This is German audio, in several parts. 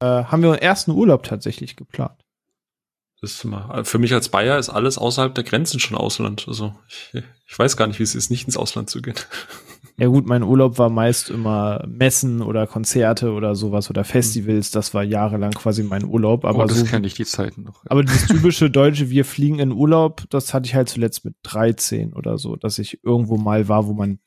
äh, haben wir einen ersten Urlaub tatsächlich geplant. Das ist immer, für mich als Bayer ist alles außerhalb der Grenzen schon Ausland. Also ich, ich weiß gar nicht, wie es ist, nicht ins Ausland zu gehen. Ja gut, mein Urlaub war meist immer Messen oder Konzerte oder sowas oder Festivals. Das war jahrelang quasi mein Urlaub. Aber oh, das so, kenne ich die Zeiten noch. Aber das typische deutsche, wir fliegen in Urlaub, das hatte ich halt zuletzt mit 13 oder so, dass ich irgendwo mal war, wo man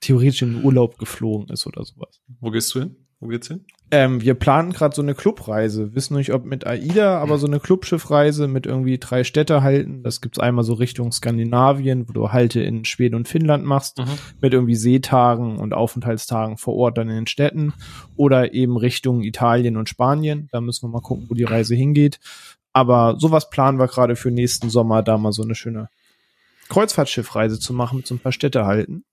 theoretisch in den Urlaub geflogen ist oder sowas. Wo gehst du hin? Wo geht's hin? Ähm, wir planen gerade so eine Clubreise. Wissen nicht, ob mit AIDA, aber so eine Clubschiffreise mit irgendwie drei Städte halten. Das gibt's einmal so Richtung Skandinavien, wo du Halte in Schweden und Finnland machst, Mhm. mit irgendwie Seetagen und Aufenthaltstagen vor Ort dann in den Städten. Oder eben Richtung Italien und Spanien. Da müssen wir mal gucken, wo die Reise hingeht. Aber sowas planen wir gerade für nächsten Sommer, da mal so eine schöne Kreuzfahrtschiffreise zu machen mit so ein paar Städte halten.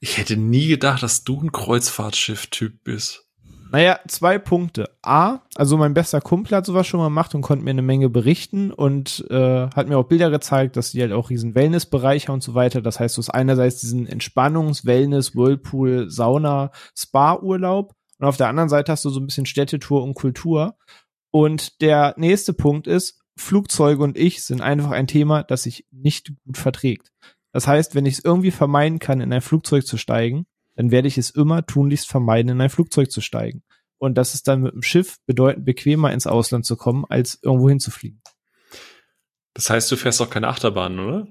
Ich hätte nie gedacht, dass du ein Kreuzfahrtschiff-Typ bist. Naja, zwei Punkte. A, also mein bester Kumpel hat sowas schon mal gemacht und konnte mir eine Menge berichten und äh, hat mir auch Bilder gezeigt, dass die halt auch riesen Wellnessbereiche und so weiter. Das heißt, du hast einerseits diesen Entspannungs-, Wellness-, Whirlpool-, Sauna-, Spa-Urlaub und auf der anderen Seite hast du so ein bisschen Städtetour und Kultur. Und der nächste Punkt ist, Flugzeuge und ich sind einfach ein Thema, das sich nicht gut verträgt. Das heißt, wenn ich es irgendwie vermeiden kann, in ein Flugzeug zu steigen, dann werde ich es immer tunlichst vermeiden, in ein Flugzeug zu steigen. Und das ist dann mit dem Schiff bedeutend bequemer ins Ausland zu kommen, als irgendwo hinzufliegen. Das heißt, du fährst auch keine Achterbahn, oder?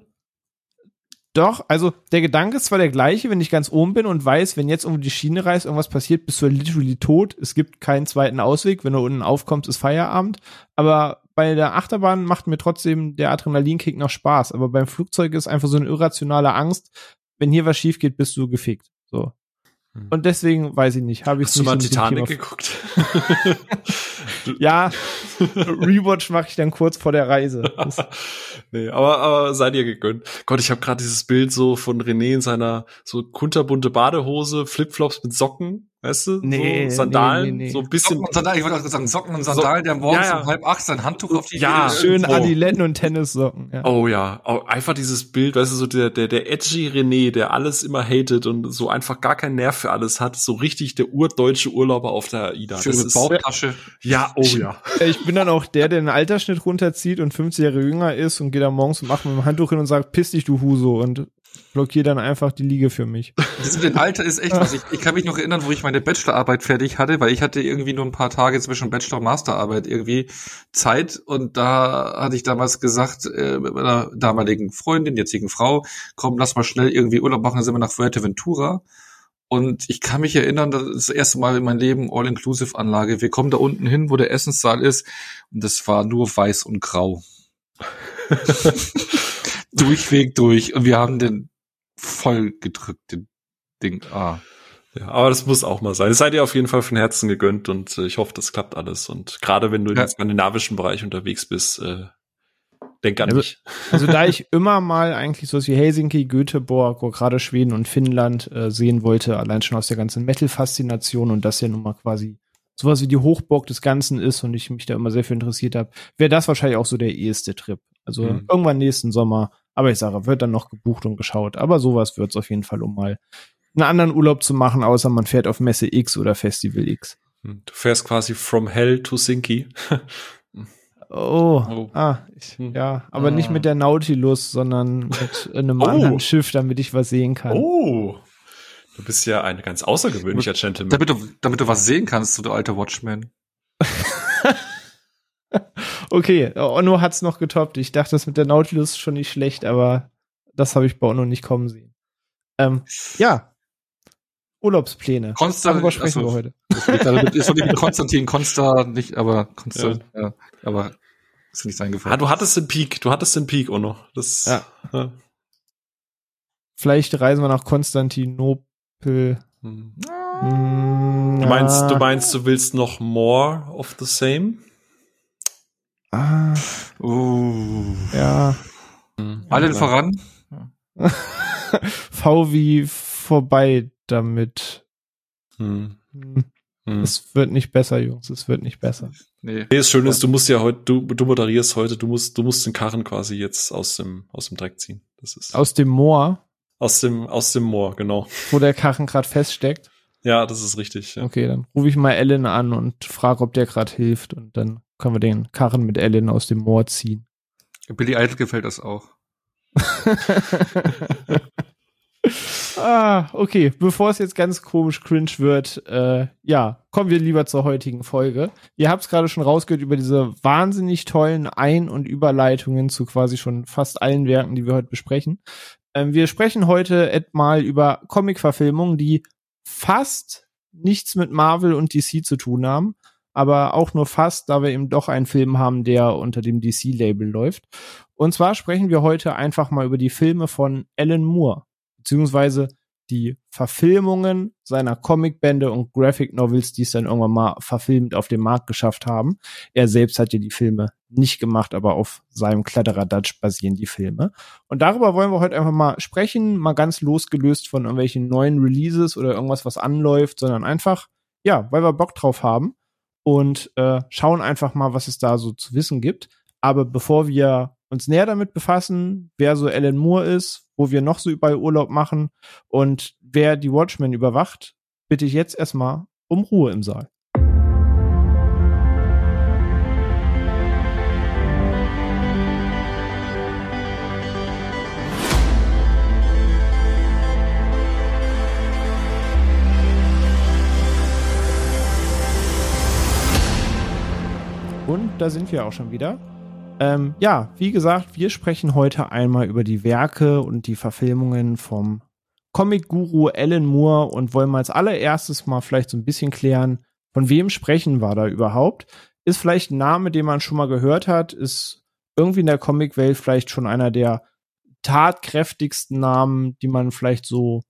Doch, also der Gedanke ist zwar der gleiche, wenn ich ganz oben bin und weiß, wenn jetzt irgendwo die Schiene reißt, irgendwas passiert, bist du literally tot. Es gibt keinen zweiten Ausweg. Wenn du unten aufkommst, ist Feierabend. Aber bei der Achterbahn macht mir trotzdem der Adrenalinkick noch Spaß. Aber beim Flugzeug ist einfach so eine irrationale Angst. Wenn hier was schief geht, bist du gefickt. So. Hm. Und deswegen weiß ich nicht, habe ich Hast du mal Titanic geguckt? Ja, Rewatch mache ich dann kurz vor der Reise. Nee, aber, aber sei dir gegönnt. Gott, ich habe gerade dieses Bild so von René in seiner so kunterbunte Badehose, Flipflops mit Socken, weißt du? Nee, so Sandalen, nee, nee, nee. so ein bisschen. Socken und Sandalen, ich wollte auch sagen, Socken und Sandalen, der morgens ja, ja. um halb acht sein Handtuch auf die Ja, schön irgendwo. Adiletten und Tennissocken. Ja. Oh ja, oh, einfach dieses Bild, weißt du, so der, der, der edgy René, der alles immer hatet und so einfach gar keinen Nerv für alles hat, so richtig der urdeutsche Urlauber auf der AIDA. Schön Das mit ist, Bauchtasche. ja, oh ja. Ich bin dann auch der, der den Altersschnitt runterzieht und 50 Jahre jünger ist und geht dann morgens um 8 mit dem Handtuch hin und sagt, piss dich, du Huso, und blockiert dann einfach die Liege für mich. Das mit dem Alter ist echt was. Ich, ich kann mich noch erinnern, wo ich meine Bachelorarbeit fertig hatte, weil ich hatte irgendwie nur ein paar Tage zwischen Bachelor und Masterarbeit irgendwie Zeit und da hatte ich damals gesagt, äh, mit meiner damaligen Freundin, jetzigen Frau, komm, lass mal schnell irgendwie Urlaub machen, dann sind wir nach Fuerteventura. Und ich kann mich erinnern, das ist das erste Mal in meinem Leben All-Inclusive-Anlage. Wir kommen da unten hin, wo der Essenssaal ist, und das war nur weiß und grau. Durchweg durch. Und wir haben den voll gedrückt, den Ding. Ah. Ja, aber das muss auch mal sein. Es sei dir auf jeden Fall von Herzen gegönnt und äh, ich hoffe, das klappt alles. Und gerade wenn du Ja. im skandinavischen Bereich unterwegs bist, äh, denk an Also- mich. Also da ich immer mal eigentlich so wie Helsinki, Göteborg gerade Schweden und Finnland äh, sehen wollte, allein schon aus der ganzen Metal-Faszination und das ja nun mal quasi sowas wie die Hochburg des Ganzen ist und ich mich da immer sehr für interessiert habe, wäre das wahrscheinlich auch so der eheste Trip. Also Mhm. irgendwann nächsten Sommer. Aber ich sage, wird dann noch gebucht und geschaut. Aber sowas wird's auf jeden Fall, um mal einen anderen Urlaub zu machen, außer man fährt auf Messe X oder Festival X. Du fährst quasi from hell to Sinky. Oh, Oh. ah, ich, Hm. ja, aber nicht Ah. mit der Nautilus, sondern mit einem Oh. anderen Schiff, damit ich was sehen kann. Oh, du bist ja ein ganz außergewöhnlicher Gentleman. Damit du, damit du was sehen kannst, du alter Watchman. Okay, Onno hat's noch getoppt. Ich dachte, das mit der Nautilus ist schon nicht schlecht, aber das habe ich bei Onno nicht kommen sehen. Ähm, ja, Urlaubspläne. Konstant, Darüber sprechen achso. wir heute. Das liegt also mit, ist doch nicht mit Konstantin Konsta, nicht, aber Konsta, ja. aber ist nicht sein Ah, Gefallen. du hattest den Peak, du hattest den Peak, Ono. Das, Ja. ja. Vielleicht reisen wir nach Konstantinopel. Hm. Hm, Du meinst, ja. du meinst, du willst noch more of the same? Ah, Uh. ja. Allen voran. V wie vorbei damit. Hm. Hm. Hm. Es wird nicht besser, Jungs. Es wird nicht besser. Nee. Nee, das Schöne ist, du musst ja heute, du, du moderierst heute, du musst, du musst den Karren quasi jetzt aus dem, aus dem Dreck ziehen. Das ist Aus dem Moor, aus dem, aus dem Moor, genau. wo der Karren gerade feststeckt. Ja, das ist richtig. Ja. Okay, dann rufe ich mal Ellen an und frage, ob der gerade hilft und dann können wir den Karren mit Ellen aus dem Moor ziehen. Billy Idol gefällt das auch. ah, okay. Bevor es jetzt ganz komisch cringe wird, äh, ja, kommen wir lieber zur heutigen Folge. Ihr habt es gerade schon rausgehört über diese wahnsinnig tollen Ein- und Überleitungen zu quasi schon fast allen Werken, die wir heute besprechen. Ähm, wir sprechen heute mal über Comic-Verfilmungen, die fast nichts mit Marvel und DC zu tun haben, aber auch nur fast, da wir eben doch einen Film haben, der unter dem DC-Label läuft. Und zwar sprechen wir heute einfach mal über die Filme von Alan Moore beziehungsweise die Verfilmungen seiner Comicbände und Graphic Novels, die es dann irgendwann mal verfilmt auf den Markt geschafft haben. Er selbst hat ja die Filme nicht gemacht, aber auf seinem Kletterer-Dutch basieren die Filme. Und darüber wollen wir heute einfach mal sprechen, mal ganz losgelöst von irgendwelchen neuen Releases oder irgendwas, was anläuft, sondern einfach, ja, weil wir Bock drauf haben und äh, schauen einfach mal, was es da so zu wissen gibt. Aber bevor wir uns näher damit befassen, wer so Alan Moore ist, wo wir noch so überall Urlaub machen und wer die Watchmen überwacht, bitte ich jetzt erstmal um Ruhe im Saal. Und da sind wir auch schon wieder. Ähm, ja, wie gesagt, wir sprechen heute einmal über die Werke und die Verfilmungen vom Comic-Guru Alan Moore und wollen mal als allererstes mal vielleicht so ein bisschen klären, von wem sprechen wir da überhaupt? Ist vielleicht ein Name, den man schon mal gehört hat, ist irgendwie in der Comic-Welt vielleicht schon einer der tatkräftigsten Namen, die man vielleicht so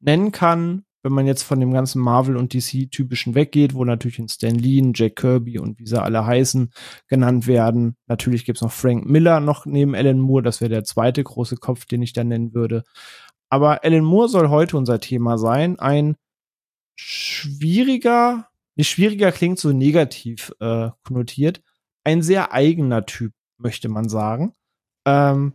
nennen kann wenn man jetzt von dem ganzen Marvel und DC typischen weggeht, wo natürlich ein Stan Lee, Jack Kirby und wie sie alle heißen genannt werden. Natürlich gibt's noch Frank Miller noch neben Alan Moore, das wäre der zweite große Kopf, den ich da nennen würde. Aber Alan Moore soll heute unser Thema sein. Ein schwieriger, nicht schwieriger klingt so negativ äh, konnotiert, ein sehr eigener Typ, möchte man sagen. Ähm,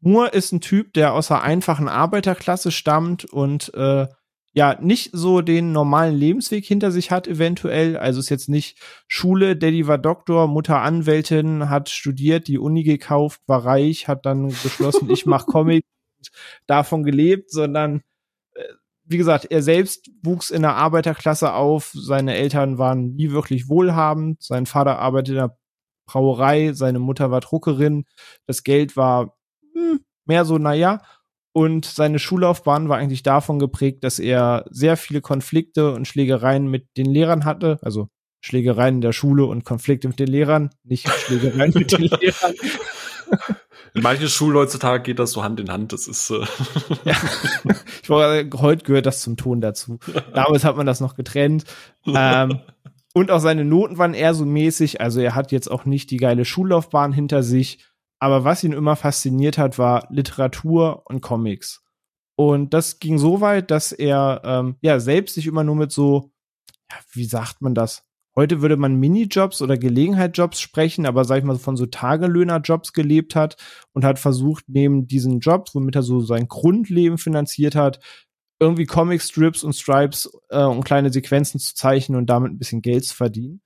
Moore ist ein Typ, der aus der einfachen Arbeiterklasse stammt und äh, ja nicht so den normalen Lebensweg hinter sich hat, eventuell. Also ist jetzt nicht Schule, Daddy war Doktor, Mutter Anwältin, hat studiert, die Uni gekauft, war reich, hat dann beschlossen, ich mach Comic, davon gelebt, sondern äh, wie gesagt, er selbst wuchs in der Arbeiterklasse auf, seine Eltern waren nie wirklich wohlhabend, sein Vater arbeitete in der Brauerei, seine Mutter war Druckerin, das Geld war hm, mehr so, naja, und seine Schullaufbahn war eigentlich davon geprägt, dass er sehr viele Konflikte und Schlägereien mit den Lehrern hatte. Also Schlägereien in der Schule und Konflikte mit den Lehrern, nicht Schlägereien mit den Lehrern. In manchen Schulen heutzutage geht das so Hand in Hand. Das ist. Äh ja. Ich wollte, heute gehört das zum Ton dazu. Damals hat man das noch getrennt. Ähm, und auch seine Noten waren eher so mäßig. Also er hat jetzt auch nicht die geile Schullaufbahn hinter sich. Aber was ihn immer fasziniert hat, war Literatur und Comics. Und das ging so weit, dass er ähm, ja selbst sich immer nur mit so, ja, wie sagt man das? Heute würde man Minijobs oder Gelegenheitsjobs sprechen, aber sag ich mal von so Tagelöhnerjobs gelebt hat und hat versucht, neben diesen Jobs, womit er so sein Grundleben finanziert hat, irgendwie Comicstrips und Stripes äh, und kleine Sequenzen zu zeichnen und damit ein bisschen Geld zu verdienen.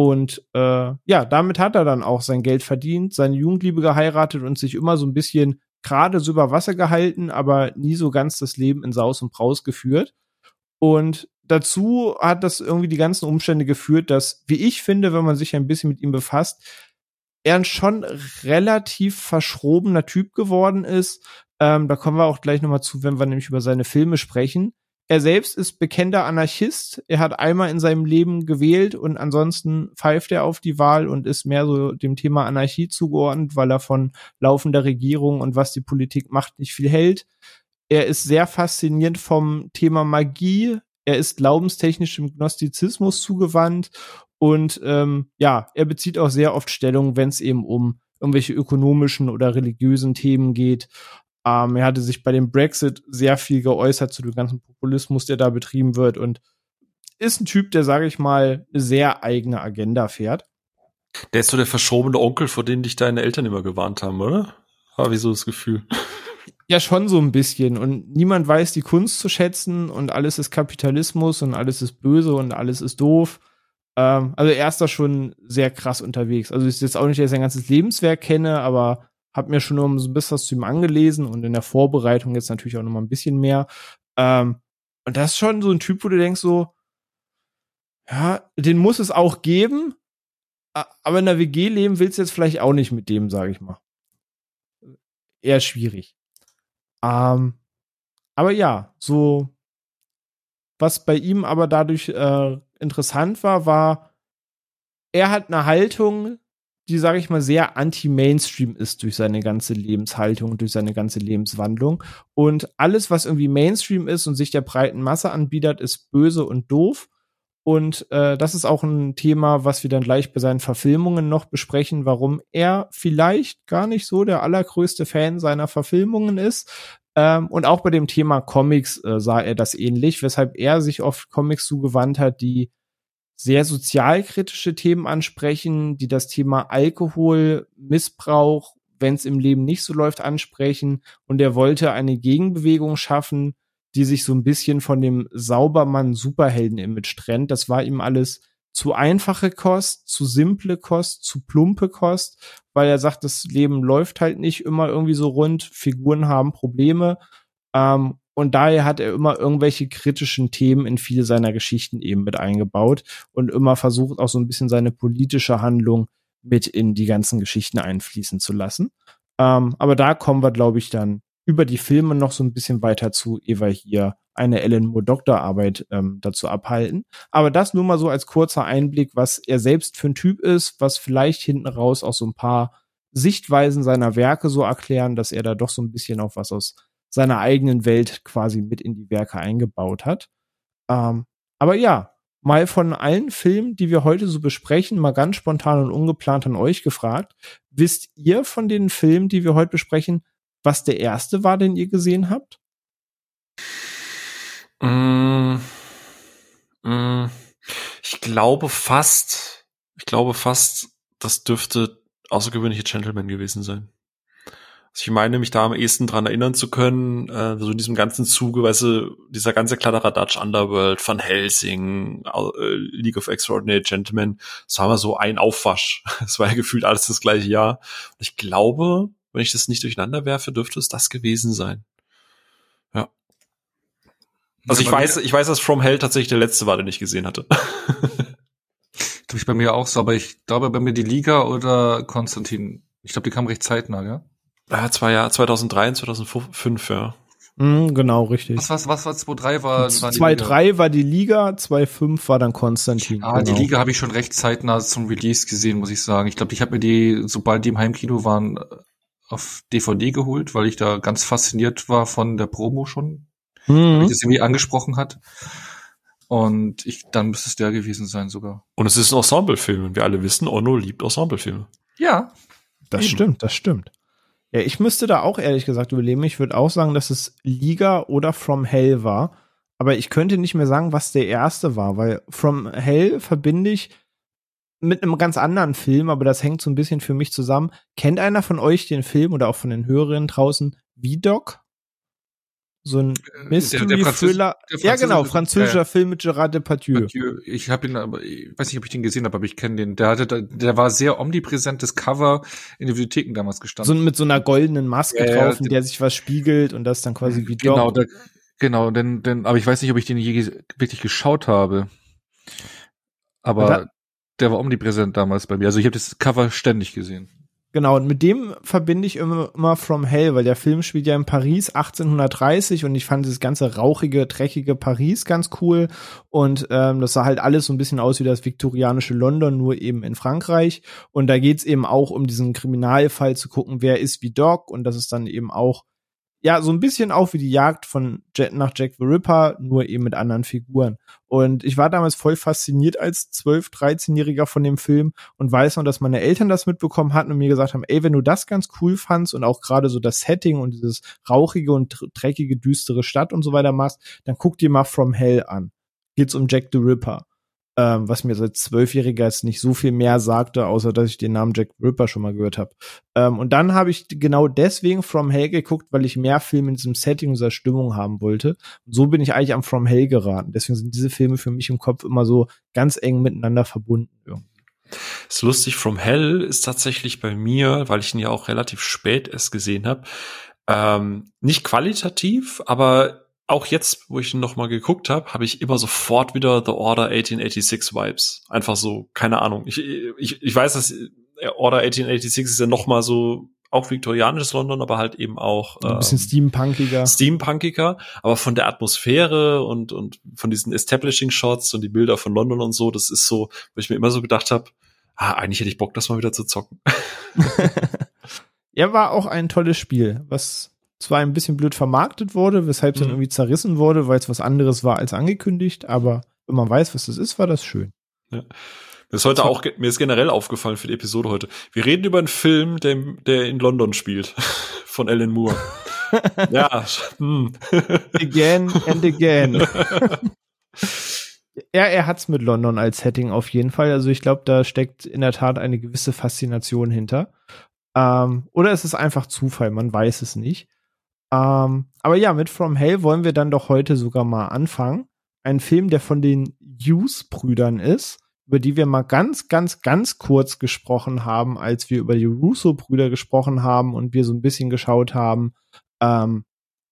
Und äh, ja, damit hat er dann auch sein Geld verdient, seine Jugendliebe geheiratet und sich immer so ein bisschen gerade so über Wasser gehalten, aber nie so ganz das Leben in Saus und Braus geführt. Und dazu hat das irgendwie die ganzen Umstände geführt, dass, wie ich finde, wenn man sich ein bisschen mit ihm befasst, er ein schon relativ verschrobener Typ geworden ist. Ähm, da kommen wir auch gleich nochmal zu, wenn wir nämlich über seine Filme sprechen. Er selbst ist bekennender Anarchist. Er hat einmal in seinem Leben gewählt und ansonsten pfeift er auf die Wahl und ist mehr so dem Thema Anarchie zugeordnet, weil er von laufender Regierung und was die Politik macht nicht viel hält. Er ist sehr fasziniert vom Thema Magie. Er ist glaubenstechnisch dem Gnostizismus zugewandt und ähm, ja, er bezieht auch sehr oft Stellung, wenn es eben um irgendwelche ökonomischen oder religiösen Themen geht. Ähm, er hatte sich bei dem Brexit sehr viel geäußert zu dem ganzen Populismus, der da betrieben wird und ist ein Typ, der, sage ich mal, eine sehr eigene Agenda fährt. Der ist so der verschobene Onkel, vor dem dich deine Eltern immer gewarnt haben, oder? Habe ich so das Gefühl. Ja, schon so ein bisschen. Und niemand weiß die Kunst zu schätzen und alles ist Kapitalismus und alles ist böse und alles ist doof. Ähm, also er ist da schon sehr krass unterwegs. Also ich ist jetzt auch nicht, dass ich sein ganzes Lebenswerk kenne, aber habe mir schon noch ein bisschen was zu ihm angelesen und in der Vorbereitung jetzt natürlich auch noch mal ein bisschen mehr. Ähm, und das ist schon so ein Typ, wo du denkst so, ja, den muss es auch geben, aber in der WG leben willst du jetzt vielleicht auch nicht mit dem, sage ich mal. Eher schwierig. Ähm, aber ja, so was bei ihm aber dadurch äh, interessant war, war, er hat eine Haltung, die, sage ich mal, sehr anti-Mainstream ist durch seine ganze Lebenshaltung, durch seine ganze Lebenswandlung. Und alles, was irgendwie Mainstream ist und sich der breiten Masse anbietet, ist böse und doof. Und äh, das ist auch ein Thema, was wir dann gleich bei seinen Verfilmungen noch besprechen, warum er vielleicht gar nicht so der allergrößte Fan seiner Verfilmungen ist. Ähm, und auch bei dem Thema Comics äh, sah er das ähnlich, weshalb er sich oft Comics zugewandt hat, die sehr sozialkritische Themen ansprechen, die das Thema Alkohol, Missbrauch, wenn es im Leben nicht so läuft, ansprechen. Und er wollte eine Gegenbewegung schaffen, die sich so ein bisschen von dem Saubermann-Superhelden-Image trennt. Das war ihm alles zu einfache Kost, zu simple Kost, zu plumpe Kost, weil er sagt, das Leben läuft halt nicht immer irgendwie so rund, Figuren haben Probleme. Ähm, und daher hat er immer irgendwelche kritischen Themen in viele seiner Geschichten eben mit eingebaut und immer versucht auch so ein bisschen seine politische Handlung mit in die ganzen Geschichten einfließen zu lassen. Ähm, aber da kommen wir, glaube ich, dann über die Filme noch so ein bisschen weiter zu Eva hier eine Ellen Moore Doktorarbeit ähm, dazu abhalten. Aber das nur mal so als kurzer Einblick, was er selbst für ein Typ ist, was vielleicht hinten raus auch so ein paar Sichtweisen seiner Werke so erklären, dass er da doch so ein bisschen auch was aus seiner eigenen Welt quasi mit in die Werke eingebaut hat. Ähm, aber ja, mal von allen Filmen, die wir heute so besprechen, mal ganz spontan und ungeplant an euch gefragt. Wisst ihr von den Filmen, die wir heute besprechen, was der erste war, den ihr gesehen habt? Mm, mm, ich glaube fast, ich glaube fast, das dürfte außergewöhnliche Gentleman gewesen sein. Also ich meine, mich da am ehesten dran erinnern zu können, äh, so in diesem ganzen Zuge, weißt du, dieser ganze Kladderadatsch Underworld, Van Helsing, äh, League of Extraordinary Gentlemen, das war mal so ein Aufwasch. Es war ja gefühlt alles das gleiche Jahr. Und ich glaube, wenn ich das nicht durcheinander werfe, dürfte es das gewesen sein. Ja. Also ich weiß, ich weiß, dass From Hell tatsächlich der letzte war, den ich gesehen hatte. Tue ich bei mir auch so, aber ich glaube bei mir die Liga oder Konstantin. Ich glaube, die kam recht zeitnah, ja? Ja, zwei Jahre, 2003 und 2005, ja. Mm, genau, richtig. Was, was, was war 2-3 war? 2-3 war die Liga, 2-5 war dann Konstantin. Ah, genau. die Liga habe ich schon recht zeitnah zum Release gesehen, muss ich sagen. Ich glaube, ich habe mir die, sobald die im Heimkino waren, auf DVD geholt, weil ich da ganz fasziniert war von der Promo schon, mhm. wie das irgendwie angesprochen hat. Und ich, dann müsste es der gewesen sein sogar. Und es ist ein Ensemblefilm. Und wir alle wissen, Ono liebt Ensemblefilme. Ja. Das eben. stimmt, das stimmt. Ja, ich müsste da auch ehrlich gesagt überleben. Ich würde auch sagen, dass es Liga oder From Hell war. Aber ich könnte nicht mehr sagen, was der erste war, weil From Hell verbinde ich mit einem ganz anderen Film, aber das hängt so ein bisschen für mich zusammen. Kennt einer von euch den Film oder auch von den Hörerinnen draußen V-Doc? So ein Mystery-Thriller. Ja, genau, französischer äh, Film mit Gerard Depardieu. Ich habe ihn, aber ich weiß nicht, ob ich den gesehen habe, aber ich kenne den. Der hatte, der war sehr omnipräsentes Cover in den Bibliotheken damals gestanden. So mit so einer goldenen Maske ja, drauf, in der sich was spiegelt und das dann quasi wie Genau, der, genau, denn, denn, aber ich weiß nicht, ob ich den je wirklich geschaut habe. Aber der war omnipräsent damals bei mir. Also ich habe das Cover ständig gesehen. Genau, und mit dem verbinde ich immer, immer From Hell, weil der Film spielt ja in Paris 1830 und ich fand dieses ganze rauchige, dreckige Paris ganz cool. Und ähm, das sah halt alles so ein bisschen aus wie das viktorianische London, nur eben in Frankreich. Und da geht's eben auch um diesen Kriminalfall zu gucken, wer ist wie Doc und das ist dann eben auch ja, so ein bisschen auch wie die Jagd von Jet nach Jack the Ripper, nur eben mit anderen Figuren. Und ich war damals voll fasziniert als 12-, 13-Jähriger von dem Film und weiß noch, dass meine Eltern das mitbekommen hatten und mir gesagt haben, ey, wenn du das ganz cool fandst und auch gerade so das Setting und dieses rauchige und dreckige, düstere Stadt und so weiter machst, dann guck dir mal From Hell an. Geht's um Jack the Ripper. Ähm, was mir seit Zwölfjähriger jetzt nicht so viel mehr sagte, außer dass ich den Namen Jack Ripper schon mal gehört habe. Ähm, und dann habe ich genau deswegen From Hell geguckt, weil ich mehr Filme in diesem Setting, dieser Stimmung haben wollte. Und so bin ich eigentlich am From Hell geraten. Deswegen sind diese Filme für mich im Kopf immer so ganz eng miteinander verbunden. Irgendwie. Ist lustig, From Hell ist tatsächlich bei mir, weil ich ihn ja auch relativ spät erst gesehen habe, ähm, nicht qualitativ, aber auch jetzt, wo ich ihn noch mal geguckt habe, habe ich immer sofort wieder The Order 1886 Vibes. Einfach so, keine Ahnung. Ich, ich, ich weiß, dass Order 1886 ist ja noch mal so auch viktorianisches London, aber halt eben auch ein bisschen ähm, steampunkiger. Steampunkiger, aber von der Atmosphäre und und von diesen Establishing Shots und die Bilder von London und so, das ist so, wo ich mir immer so gedacht habe, ah, eigentlich hätte ich Bock, das mal wieder zu zocken. ja, war auch ein tolles Spiel, was zwar ein bisschen blöd vermarktet wurde, weshalb es mhm. dann irgendwie zerrissen wurde, weil es was anderes war als angekündigt, aber wenn man weiß, was das ist, war das schön. Ja. Mir ist heute auch, mir ist generell aufgefallen für die Episode heute. Wir reden über einen Film, der, der in London spielt. Von Alan Moore. ja. Hm. Again and again. ja, er hat's mit London als Setting auf jeden Fall. Also ich glaube, da steckt in der Tat eine gewisse Faszination hinter. Ähm, oder es ist einfach Zufall, man weiß es nicht. Ähm, aber ja, mit From Hell wollen wir dann doch heute sogar mal anfangen. Ein Film, der von den Hughes-Brüdern ist, über die wir mal ganz, ganz, ganz kurz gesprochen haben, als wir über die Russo-Brüder gesprochen haben und wir so ein bisschen geschaut haben, ähm,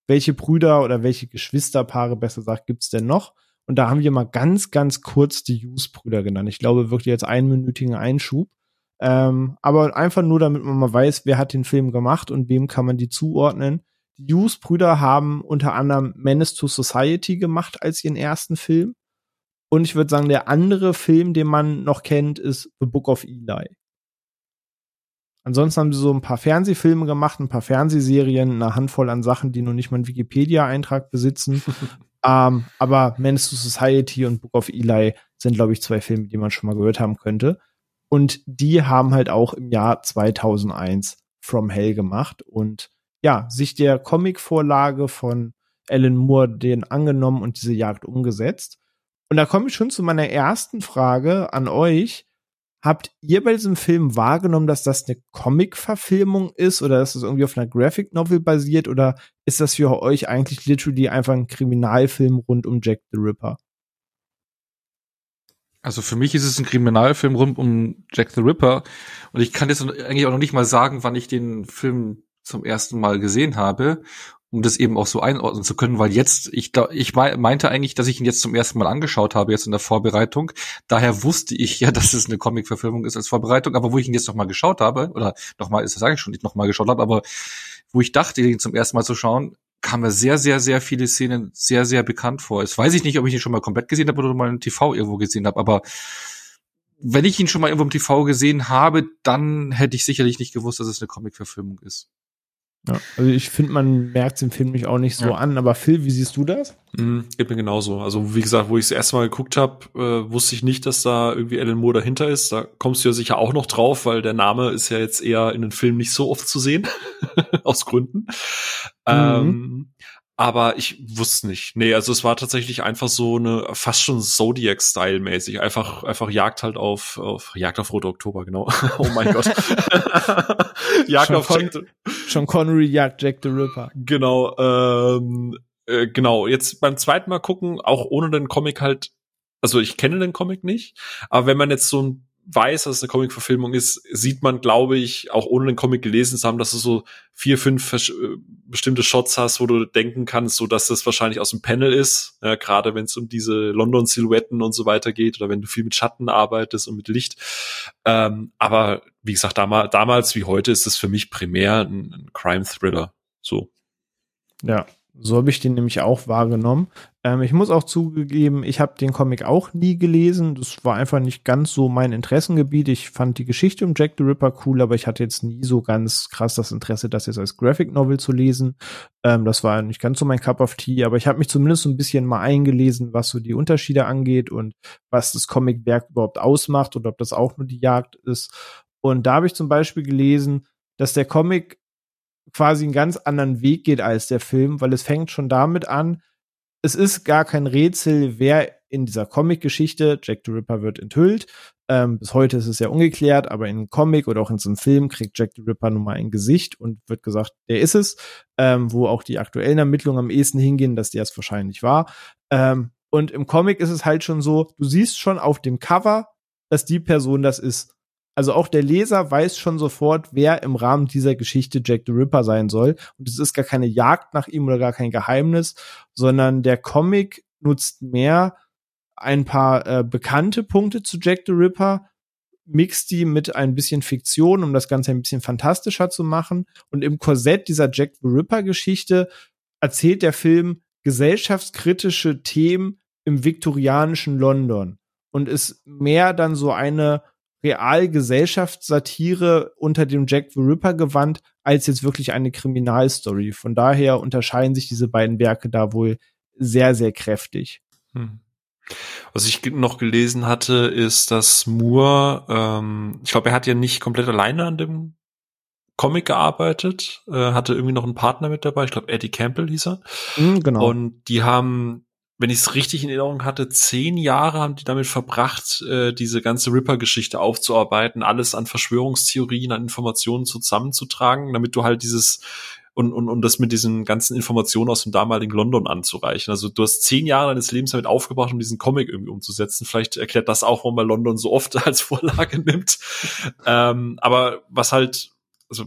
welche Brüder oder welche Geschwisterpaare, besser gesagt, gibt's denn noch? Und da haben wir mal ganz, ganz kurz die Hughes-Brüder genannt. Ich glaube wirklich jetzt einminütigen Einschub. Ähm, aber einfach nur, damit man mal weiß, wer hat den Film gemacht und wem kann man die zuordnen. Die Hughes-Brüder haben unter anderem Menace to Society gemacht als ihren ersten Film. Und ich würde sagen, der andere Film, den man noch kennt, ist The Book of Eli. Ansonsten haben sie so ein paar Fernsehfilme gemacht, ein paar Fernsehserien, eine Handvoll an Sachen, die noch nicht mal einen Wikipedia-Eintrag besitzen. ähm, aber Menace to Society und Book of Eli sind, glaube ich, zwei Filme, die man schon mal gehört haben könnte. Und die haben halt auch im Jahr 2001 From Hell gemacht und ja, sich der Comicvorlage von Alan Moore den angenommen und diese Jagd umgesetzt. Und da komme ich schon zu meiner ersten Frage an euch. Habt ihr bei diesem Film wahrgenommen, dass das eine Comic-Verfilmung ist oder dass das irgendwie auf einer Graphic Novel basiert oder ist das für euch eigentlich literally einfach ein Kriminalfilm rund um Jack the Ripper? Also für mich ist es ein Kriminalfilm rund um Jack the Ripper und ich kann jetzt eigentlich auch noch nicht mal sagen, wann ich den Film zum ersten Mal gesehen habe, um das eben auch so einordnen zu können, weil jetzt, ich glaube, ich meinte eigentlich, dass ich ihn jetzt zum ersten Mal angeschaut habe, jetzt in der Vorbereitung. Daher wusste ich ja, dass es eine Comic-Verfilmung ist als Vorbereitung, aber wo ich ihn jetzt nochmal geschaut habe, oder nochmal, ist das eigentlich schon nicht nochmal geschaut habe, aber wo ich dachte, ihn zum ersten Mal zu schauen, kam mir sehr, sehr, sehr viele Szenen sehr, sehr bekannt vor. Jetzt weiß ich nicht, ob ich ihn schon mal komplett gesehen habe oder mal im TV irgendwo gesehen habe, aber wenn ich ihn schon mal irgendwo im TV gesehen habe, dann hätte ich sicherlich nicht gewusst, dass es eine Comic-Verfilmung ist. Ja, also ich finde, man merkt den Film mich auch nicht so ja. an, aber Phil, wie siehst du das? Mhm, geht mir genauso. Also wie gesagt, wo ich das erste Mal geguckt habe, äh, wusste ich nicht, dass da irgendwie Alan Moore dahinter ist. Da kommst du ja sicher auch noch drauf, weil der Name ist ja jetzt eher in den Filmen nicht so oft zu sehen, aus Gründen. Mhm. Ähm, aber ich wusste nicht. Nee, also es war tatsächlich einfach so eine fast schon Zodiac-Style mäßig. Einfach, einfach Jagd halt auf, auf Jagd auf Rote Oktober, genau. oh mein Gott. Jagd schon auf Con Jack Schon Connery jagt Jack the Ripper. Genau, ähm, äh, genau. Jetzt beim zweiten Mal gucken, auch ohne den Comic halt, also ich kenne den Comic nicht, aber wenn man jetzt so ein weiß, dass es eine Comic-Verfilmung ist, sieht man, glaube ich, auch ohne den Comic gelesen zu haben, dass du so vier, fünf äh, bestimmte Shots hast, wo du denken kannst, so dass das wahrscheinlich aus dem Panel ist, ja, gerade wenn es um diese London-Silhouetten und so weiter geht oder wenn du viel mit Schatten arbeitest und mit Licht. Ähm, aber wie gesagt, damals, damals wie heute ist es für mich primär ein, ein Crime-Thriller. So. Ja, so habe ich den nämlich auch wahrgenommen. Ähm, ich muss auch zugegeben, ich habe den Comic auch nie gelesen. Das war einfach nicht ganz so mein Interessengebiet. Ich fand die Geschichte um Jack the Ripper cool, aber ich hatte jetzt nie so ganz krass das Interesse, das jetzt als Graphic Novel zu lesen. Ähm, das war nicht ganz so mein Cup of Tea, aber ich habe mich zumindest so ein bisschen mal eingelesen, was so die Unterschiede angeht und was das Comicwerk überhaupt ausmacht und ob das auch nur die Jagd ist. Und da habe ich zum Beispiel gelesen, dass der Comic quasi einen ganz anderen Weg geht als der Film, weil es fängt schon damit an, es ist gar kein Rätsel, wer in dieser Comic-Geschichte, Jack the Ripper wird enthüllt. Ähm, bis heute ist es ja ungeklärt, aber in einem Comic oder auch in so einem Film kriegt Jack the Ripper nun mal ein Gesicht und wird gesagt, der ist es, ähm, wo auch die aktuellen Ermittlungen am ehesten hingehen, dass der es wahrscheinlich war. Ähm, und im Comic ist es halt schon so, du siehst schon auf dem Cover, dass die Person das ist. Also auch der Leser weiß schon sofort, wer im Rahmen dieser Geschichte Jack the Ripper sein soll. Und es ist gar keine Jagd nach ihm oder gar kein Geheimnis, sondern der Comic nutzt mehr ein paar äh, bekannte Punkte zu Jack the Ripper, mixt die mit ein bisschen Fiktion, um das Ganze ein bisschen fantastischer zu machen. Und im Korsett dieser Jack the Ripper Geschichte erzählt der Film gesellschaftskritische Themen im viktorianischen London und ist mehr dann so eine Realgesellschaftssatire unter dem Jack the Ripper gewandt, als jetzt wirklich eine Kriminalstory. Von daher unterscheiden sich diese beiden Werke da wohl sehr, sehr kräftig. Hm. Was ich noch gelesen hatte, ist, dass Moore, ähm, ich glaube, er hat ja nicht komplett alleine an dem Comic gearbeitet, äh, hatte irgendwie noch einen Partner mit dabei, ich glaube Eddie Campbell hieß er. Mm, genau. Und die haben wenn ich es richtig in Erinnerung hatte, zehn Jahre haben die damit verbracht, äh, diese ganze Ripper-Geschichte aufzuarbeiten, alles an Verschwörungstheorien, an Informationen zusammenzutragen, damit du halt dieses und, und, und das mit diesen ganzen Informationen aus dem damaligen London anzureichen. Also du hast zehn Jahre deines Lebens damit aufgebracht, um diesen Comic irgendwie umzusetzen. Vielleicht erklärt das auch, warum man London so oft als Vorlage nimmt. ähm, aber was halt, also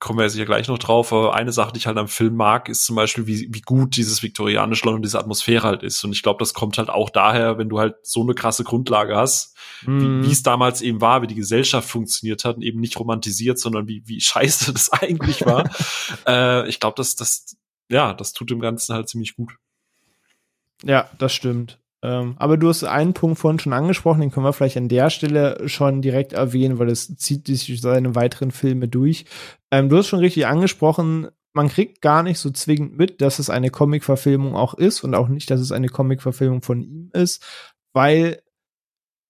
kommen wir ja sicher gleich noch drauf, aber eine Sache, die ich halt am Film mag, ist zum Beispiel, wie, wie gut dieses viktorianische London, diese Atmosphäre halt ist. Und ich glaube, das kommt halt auch daher, wenn du halt so eine krasse Grundlage hast, mm. wie es damals eben war, wie die Gesellschaft funktioniert hat und eben nicht romantisiert, sondern wie, wie scheiße das eigentlich war. äh, ich glaube, das, das, ja, das tut dem Ganzen halt ziemlich gut. Ja, das stimmt. Ähm, aber du hast einen Punkt vorhin schon angesprochen, den können wir vielleicht an der Stelle schon direkt erwähnen, weil es zieht sich seine weiteren Filme durch. Ähm, du hast schon richtig angesprochen, man kriegt gar nicht so zwingend mit, dass es eine Comic-Verfilmung auch ist und auch nicht, dass es eine Comic-Verfilmung von ihm ist, weil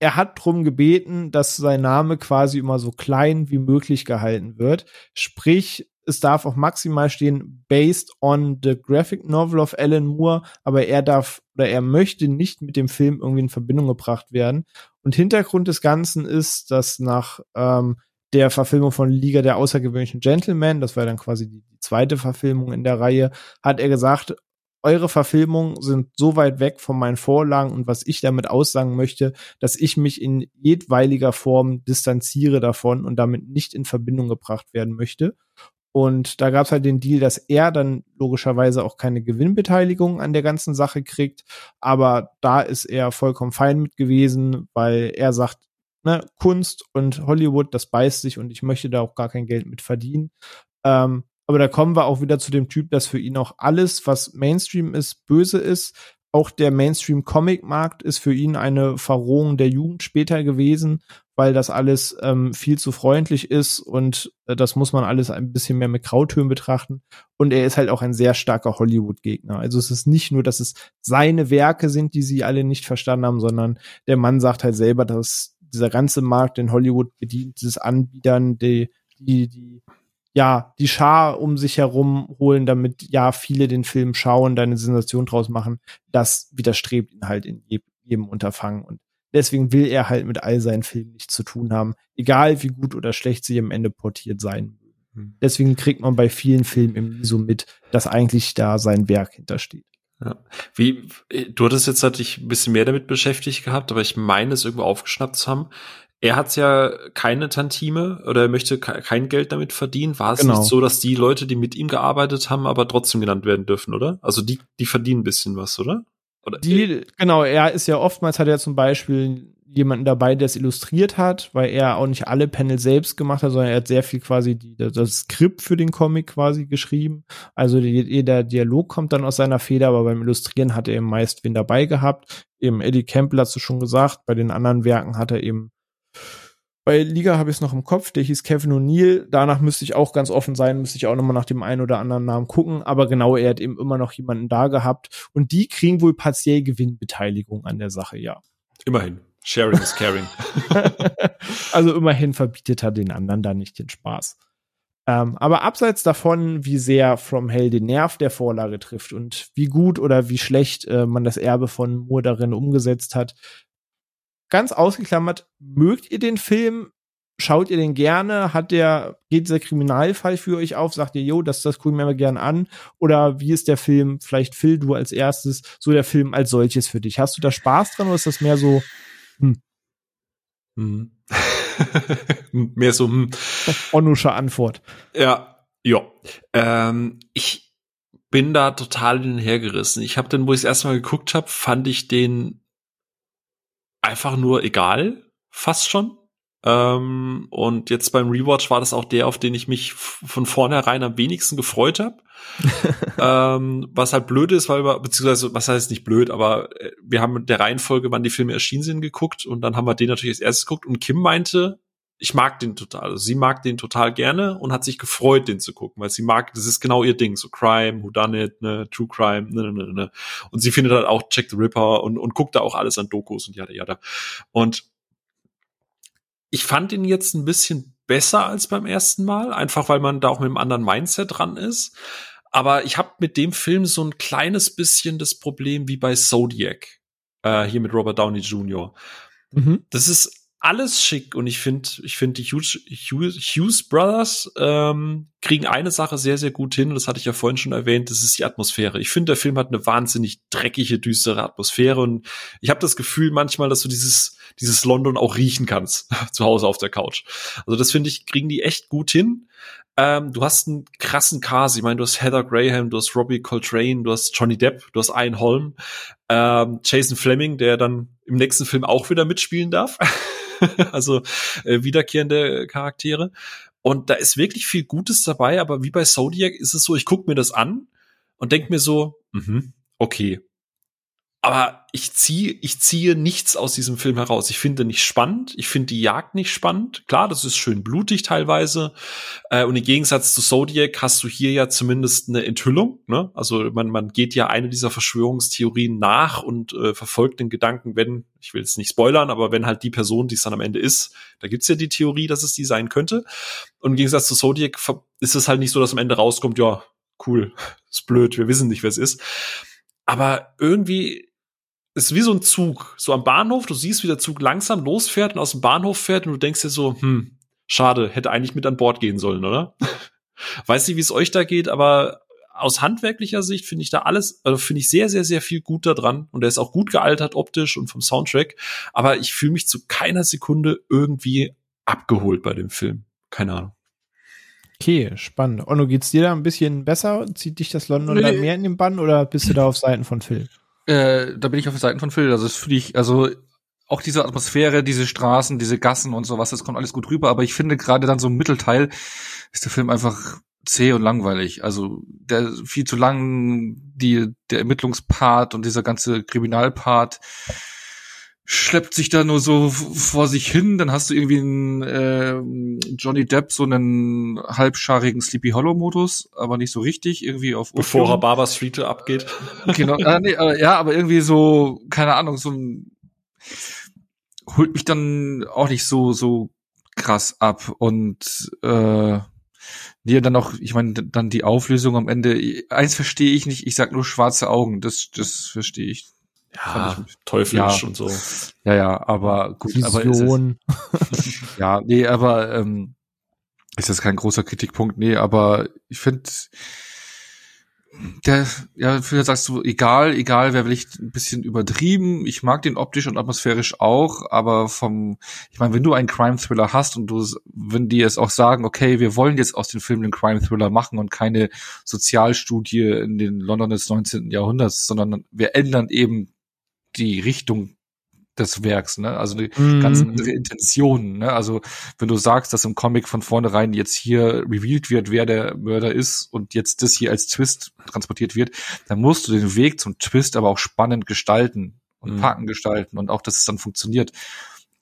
er hat drum gebeten, dass sein Name quasi immer so klein wie möglich gehalten wird. Sprich, es darf auch maximal stehen, based on the graphic novel of Alan Moore, aber er darf oder er möchte nicht mit dem Film irgendwie in Verbindung gebracht werden. Und Hintergrund des Ganzen ist, dass nach ähm, der Verfilmung von Liga der außergewöhnlichen Gentlemen, das war dann quasi die, zweite Verfilmung in der Reihe, hat er gesagt, eure Verfilmungen sind so weit weg von meinen Vorlagen und was ich damit aussagen möchte, dass ich mich in jedweiliger Form distanziere davon und damit nicht in Verbindung gebracht werden möchte. Und da gab es halt den Deal, dass er dann logischerweise auch keine Gewinnbeteiligung an der ganzen Sache kriegt. Aber da ist er vollkommen fein mit gewesen, weil er sagt, ne, Kunst und Hollywood, das beißt sich und ich möchte da auch gar kein Geld mit verdienen. Ähm, aber da kommen wir auch wieder zu dem Typ, dass für ihn auch alles, was Mainstream ist, böse ist. Auch der Mainstream-Comic-Markt ist für ihn eine Verrohung der Jugend später gewesen, weil das alles ähm, viel zu freundlich ist und äh, das muss man alles ein bisschen mehr mit Grautönen betrachten. Und er ist halt auch ein sehr starker Hollywood-Gegner. Also es ist nicht nur, dass es seine Werke sind, die sie alle nicht verstanden haben, sondern der Mann sagt halt selber, dass dieser ganze Markt in Hollywood bedient, dieses Anbietern, die, die, die ja, die Schar um sich herum holen, damit ja viele den Film schauen, da eine Sensation draus machen, das widerstrebt ihn halt in jedem Unterfangen. Und Deswegen will er halt mit all seinen Filmen nichts zu tun haben, egal wie gut oder schlecht sie am Ende portiert sein mögen. Hm. Deswegen kriegt man bei vielen Filmen eben so mit, dass eigentlich da sein Werk hintersteht. Ja. Wie, du hattest jetzt halt dich ein bisschen mehr damit beschäftigt gehabt, aber ich meine es irgendwo aufgeschnappt zu haben. Er hat ja keine Tantime oder er möchte kein Geld damit verdienen. War es genau. nicht so, dass die Leute, die mit ihm gearbeitet haben, aber trotzdem genannt werden dürfen, oder? Also die, die verdienen ein bisschen was, oder? Oder die, genau, er ist ja oftmals hat er zum Beispiel jemanden dabei, der es illustriert hat, weil er auch nicht alle Panel selbst gemacht hat, sondern er hat sehr viel quasi die, das Skript für den Comic quasi geschrieben. Also jeder Dialog kommt dann aus seiner Feder, aber beim Illustrieren hat er eben meist wen dabei gehabt. Eben Eddie Campbell hast du schon gesagt, bei den anderen Werken hat er eben bei Liga habe ich es noch im Kopf, der hieß Kevin O'Neill. Danach müsste ich auch ganz offen sein, müsste ich auch nochmal nach dem einen oder anderen Namen gucken. Aber genau, er hat eben immer noch jemanden da gehabt. Und die kriegen wohl partiell Gewinnbeteiligung an der Sache, ja. Immerhin. Sharing is caring. also immerhin verbietet er den anderen da nicht den Spaß. Ähm, aber abseits davon, wie sehr From Hell den Nerv der Vorlage trifft und wie gut oder wie schlecht äh, man das Erbe von Moore darin umgesetzt hat, ganz ausgeklammert, mögt ihr den Film? Schaut ihr den gerne? Hat der, geht dieser Kriminalfall für euch auf? Sagt ihr, jo, das, das gucken wir mir gerne an? Oder wie ist der Film, vielleicht Phil, du als erstes, so der Film als solches für dich? Hast du da Spaß dran oder ist das mehr so, hm? Hm. mehr so, hm. Onusche Antwort. Ja, ja. Ähm, ich bin da total hinhergerissen. Ich habe den, wo ich es erstmal geguckt habe, fand ich den einfach nur egal, fast schon. Ähm, und jetzt beim Rewatch war das auch der, auf den ich mich von vornherein am wenigsten gefreut habe. ähm, was halt blöd ist, weil wir, beziehungsweise, was heißt nicht blöd, aber äh, wir haben mit der Reihenfolge, wann die Filme erschienen sind, geguckt und dann haben wir den natürlich als erstes geguckt und Kim meinte, ich mag den total. Also sie mag den total gerne und hat sich gefreut, den zu gucken, weil sie mag, das ist genau ihr Ding, so Crime, Who Done It, ne, True Crime, ne, ne, ne, ne. Und sie findet halt auch Jack the Ripper und, und guckt da auch alles an Dokus und jada, jada. Und ich fand ihn jetzt ein bisschen besser als beim ersten Mal, einfach weil man da auch mit einem anderen Mindset dran ist. Aber ich habe mit dem Film so ein kleines bisschen das Problem wie bei Zodiac, äh, hier mit Robert Downey Jr. Mhm. Das ist alles schick und ich finde, ich finde die Hughes, Hughes Brothers ähm, kriegen eine Sache sehr, sehr gut hin und das hatte ich ja vorhin schon erwähnt, das ist die Atmosphäre. Ich finde, der Film hat eine wahnsinnig dreckige, düstere Atmosphäre und ich habe das Gefühl manchmal, dass du dieses, dieses London auch riechen kannst, zu Hause auf der Couch. Also das finde ich, kriegen die echt gut hin. Ähm, du hast einen krassen Cast. Ich meine, du hast Heather Graham, du hast Robbie Coltrane, du hast Johnny Depp, du hast Ian Holm, ähm, Jason Fleming, der dann im nächsten Film auch wieder mitspielen darf. also äh, wiederkehrende Charaktere. Und da ist wirklich viel Gutes dabei, aber wie bei Zodiac ist es so, ich gucke mir das an und denk mir so, mh, okay, aber ich ziehe, ich ziehe nichts aus diesem Film heraus. Ich finde nicht spannend. Ich finde die Jagd nicht spannend. Klar, das ist schön blutig teilweise. Äh, und im Gegensatz zu Zodiac hast du hier ja zumindest eine Enthüllung. Ne? Also man, man geht ja eine dieser Verschwörungstheorien nach und äh, verfolgt den Gedanken, wenn, ich will es nicht spoilern, aber wenn halt die Person, die es dann am Ende ist, da gibt's ja die Theorie, dass es die sein könnte. Und im Gegensatz zu Zodiac ist es halt nicht so, dass am Ende rauskommt, ja, cool, ist blöd, wir wissen nicht, wer es ist. Aber irgendwie ist wie so ein Zug, so am Bahnhof, du siehst, wie der Zug langsam losfährt und aus dem Bahnhof fährt und du denkst dir so, hm, schade, hätte eigentlich mit an Bord gehen sollen, oder? Weiß nicht, wie es euch da geht, aber aus handwerklicher Sicht finde ich da alles, also finde ich sehr, sehr, sehr viel gut da dran und er ist auch gut gealtert optisch und vom Soundtrack, aber ich fühle mich zu keiner Sekunde irgendwie abgeholt bei dem Film. Keine Ahnung. Okay, spannend. Onno, geht's dir da ein bisschen besser? Zieht dich das London nee. mehr in den Bann oder bist du da auf Seiten von Phil? Äh, da bin ich auf den Seiten von Phil. Also das finde ich, also auch diese Atmosphäre, diese Straßen, diese Gassen und sowas, das kommt alles gut rüber. Aber ich finde gerade dann so im Mittelteil ist der Film einfach zäh und langweilig. Also der viel zu lang, die der Ermittlungspart und dieser ganze Kriminalpart schleppt sich da nur so vor sich hin, dann hast du irgendwie einen äh, Johnny Depp so einen halbscharigen Sleepy Hollow Modus, aber nicht so richtig irgendwie auf bevor er Barber Street abgeht. Genau, äh, nee, äh, ja, aber irgendwie so keine Ahnung, so ein holt mich dann auch nicht so so krass ab und äh Nee, dann noch, ich meine, dann die Auflösung am Ende. Eins verstehe ich nicht, ich sag nur schwarze Augen, das, das verstehe ich ja, teuflisch ja, und so. Ja, ja, aber gut, Vision. aber es, ja, nee, aber ähm, ist das kein großer Kritikpunkt, nee, aber ich finde der, ja, vielleicht sagst du, egal, egal, wer vielleicht ein bisschen übertrieben. Ich mag den optisch und atmosphärisch auch, aber vom, ich meine, wenn du einen Crime-Thriller hast und du, wenn die es auch sagen, okay, wir wollen jetzt aus den Filmen einen Crime-Thriller machen und keine Sozialstudie in den London des 19. Jahrhunderts, sondern wir ändern eben die Richtung des Werks, ne? Also die mm. ganz andere Intentionen, ne? Also wenn du sagst, dass im Comic von vornherein jetzt hier revealed wird, wer der Mörder ist und jetzt das hier als Twist transportiert wird, dann musst du den Weg zum Twist aber auch spannend gestalten und mm. packen gestalten und auch, dass es dann funktioniert.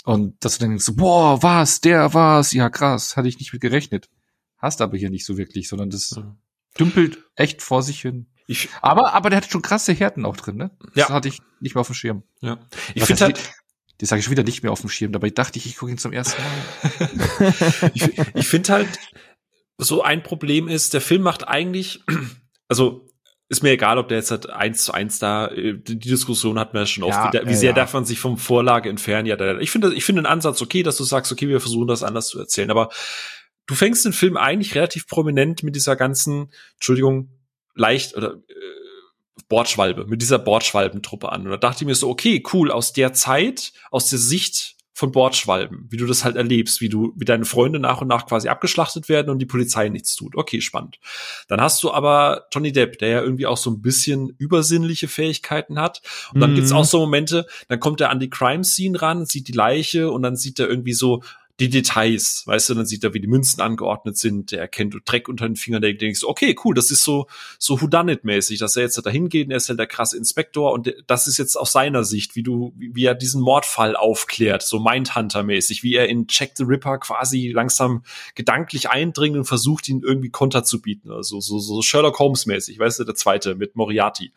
Und dass du dann denkst, boah, was, der war's, ja krass, hatte ich nicht mit gerechnet. Hast aber hier nicht so wirklich, sondern das mm. dümpelt echt vor sich hin. Ich, aber, aber der hat schon krasse Härten auch drin, ne? Das ja. hatte ich nicht mehr auf dem Schirm. Ja. Ich finde halt, das sage ich schon wieder nicht mehr auf dem Schirm, dabei dachte ich, ich gucke ihn zum ersten Mal. ich ich finde halt, so ein Problem ist, der Film macht eigentlich, also ist mir egal, ob der jetzt halt eins zu eins da, äh, die Diskussion hat man ja schon oft, Ja, wie, wie äh, sehr ja. darf man sich vom Vorlage entfernen, ja, ich finde, ich finde den Ansatz okay, dass du sagst, okay, wir versuchen das anders zu erzählen, aber du fängst den Film eigentlich relativ prominent mit dieser ganzen, Entschuldigung, leicht oder äh, Bordschwalbe, mit dieser Bordschwalbentruppe an. Und da dachte ich mir so, okay, cool, aus der Zeit, aus der Sicht von Bordschwalben, wie du das halt erlebst, wie du, wie deine Freunde nach und nach quasi abgeschlachtet werden und die Polizei nichts tut. Okay, spannend. Dann hast du aber Johnny Depp, der ja irgendwie auch so ein bisschen übersinnliche Fähigkeiten hat. Und dann Mhm. gibt's auch so Momente, dann kommt er an die Crime-Scene ran, sieht die Leiche und dann sieht er irgendwie so die Details, weißt du, dann sieht er, wie die Münzen angeordnet sind, der erkennt Dreck unter den Fingern, der denkt so, okay, cool, das ist so, so Whodunit-mäßig, dass er jetzt da hingeht er ist halt der krasse Inspektor und das ist jetzt aus seiner Sicht, wie du, wie er diesen Mordfall aufklärt, so Mindhunter-mäßig, wie er in Check the Ripper quasi langsam gedanklich eindringt und versucht, ihn irgendwie Konter zu bieten, also so, so Sherlock Holmes-mäßig, weißt du, der zweite mit Moriarty.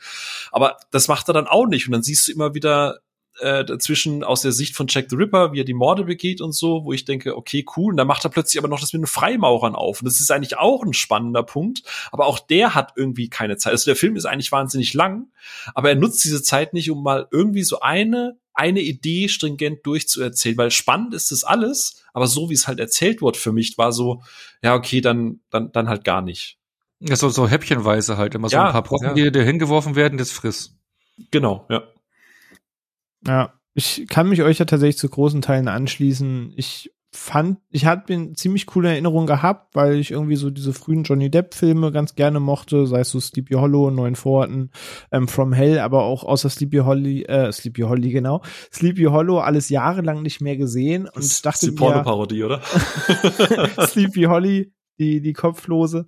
Aber das macht er dann auch nicht und dann siehst du immer wieder äh, dazwischen aus der Sicht von Jack the Ripper, wie er die Morde begeht und so, wo ich denke, okay, cool. Und dann macht er plötzlich aber noch das mit den Freimaurern auf. Und das ist eigentlich auch ein spannender Punkt. Aber auch der hat irgendwie keine Zeit. Also der Film ist eigentlich wahnsinnig lang, aber er nutzt diese Zeit nicht, um mal irgendwie so eine, eine Idee stringent durchzuerzählen, weil spannend ist das alles, aber so wie es halt erzählt wird für mich, war so, ja, okay, dann, dann, dann halt gar nicht. Ja, so, so häppchenweise halt. Immer so Ja, ein paar Brocken, ja. die dir hingeworfen werden, das friss. Genau, ja. Ja, ich kann mich euch ja tatsächlich zu großen Teilen anschließen. Ich fand, ich hatte eine ziemlich coole Erinnerung gehabt, weil ich irgendwie so diese frühen Johnny Depp-Filme ganz gerne mochte, sei es so Sleepy Hollow, Neuen Vororten, ähm, From Hell, aber auch außer Sleepy Holly, äh, Sleepy Holly, genau, Sleepy Hollow alles jahrelang nicht mehr gesehen und Das ist dachte die mir, Pornoparodie, oder? Sleepy Holly, die, die Kopflose,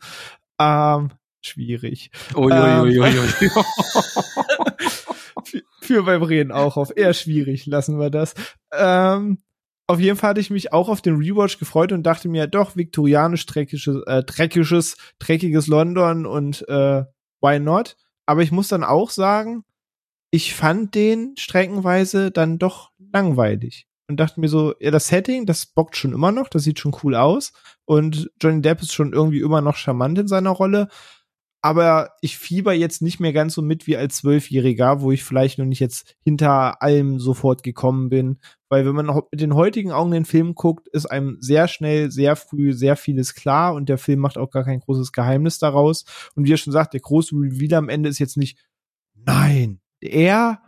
ähm, schwierig. Ui, Ähm. für, für beim Reden auch auf. Eher schwierig, lassen wir das. Ähm, auf jeden Fall hatte ich mich auch auf den Rewatch gefreut und dachte mir, doch, viktorianisch dreckiges, äh, dreckiges, dreckiges London und äh, why not? Aber ich muss dann auch sagen, ich fand den streckenweise dann doch langweilig. Und dachte mir so, ja, das Setting, das bockt schon immer noch, das sieht schon cool aus. Und Johnny Depp ist schon irgendwie immer noch charmant in seiner Rolle aber ich fieber jetzt nicht mehr ganz so mit wie als Zwölfjähriger, wo ich vielleicht noch nicht jetzt hinter allem sofort gekommen bin. Weil wenn man mit den heutigen Augen den Film guckt, ist einem sehr schnell, sehr früh sehr vieles klar und der Film macht auch gar kein großes Geheimnis daraus. Und wie er schon sagt, der große Reveal am Ende ist jetzt nicht, nein, er,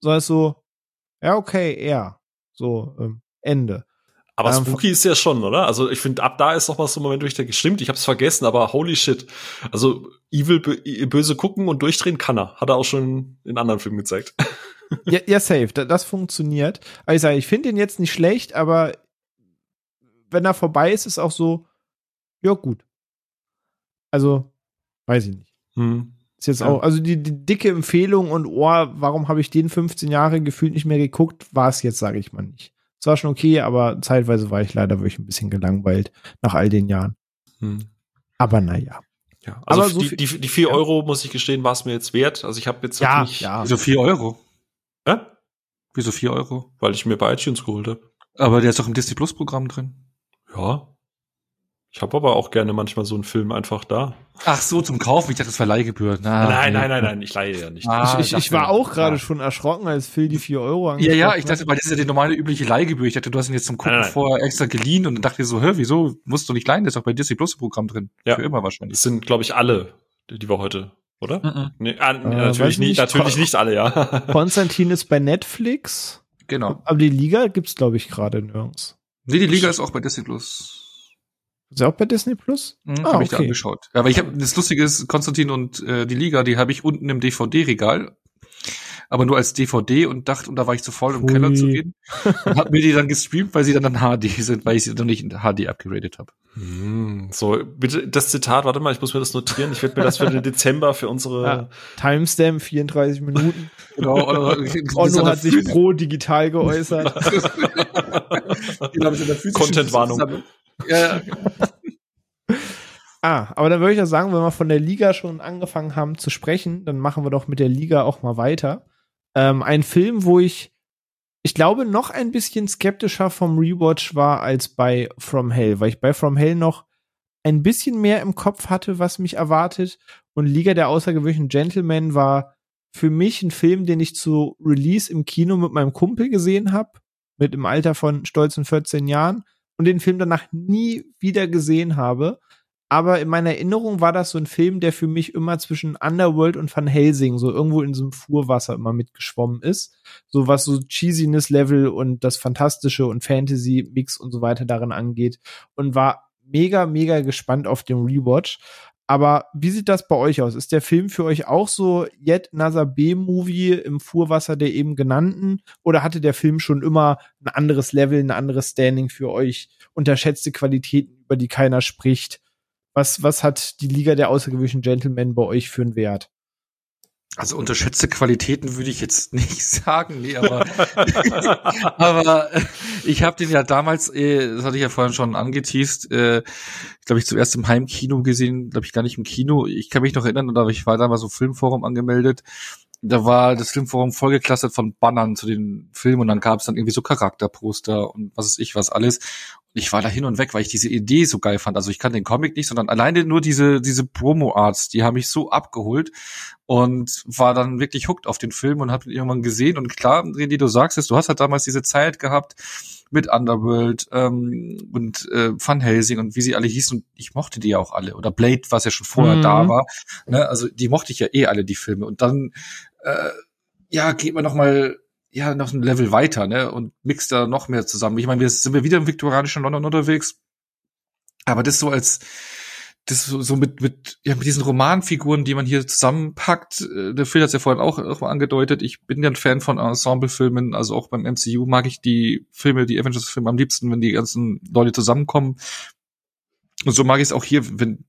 sondern so, ja, okay, er. So, ähm, Ende. Aber Ähm, spooky ist ja schon, oder? Also ich finde, ab da ist noch mal so ein Moment, wo ich denke, stimmt, ich hab's vergessen, aber holy shit. Also evil, bö- böse gucken und durchdrehen kann er. Hat er auch schon in anderen Filmen gezeigt. Ja, ja safe, da, das funktioniert. Aber ich sage, ich finde ihn jetzt nicht schlecht, aber wenn er vorbei ist, ist auch so, ja, gut. Also, weiß ich nicht. Hm. Ist jetzt Ja. auch, also die, die dicke Empfehlung und oh, warum habe ich den 15 Jahre gefühlt nicht mehr geguckt, war es jetzt, sage ich mal nicht. Es war schon okay, aber zeitweise war ich leider wirklich ein bisschen gelangweilt nach all den Jahren. Hm. Aber naja. Ja, also Aber so die, die, die vier Euro, muss ich gestehen, war es mir jetzt wert. Also ich habe jetzt Ja, nicht, ja. Wieso vier Euro? Hä? Wieso vier Euro? weil ich mir bei iTunes geholt habe. Aber der ist doch im Disney Plus Programm drin. Ja. Ich habe aber auch gerne manchmal so einen Film einfach da. Ach so, zum Kaufen. Ich dachte, das war Leihgebühr. Na, nein, nee. nein, nein, nein, ich leihe ja nicht. Ah, ich, ich, ich war auch gerade ja. schon erschrocken, als Phil die 4 Euro Ja, angesprochen ja, ich hat. dachte, weil das ist ja die normale übliche Leihgebühr. Ich dachte, du hast ihn jetzt zum Gucken Nein, nein, nein. vorher extra geliehen und dann dachte ich so, hä, wieso musst du nicht leihen? Der ist doch bei Disney Plus Programm drin. Ja. Für immer wahrscheinlich. Das sind, glaube ich, alle, die wir heute, oder? Mhm. Nee, ah, nee, Äh, natürlich ich nicht, nicht. natürlich nicht alle, ja. Konstantin ist bei Netflix, Genau. aber die Liga gibt's glaube ich gerade nirgends. Nee, die Liga ist auch bei Disney Plus. Ist er auch bei Disney Plus? Mhm, Ah, habe ich da okay. angeschaut. Ja, aber ich habe das Lustige ist, Konstantin und äh, die Liga, die habe ich unten im DVD-Regal, aber nur als DVD und dachte, und da war ich zu faul, um Pfui. Keller zu gehen. Und hab mir die dann gestreamt, weil sie dann in HD sind, weil ich sie dann nicht in HD abgeradet habe. Hm, so, bitte, das Zitat, warte mal, ich muss mir das notieren. Ich werde mir das für den Dezember für unsere, Ja. Timestamp 34 Minuten. Genau. Onno hat sich pro digital geäußert. Content-Warnung. Ja, ja. ah, aber dann würde ich ja sagen, wenn wir von der Liga schon angefangen haben zu sprechen, dann machen wir doch mit der Liga auch mal weiter. Ähm, ein Film, wo ich, ich glaube, noch ein bisschen skeptischer vom Rewatch war als bei From Hell, weil ich bei From Hell noch ein bisschen mehr im Kopf hatte, was mich erwartet. Und Liga der außergewöhnlichen Gentlemen war für mich ein Film, den ich zu Release im Kino mit meinem Kumpel gesehen habe, mit im Alter von stolzen 14 Jahren und den Film danach nie wieder gesehen habe. Aber in meiner Erinnerung war das so ein Film, der für mich immer zwischen Underworld und Van Helsing so irgendwo in so einem Fuhrwasser immer mitgeschwommen ist. So was so Cheesiness-Level und das Fantastische und Fantasy-Mix und so weiter darin angeht. Und war mega, mega gespannt auf den Rewatch. Aber wie sieht das bei euch aus? Ist der Film für euch auch so yet another B-Movie im Fuhrwasser der eben genannten? Oder hatte der Film schon immer ein anderes Level, ein anderes Standing für euch? Unterschätzte Qualitäten, über die keiner spricht? Was, was hat die Liga der außergewöhnlichen Gentlemen bei euch für einen Wert? Also unterschätzte Qualitäten würde ich jetzt nicht sagen, nee, aber, aber äh, ich habe den ja damals, äh, das hatte ich ja vorhin schon angeteased, äh, glaube ich zuerst im Heimkino gesehen, glaube ich gar nicht im Kino. Ich kann mich noch erinnern, oder ich war damals so Filmforum angemeldet. Da war das Filmforum vollgeklastert von Bannern zu den Filmen und dann gab es dann irgendwie so Charakterposter und was weiß ich was alles ich war da hin und weg, weil ich diese Idee so geil fand. Also ich kann den Comic nicht, sondern alleine nur diese, diese Promo-Arts, die haben mich so abgeholt und war dann wirklich hooked auf den Film und hab ihn irgendwann gesehen. Und klar, wie du sagst, ist, du hast halt damals diese Zeit gehabt mit Underworld ähm, und äh, Van Helsing und wie sie alle hießen. Und ich mochte die ja auch alle. Oder Blade, was ja schon vorher mhm. da war. Ne? Also die mochte ich ja eh alle, die Filme. Und dann äh, ja, geht man noch mal ja noch ein Level weiter, ne? Und mixt da noch mehr zusammen. Ich meine, wir sind wir wieder im viktorianischen London unterwegs. Aber das so als das so, mit, mit, ja, mit diesen Romanfiguren, die man hier zusammenpackt, äh, der Phil hat es ja vorhin auch, auch mal angedeutet, ich bin ja ein Fan von Ensemble-Filmen, also auch beim MCU mag ich die Filme, die Avengers-Filme am liebsten, wenn die ganzen Leute zusammenkommen. Und so mag ich es auch hier, wenn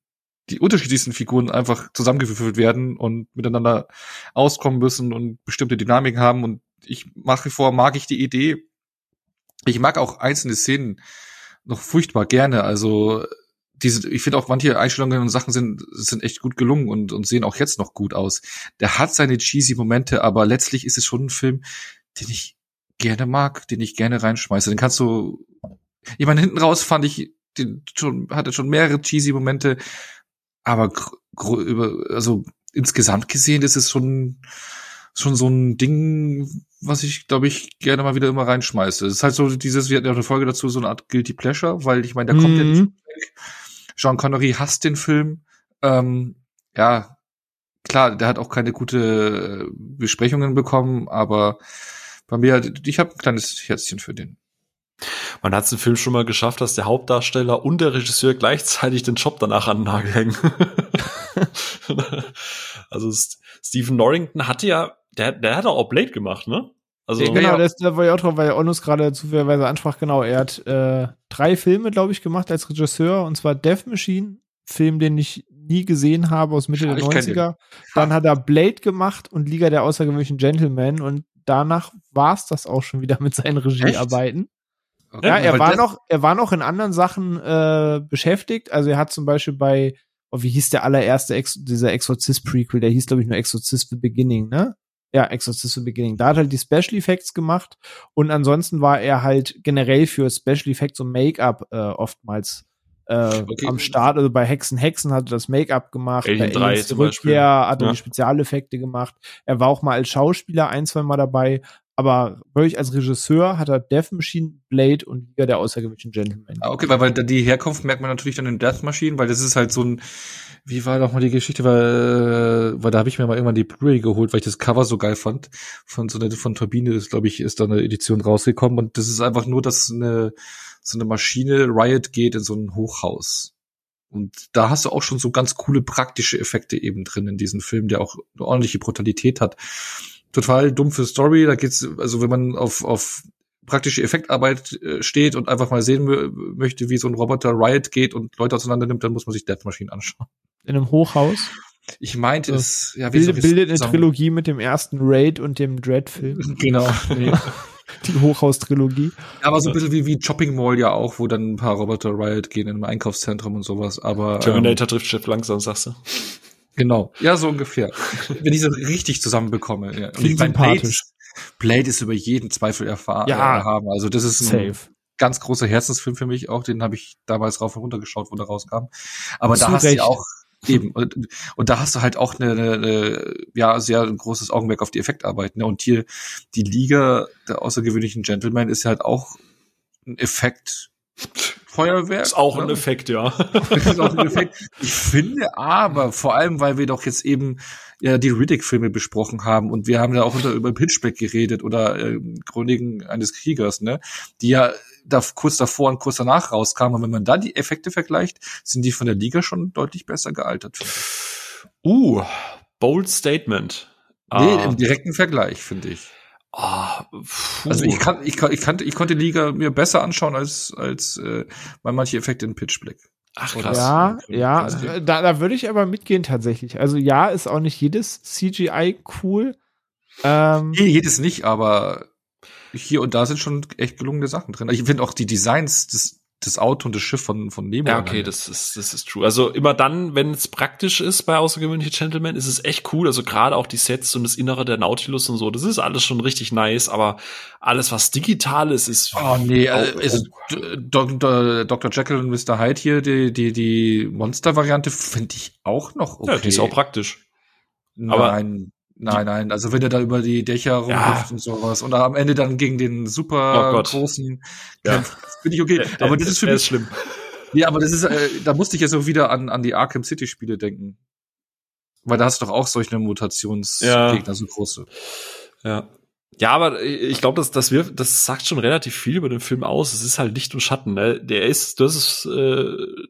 die unterschiedlichsten Figuren einfach zusammengewürfelt werden und miteinander auskommen müssen und bestimmte Dynamiken haben und ich nach wie vor mag ich die Idee. Ich mag auch einzelne Szenen noch furchtbar gerne. Also diese, ich finde auch manche Einstellungen und Sachen sind, sind echt gut gelungen und, und sehen auch jetzt noch gut aus. Der hat seine cheesy Momente, aber letztlich ist es schon ein Film, den ich gerne mag, den ich gerne reinschmeiße. Den kannst du, ich meine, hinten raus fand ich, den schon, hatte schon mehrere cheesy Momente, aber also insgesamt gesehen ist es schon, schon so ein Ding, was ich, glaube ich, gerne mal wieder immer reinschmeiße. Es ist halt so dieses, wir hatten ja eine Folge dazu, so eine Art Guilty Pleasure, weil ich meine, der mhm. kommt ja nicht mhm. weg. Sean Connery hasst den Film. Ähm, ja, klar, der hat auch keine gute äh, Besprechungen bekommen, aber bei mir, ich habe ein kleines Herzchen für den. Man hat es im Film schon mal geschafft, dass der Hauptdarsteller und der Regisseur gleichzeitig den Job danach an den Nagel hängen. also Stephen Norrington hatte ja der, der hat auch Blade gemacht, ne? Also, ja, genau, das, da war ja auch drauf, weil Onus gerade zufälligerweise ansprach, genau, er hat äh, drei Filme, glaube ich, gemacht als Regisseur, und zwar Death Machine, Film, den ich nie gesehen habe, aus Mitte ja, der 90er. Dann hat er Blade gemacht und Liga der außergewöhnlichen Gentlemen und danach war es das auch schon wieder mit seinen Regiearbeiten. Okay. Ja, er war noch, er war noch in anderen Sachen äh, beschäftigt. Also er hat zum Beispiel bei, oh, wie hieß der allererste Ex dieser Exorzist-Prequel, der hieß, glaube ich, nur Exorzist The Beginning, ne? Ja, Exorcist the Beginning. Da hat er halt die Special Effects gemacht und ansonsten war er halt generell für Special Effects und Make-up äh, oftmals äh, okay. am Start. Also bei Hexen Hexen hat er das Make-up gemacht. Alien bei 3 zum Rückkehr hat er ja. die Spezialeffekte gemacht. Er war auch mal als Schauspieler ein, zwei Mal dabei. Aber wirklich als Regisseur hat er Death Machine, Blade und Liga der außergewöhnlichen Gentlemen. Ah, okay, weil, weil die Herkunft merkt man natürlich dann in Death Machine, weil das ist halt so ein wie war doch mal die Geschichte, weil, weil da habe ich mir mal irgendwann die Blu-ray geholt, weil ich das Cover so geil fand. Von so eine von Turbine ist, glaube ich, ist da eine Edition rausgekommen und das ist einfach nur, dass eine so eine Maschine Riot geht in so ein Hochhaus. Und da hast du auch schon so ganz coole praktische Effekte eben drin in diesem Film, der auch eine ordentliche Brutalität hat. Total dumpfe Story, da geht's, also wenn man auf, auf praktische Effektarbeit äh, steht und einfach mal sehen möchte, wie so ein Roboter Riot geht und Leute auseinander nimmt, dann muss man sich Death Machine anschauen in einem Hochhaus. Ich meinte also, es, ja, wie bildet, bildet eine Trilogie mit dem ersten Raid und dem Dread-Film. Genau. Nee. Die Hochhaus-Trilogie. Aber so ein bisschen wie, wie Chopping Mall ja auch, wo dann ein paar Roboter Riot gehen in einem Einkaufszentrum und sowas. Aber Terminator ähm, trifft Chef langsam, sagst du. Genau, ja, so ungefähr. Wenn ich so richtig zusammenbekomme. Ja. Klingt sympathisch. Blade, Blade ist über jeden Zweifel erfahren ja, äh, haben. Also das ist ein, safe. ganz großer Herzensfilm für mich auch. Den habe ich damals rauf und runter geschaut, wo der rauskam. Aber Zu da hast du Recht. ja auch eben und, und da hast du halt auch eine, eine, eine ja sehr ein großes Augenmerk auf die Effektarbeit. Ne? Und hier die Liga der außergewöhnlichen Gentlemen ist ja halt auch ein Effekt. Feuerwerk. Ist auch ein? Effekt, ja. Ist auch ein Effekt. Ich finde aber, vor allem, weil wir doch jetzt eben ja, die Riddick-Filme besprochen haben und wir haben ja auch unter, über Pitchback geredet oder äh, Chroniken eines Kriegers, ne, die ja da kurz davor und kurz danach rauskamen. Und wenn man da die Effekte vergleicht, sind die von der Liga schon deutlich besser gealtert. Uh, bold statement. Nee, Ah, im direkten Vergleich, finde ich. Ah, puh. Also ich kann, ich kann, ich kannte, ich konnte die Liga mir besser anschauen als, als äh, bei manche Effekte in Pitchblack. Ach, oder- krass. Ja, ja, Also- äh, da, da würde ich aber mitgehen tatsächlich. Also ja, ist auch nicht jedes CGI cool. Ähm, Nee, jedes nicht, aber hier und da sind schon echt gelungene Sachen drin. Ich finde auch die Designs, das, das Auto und das Schiff von, von Nemo. Ja, okay, das ist, das ist true. Also immer dann, wenn es praktisch ist bei außergewöhnliche Gentlemen, ist es echt cool. Also gerade auch die Sets und das Innere der Nautilus und so, das ist alles schon richtig nice, aber alles, was digital ist, ist. Oh nee, äh, Oh, ist Dr. Dr. Jekyll und Mr. Hyde hier, die, die, die Monster-Variante finde ich auch noch okay. Ja, die ist auch praktisch. Nein, aber- nein, nein. Also wenn er da über die Dächer Ja. rumhüpft und sowas und am Ende dann gegen den super Oh großen Ja. kämpft, finde ich okay. Der- aber das ist für mich, ist schlimm. ja, aber das ist, äh, da musste ich ja so wieder an, an die Arkham City Spiele denken. Weil da hast du doch auch solche Mutationsgegner, Ja. so große. Ja. Ja, aber ich glaube, dass das wir, das sagt schon relativ viel über den Film aus. Es ist halt Licht und Schatten. Ne? Der ist, das ist, äh,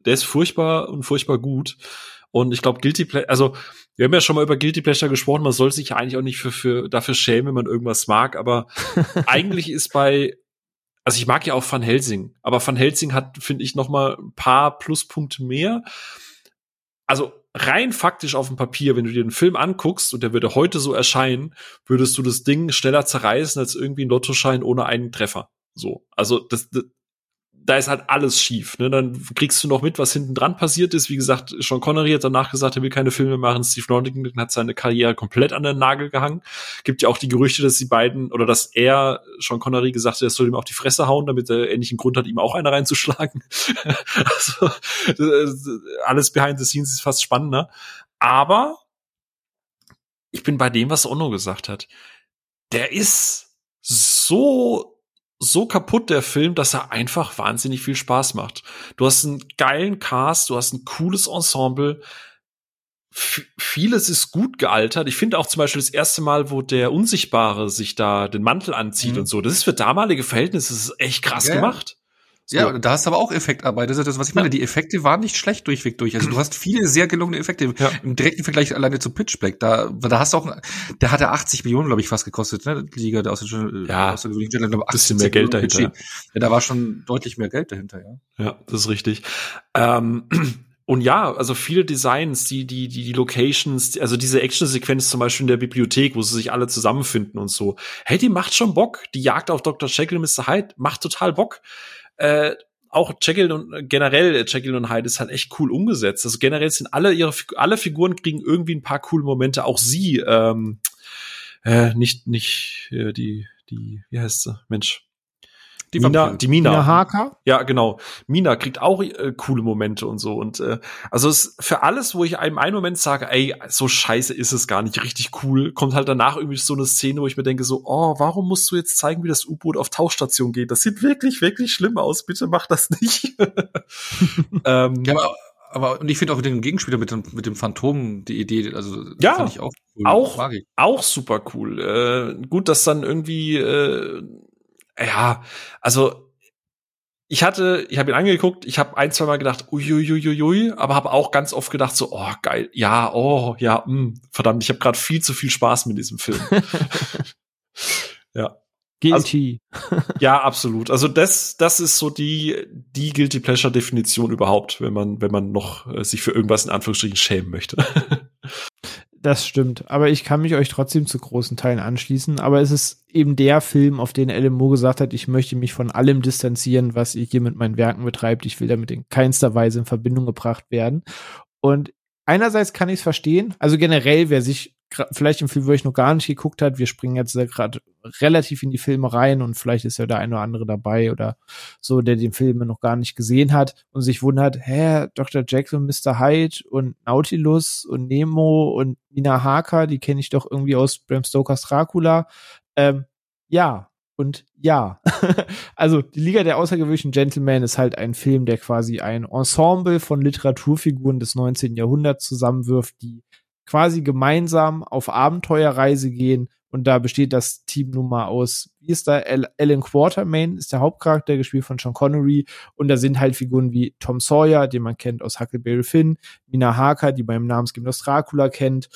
der ist furchtbar und furchtbar gut. Und ich glaube, Guilty Pleasure, also wir haben ja schon mal über Guilty Pleasure gesprochen. Man soll sich ja eigentlich auch nicht für, für dafür schämen, wenn man irgendwas mag. Aber eigentlich ist bei, also ich mag ja auch Van Helsing, aber Van Helsing hat, finde ich, noch mal ein paar Pluspunkte mehr. Also rein faktisch auf dem Papier, wenn du dir den Film anguckst und der würde heute so erscheinen, würdest du das Ding schneller zerreißen als irgendwie ein Lottoschein ohne einen Treffer. So. Also das, das da ist halt alles schief. Ne? Dann kriegst du noch mit, was hinten dran passiert ist. Wie gesagt, Sean Connery hat danach gesagt, er will keine Filme machen. Steve Norrington hat seine Karriere komplett an den Nagel gehangen. Gibt ja auch die Gerüchte, dass die beiden oder dass er Sean Connery gesagt hat, er soll ihm auf die Fresse hauen, damit er endlich einen Grund hat, ihm auch eine reinzuschlagen. also das- alles behind the scenes ist fast spannender. Aber ich bin bei dem, was Onno gesagt hat. Der ist so so kaputt der Film, dass er einfach wahnsinnig viel Spaß macht. Du hast einen geilen Cast, du hast ein cooles Ensemble. V vieles ist gut gealtert. Ich finde auch zum Beispiel das erste Mal, wo der Unsichtbare sich da den Mantel anzieht Mhm. und so. Das ist für damalige Verhältnisse echt krass ja. gemacht. So. Ja, da hast du aber auch Effektarbeit. Das ist das, was ich meine. Die Effekte waren nicht schlecht durchweg durch. Also du hast viele sehr gelungene Effekte. Ja. Im direkten Vergleich alleine zu Pitchback. Da, da hast du auch, der hatte 80 Millionen, glaube ich, fast gekostet, ne? Liga der außergewöhnlichen Ja. außergewöhnlichen Gentlemen, glaube, Bisschen 80 mehr Geld dahinter, Budget. Ja, da war schon deutlich mehr Geld dahinter, ja. Ja, das ist richtig. Ähm, und ja, also viele Designs, die, die, die, die Locations, also diese Action-Sequenz zum Beispiel in der Bibliothek, wo sie sich alle zusammenfinden und so. Hey, die macht schon Bock. Die Jagd auf Dr. Jekyll und Mr. Hyde macht total Bock. Äh, auch Jekyll und äh, generell Jekyll und Hyde ist halt echt cool umgesetzt. Also generell sind alle ihre alle Figuren kriegen irgendwie ein paar coole Momente. Auch sie, ähm, äh, nicht nicht äh, die die wie heißt sie Mensch Die Mina, die Mina. Mina Harker. Ja, genau. Mina kriegt auch äh, coole Momente und so. Und äh, also es für alles, wo ich einem einen Moment sage, ey, so scheiße ist es gar nicht richtig cool, kommt halt danach irgendwie so eine Szene, wo ich mir denke, so, oh, warum musst du jetzt zeigen, wie das U-Boot auf Tauchstation geht? Das sieht wirklich, wirklich schlimm aus. Bitte mach das nicht. ähm, Ja, aber, aber und ich finde auch den Gegenspieler mit dem, mit dem Phantom die Idee, also Ja, finde ich auch cool. auch- auch super cool. Äh, gut, dass dann irgendwie, äh, ja, also ich hatte, ich habe ihn angeguckt, ich habe ein, zwei Mal gedacht, uiuiuiui, aber habe auch ganz oft gedacht, so, oh geil, ja, oh, ja, mh, verdammt, ich habe gerade viel zu viel Spaß mit diesem Film. ja, Guilty. ja, absolut. Also das, das ist so die die guilty pleasure Definition überhaupt, wenn man wenn man noch äh, sich für irgendwas in Anführungsstrichen schämen möchte. Das stimmt. Aber ich kann mich euch trotzdem zu großen Teilen anschließen. Aber es ist eben der Film, auf den LMO gesagt hat, ich möchte mich von allem distanzieren, was ihr hier mit meinen Werken betreibt. Ich will damit in keinster Weise in Verbindung gebracht werden. Und einerseits kann ich es verstehen. Also generell, wer sich vielleicht im Film, wo ich noch gar nicht geguckt hat, wir springen jetzt gerade relativ in die Filme rein und vielleicht ist ja der eine oder andere dabei oder so, der den Film noch gar nicht gesehen hat und sich wundert, hä, Dr. Jekyll, Mr. Hyde und Nautilus und Nemo und Nina Harker, die kenne ich doch irgendwie aus Bram Stokers Dracula. Ähm, ja, und ja. also die Liga der außergewöhnlichen Gentlemen ist halt ein Film, der quasi ein Ensemble von Literaturfiguren des 19. Jahrhunderts zusammenwirft, die quasi gemeinsam auf Abenteuerreise gehen. Und da besteht das Team nun mal aus, wie ist da, Alan Quartermain ist der Hauptcharakter, gespielt von Sean Connery. Und da sind halt Figuren wie Tom Sawyer, den man kennt aus Huckleberry Finn, Mina Harker, die beim Namensgebenden aus Dracula kennt,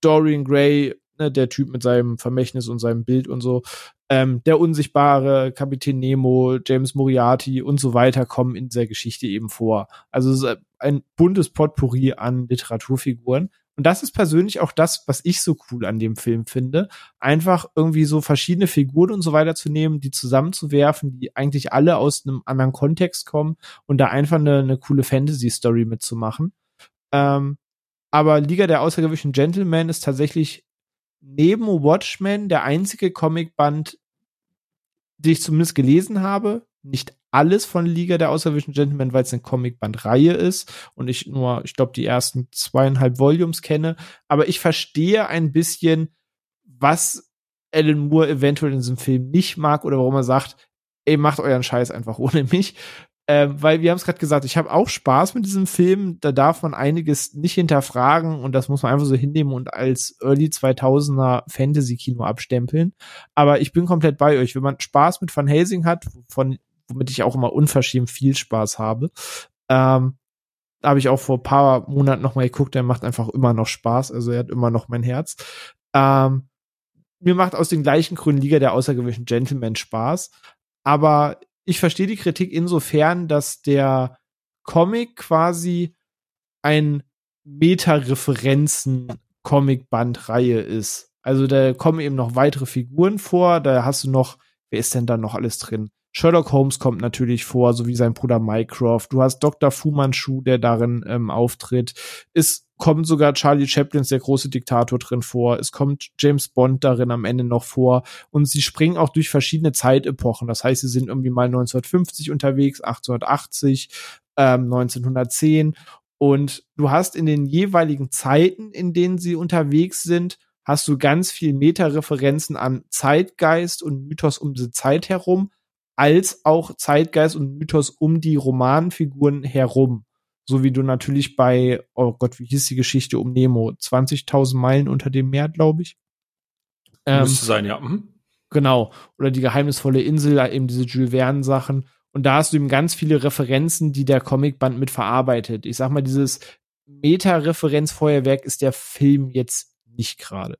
Dorian Gray, ne, der Typ mit seinem Vermächtnis und seinem Bild und so, ähm, der unsichtbare Kapitän Nemo, James Moriarty und so weiter kommen in dieser Geschichte eben vor. Also es ist ein buntes Potpourri an Literaturfiguren. Und das ist persönlich auch das, was ich so cool an dem Film finde. Einfach irgendwie so verschiedene Figuren und so weiter zu nehmen, die zusammenzuwerfen, die eigentlich alle aus einem anderen Kontext kommen und da einfach eine, eine coole Fantasy-Story mitzumachen. Ähm, aber Liga der außergewöhnlichen Gentlemen ist tatsächlich neben Watchmen der einzige Comicband, den ich zumindest gelesen habe. Nicht alles von Liga der außergewöhnlichen Gentlemen, weil es eine Comicbandreihe ist und ich nur, ich glaube, die ersten zweieinhalb Volumes kenne. Aber ich verstehe ein bisschen, was Alan Moore eventuell in diesem Film nicht mag oder warum er sagt, ey, macht euren Scheiß einfach ohne mich. Ähm, weil wir haben es gerade gesagt, ich habe auch Spaß mit diesem Film. Da darf man einiges nicht hinterfragen und das muss man einfach so hinnehmen und als Early 2000er Fantasy-Kino abstempeln. Aber ich bin komplett bei euch. Wenn man Spaß mit Van Helsing hat, von womit ich auch immer unverschämt viel Spaß habe, ähm, habe ich auch vor paar Monaten noch mal geguckt. Der macht einfach immer noch Spaß. Also er hat immer noch mein Herz. Ähm, mir macht aus den gleichen Gründen Liga der außergewöhnlichen Gentleman Spaß. Aber ich verstehe die Kritik insofern, dass der Comic quasi ein Meta-Referenzen-Comic-Band-Reihe ist. Also da kommen eben noch weitere Figuren vor. Da hast du noch, wer ist denn da noch alles drin? Sherlock Holmes kommt natürlich vor, sowie sein Bruder Mycroft. Du hast Dr. Fu Manchu, der darin ähm, auftritt. Es kommt sogar Charlie Chaplins, der große Diktator, drin vor. Es kommt James Bond darin am Ende noch vor. Und sie springen auch durch verschiedene Zeitepochen. Das heißt, sie sind irgendwie mal 1950 unterwegs, 1880, ähm, 1910. Und du hast in den jeweiligen Zeiten, in denen sie unterwegs sind, hast du ganz viel Meta-Referenzen an Zeitgeist und Mythos um diese Zeit herum, als auch Zeitgeist und Mythos um die Romanfiguren herum. So wie du natürlich bei, oh Gott, wie hieß die Geschichte um Nemo? 20.000 Meilen unter dem Meer, glaube ich. Ähm, Müsste sein, ja. Mhm. Genau. Oder die geheimnisvolle Insel, eben diese Jules Verne Sachen. Und da hast du eben ganz viele Referenzen, die der Comicband mit verarbeitet. Ich sag mal, dieses Meta-Referenzfeuerwerk ist der Film jetzt nicht gerade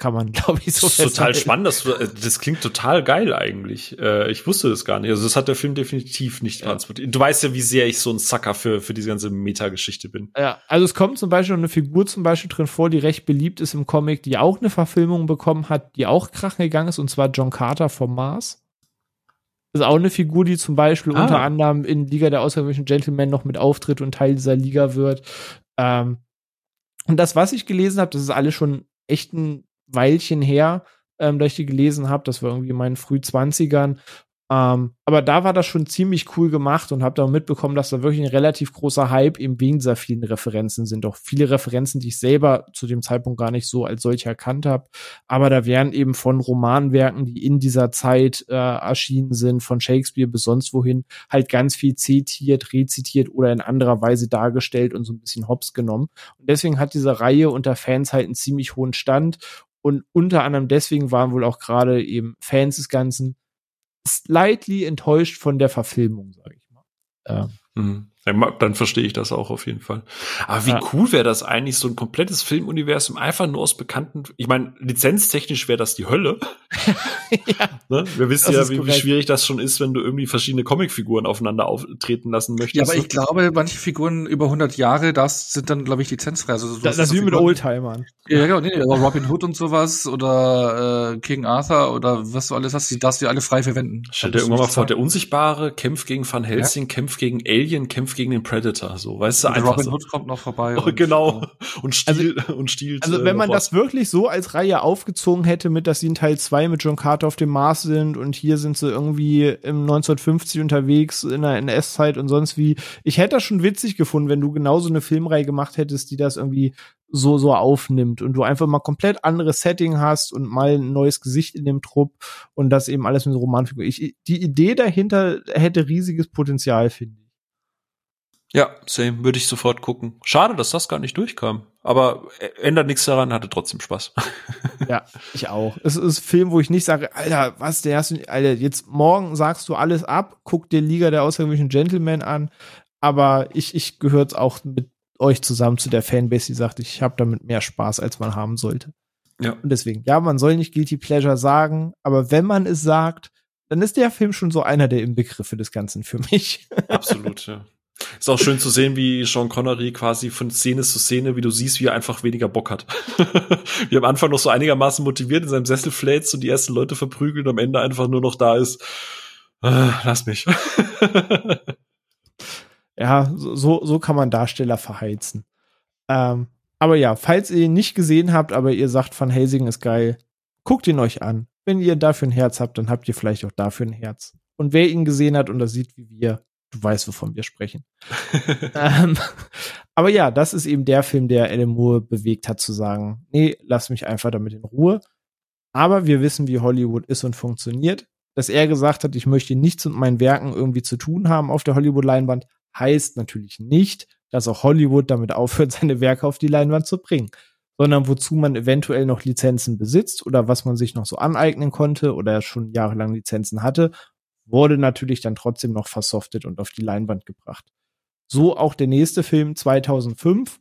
kann man, glaube ich, so Das ist total spannend. Das, äh, das klingt total geil eigentlich. Äh, ich wusste das gar nicht. Also das hat der Film definitiv nicht ja. transportiert. Du weißt ja, wie sehr ich so ein Sucker für, für diese ganze Meta-Geschichte bin. Ja, also es kommt zum Beispiel eine Figur zum Beispiel drin vor, die recht beliebt ist im Comic, die auch eine Verfilmung bekommen hat, die auch krachen gegangen ist, und zwar John Carter vom Mars. Das ist auch eine Figur, die zum Beispiel ah. unter anderem in Liga der außergewöhnlichen Gentlemen noch mit auftritt und Teil dieser Liga wird. Ähm, und das, was ich gelesen habe, das ist alles schon echt ein Weilchen her, ähm, dass ich die gelesen habe. Das war irgendwie in meinen Frühzwanzigern. Ähm, aber da war das schon ziemlich cool gemacht und habe da mitbekommen, dass da wirklich ein relativ großer Hype eben wegen dieser vielen Referenzen sind. Auch viele Referenzen, die ich selber zu dem Zeitpunkt gar nicht so als solche erkannt habe. Aber da wären eben von Romanwerken, die in dieser Zeit äh, erschienen sind, von Shakespeare bis sonst wohin, halt ganz viel zitiert, rezitiert oder in anderer Weise dargestellt und so ein bisschen hops genommen. Und deswegen hat diese Reihe unter Fans halt einen ziemlich hohen Stand und unter anderem deswegen waren wohl auch gerade eben Fans des Ganzen slightly enttäuscht von der Verfilmung, sage ich mal. Ähm. Mhm. Dann verstehe ich das auch auf jeden Fall. Aber wie ja. cool wäre das eigentlich, so ein komplettes Filmuniversum einfach nur aus bekannten, ich meine, lizenztechnisch wäre das die Hölle. ja, ne? Wir wissen ja, wie, wie, schwierig das schon ist, wenn du irgendwie verschiedene Comicfiguren aufeinander auftreten lassen möchtest. Ja, aber ich glaube, manche Figuren über 100 Jahre, das sind dann, glaube ich, lizenzfrei. Also, das, das ist wie mit Oldtimern. Ja, genau, nee, nee, Robin Hood und sowas oder äh, King Arthur oder was du alles hast, die darfst du alle frei verwenden. Stellt dir irgendwann mal vor, der Unsichtbare kämpft gegen Van Helsing, ja? kämpft gegen Alien, kämpft gegen den Predator, so, weißt du, Und einfach Robin so. Hood kommt noch vorbei. Oh, und, genau. Und stiehlt, und stiehlt. Also äh, wenn man das wirklich so als Reihe aufgezogen hätte, mit dass sie in Teil 2 mit John Carter auf dem Mars sind und hier sind sie irgendwie im 1950 unterwegs in der NS-Zeit und sonst wie. Ich hätte das schon witzig gefunden, wenn du genauso eine Filmreihe gemacht hättest, die das irgendwie so so aufnimmt und du einfach mal komplett anderes Setting hast und mal ein neues Gesicht in dem Trupp und das eben alles mit Romanfigur. Ich, die Idee dahinter hätte riesiges Potenzial, finde ich. Ja, same, würde ich sofort gucken. Schade, dass das gar nicht durchkam. Aber äh, ändert nichts daran, hatte trotzdem Spaß. Ja, ich auch. Es ist ein Film, wo ich nicht sage, Alter, was, der hast du, Alter, jetzt morgen sagst du alles ab, guck dir Liga der außergewöhnlichen Gentlemen an, aber ich, ich gehöre auch mit euch zusammen zu der Fanbase, die sagt, ich habe damit mehr Spaß, als man haben sollte. Ja. Und deswegen, ja, man soll nicht Guilty Pleasure sagen, aber wenn man es sagt, dann ist der Film schon so einer der Inbegriffe des Ganzen für mich. Absolut, ja. Ist auch schön zu sehen, wie Sean Connery quasi von Szene zu Szene, wie du siehst, wie er einfach weniger Bock hat. wie am Anfang noch so einigermaßen motiviert in seinem Sessel fläzt und die ersten Leute verprügelt und am Ende einfach nur noch da ist. Äh, lass mich. Ja, so, so so kann man Darsteller verheizen. Ähm, aber ja, falls ihr ihn nicht gesehen habt, aber ihr sagt, Van Helsing ist geil, guckt ihn euch an. Wenn ihr dafür ein Herz habt, dann habt ihr vielleicht auch dafür ein Herz. Und wer ihn gesehen hat und das sieht wie wir, du weißt, wovon wir sprechen. ähm, aber ja, das ist eben der Film, der Alan Moore bewegt hat zu sagen, nee, lass mich einfach damit in Ruhe. Aber wir wissen, wie Hollywood ist und funktioniert. Dass er gesagt hat, ich möchte nichts mit meinen Werken irgendwie zu tun haben auf der Hollywood-Leinwand, heißt natürlich nicht, dass auch Hollywood damit aufhört, seine Werke auf die Leinwand zu bringen, sondern wozu man eventuell noch Lizenzen besitzt oder was man sich noch so aneignen konnte oder schon jahrelang Lizenzen hatte, wurde natürlich dann trotzdem noch versoftet und auf die Leinwand gebracht. So auch der nächste Film 2005,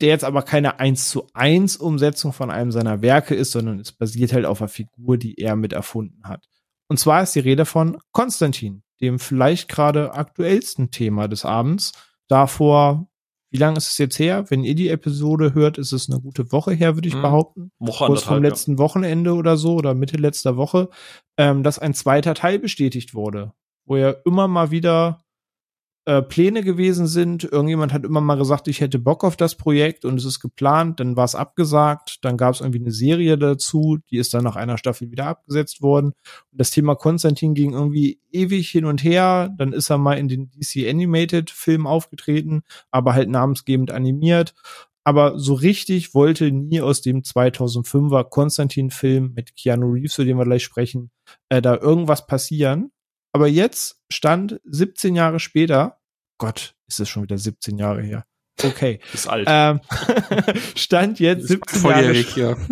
der jetzt aber keine 1 zu 1 Umsetzung von einem seiner Werke ist, sondern es basiert halt auf einer Figur, die er mit erfunden hat. Und zwar ist die Rede von Konstantin, dem vielleicht gerade aktuellsten Thema des Abends. Davor, wie lange ist es jetzt her? Wenn ihr die Episode hört, ist es eine gute Woche her, würde ich Mhm. behaupten. Woche Kurz vom anderthalb, ja. letzten Wochenende oder so oder Mitte letzter Woche, ähm, dass ein zweiter Teil bestätigt wurde, wo ja immer mal wieder äh, Pläne gewesen sind. Irgendjemand hat immer mal gesagt, ich hätte Bock auf das Projekt und es ist geplant, dann war es abgesagt, dann gab es irgendwie eine Serie dazu, die ist dann nach einer Staffel wieder abgesetzt worden. Und das Thema Konstantin ging irgendwie ewig hin und her. Dann ist er mal in den DC Animated Film aufgetreten, aber halt namensgebend animiert. Aber so richtig wollte nie aus dem 2005er Konstantin-Film mit Keanu Reeves, zu dem wir gleich sprechen, äh, da irgendwas passieren. Aber jetzt stand 17 Jahre später, Gott, ist es schon wieder 17 Jahre her. Okay. Ist alt. Ähm, stand jetzt 17 Jahre Volljährig, ja.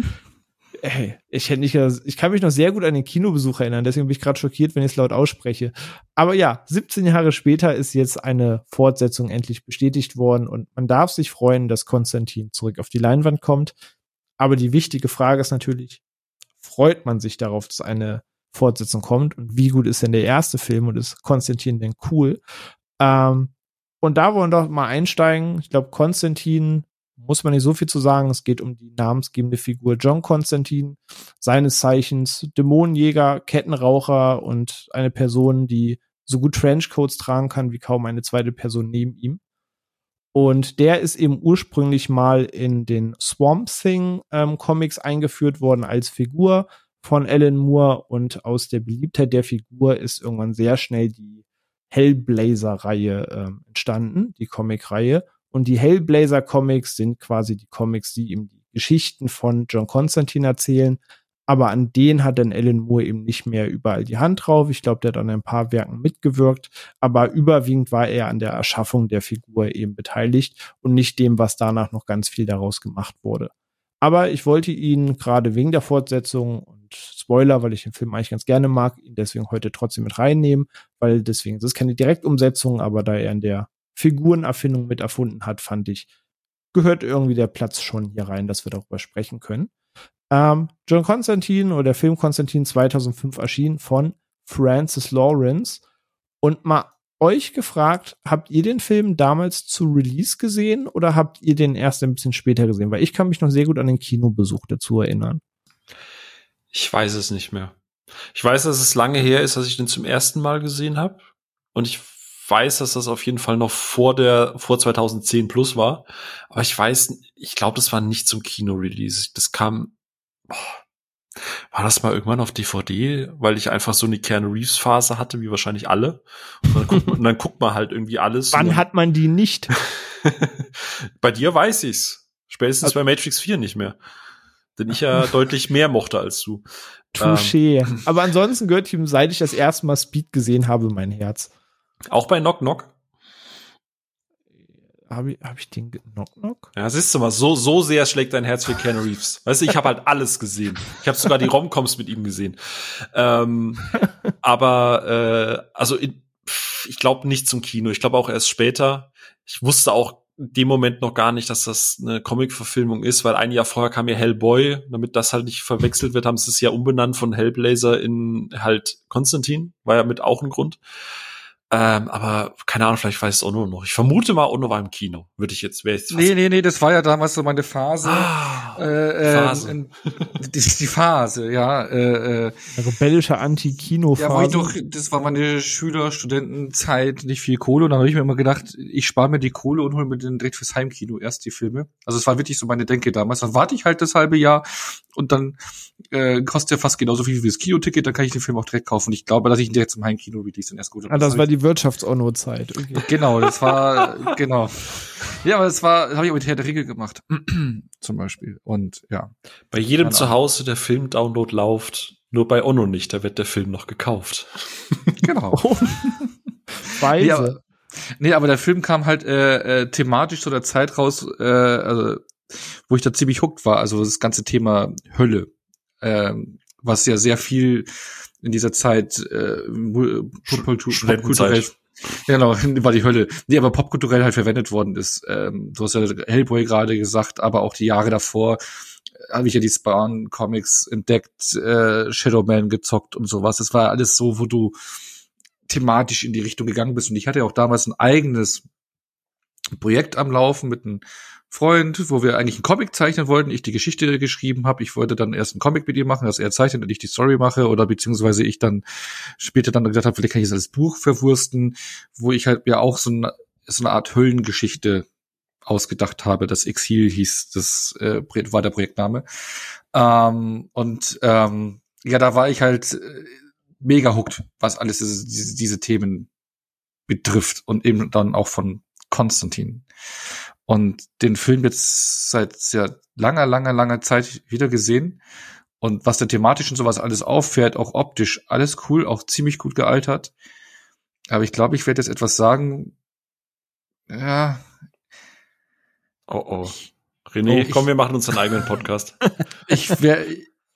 Ey, ich hätte nicht, ich kann mich noch sehr gut an den Kinobesuch erinnern, deswegen bin ich gerade schockiert, wenn ich es laut ausspreche. Aber ja, 17 Jahre später ist jetzt eine Fortsetzung endlich bestätigt worden und man darf sich freuen, dass Konstantin zurück auf die Leinwand kommt. Aber die wichtige Frage ist natürlich, freut man sich darauf, dass eine Fortsetzung kommt und wie gut ist denn der erste Film und ist Konstantin denn cool? Ähm, und da wollen wir doch mal einsteigen. Ich glaube, Konstantin muss man nicht so viel zu sagen. Es geht um die namensgebende Figur John Konstantin, seines Zeichens Dämonenjäger, Kettenraucher und eine Person, die so gut Trenchcoats tragen kann wie kaum eine zweite Person neben ihm. Und der ist eben ursprünglich mal in den Swamp Thing ähm, Comics eingeführt worden als Figur von Alan Moore und aus der Beliebtheit der Figur ist irgendwann sehr schnell die Hellblazer-Reihe ähm, entstanden, die Comic-Reihe. Und die Hellblazer-Comics sind quasi die Comics, die ihm die Geschichten von John Constantine erzählen. Aber an denen hat dann Alan Moore eben nicht mehr überall die Hand drauf. Ich glaube, der hat an ein paar Werken mitgewirkt. Aber überwiegend war er an der Erschaffung der Figur eben beteiligt und nicht dem, was danach noch ganz viel daraus gemacht wurde. Aber ich wollte ihn gerade wegen der Fortsetzung und Spoiler, weil ich den Film eigentlich ganz gerne mag, ihn deswegen heute trotzdem mit reinnehmen, weil deswegen, es ist keine Direktumsetzung, aber da er in der Figurenerfindung mit erfunden hat, fand ich, gehört irgendwie der Platz schon hier rein, dass wir darüber sprechen können. Ähm, John Constantine oder der Film Constantine 2005 erschien von Francis Lawrence und mal euch gefragt, habt ihr den Film damals zu Release gesehen oder habt ihr den erst ein bisschen später gesehen? Weil ich kann mich noch sehr gut an den Kinobesuch dazu erinnern. Ich weiß es nicht mehr. Ich weiß, dass es lange her ist, dass ich den zum ersten Mal gesehen habe. Und ich weiß, dass das auf jeden Fall noch vor der, vor 2010 plus war. Aber ich weiß, ich glaube, das war nicht zum Kino-Release. Das kam, boah, war das mal irgendwann auf DVD, weil ich einfach so eine Keanu Reeves Phase hatte, wie wahrscheinlich alle. Und dann guckt man, dann guckt man halt irgendwie alles. Wann hat man die nicht? bei dir weiß ich's. Spätestens also, bei Matrix 4 nicht mehr. Den ich ja deutlich mehr mochte als du. Touché. Ähm. Aber ansonsten gehört ihm, seit ich das erste Mal Speed gesehen habe, mein Herz. Auch bei Knock Knock? Habe ich, hab ich den Knock Knock? Ja, siehst du mal, so, so sehr schlägt dein Herz für Ken Reeves. Weißt du, ich habe halt alles gesehen. Ich habe sogar die Romcoms mit ihm gesehen. Ähm, aber äh, also in, ich glaube nicht zum Kino. Ich glaube auch erst später. Ich wusste auch dem Moment noch gar nicht, dass das eine Comic-Verfilmung ist, weil ein Jahr vorher kam ja Hellboy. Damit das halt nicht verwechselt wird, haben sie es ja umbenannt von Hellblazer in halt Konstantin. War ja mit auch ein Grund. Ähm, aber keine Ahnung, vielleicht weiß es Ono noch. Ich vermute mal, Ono war im Kino. Würde ich jetzt, wäre jetzt Nee, nee, nee, das war ja damals so meine Phase. Ah, äh, Phase. Äh, die, die, Phase, ja. Äh, äh, rebellische Anti-Kino-Phase. Ja, wo ich doch, das war meine Schüler-Studentenzeit, nicht viel Kohle. Und dann habe ich mir immer gedacht, ich spare mir die Kohle und hole mir den direkt fürs Heimkino erst die Filme. Also es war wirklich so meine Denke damals. Dann warte ich halt das halbe Jahr und dann äh, kostet ja fast genauso viel wie das Kinoticket, dann kann ich den Film auch direkt kaufen. Und ich glaube, dass ich ihn direkt zum Heimkino release und erst gut. Ah, das war die Wirtschafts-Onno-Zeit. Okay. Genau, das war, genau. Ja, aber das war, habe ich auch mit Herr der Ringe gemacht. zum Beispiel. Und ja. Bei jedem Zuhause der Film-Download läuft, nur bei Onno nicht, da wird der Film noch gekauft. genau. Weise. Nee aber, nee, aber der Film kam halt äh, äh, thematisch zu der Zeit raus, äh, also wo ich da ziemlich hooked war, also das ganze Thema Hölle ähm, was ja sehr viel in dieser Zeit äh, popkulturell Genau, war die Hölle. Nee, aber popkulturell halt verwendet worden ist. Ähm, du hast ja Hellboy gerade gesagt, aber auch die Jahre davor äh, habe ich ja die Spawn-Comics entdeckt, äh, Shadowman gezockt und sowas. Das war alles so, wo du thematisch in die Richtung gegangen bist. Und ich hatte ja auch damals ein eigenes Projekt am Laufen mit einem Freund, wo wir eigentlich einen Comic zeichnen wollten, ich die Geschichte geschrieben habe. Ich wollte dann erst einen Comic mit ihm machen, dass er zeichnet und ich die Story mache oder beziehungsweise ich dann später dann gedacht habe, vielleicht kann ich das als Buch verwursten, wo ich halt mir auch so, eine, so eine Art Höllengeschichte ausgedacht habe. Das Exil hieß, das äh, war der Projektname. Ähm, und ähm, ja, da war ich halt äh, mega hooked, was alles diese, diese Themen betrifft und eben dann auch von Konstantin. Und den Film jetzt seit sehr langer, langer, langer Zeit wieder gesehen. Und was der thematisch und sowas alles auffährt, auch optisch, alles cool, auch ziemlich gut gealtert. Aber ich glaube, ich werde jetzt etwas sagen. Ja. Oh oh. René, oh, komm, wir machen uns einen eigenen Podcast. ich wär,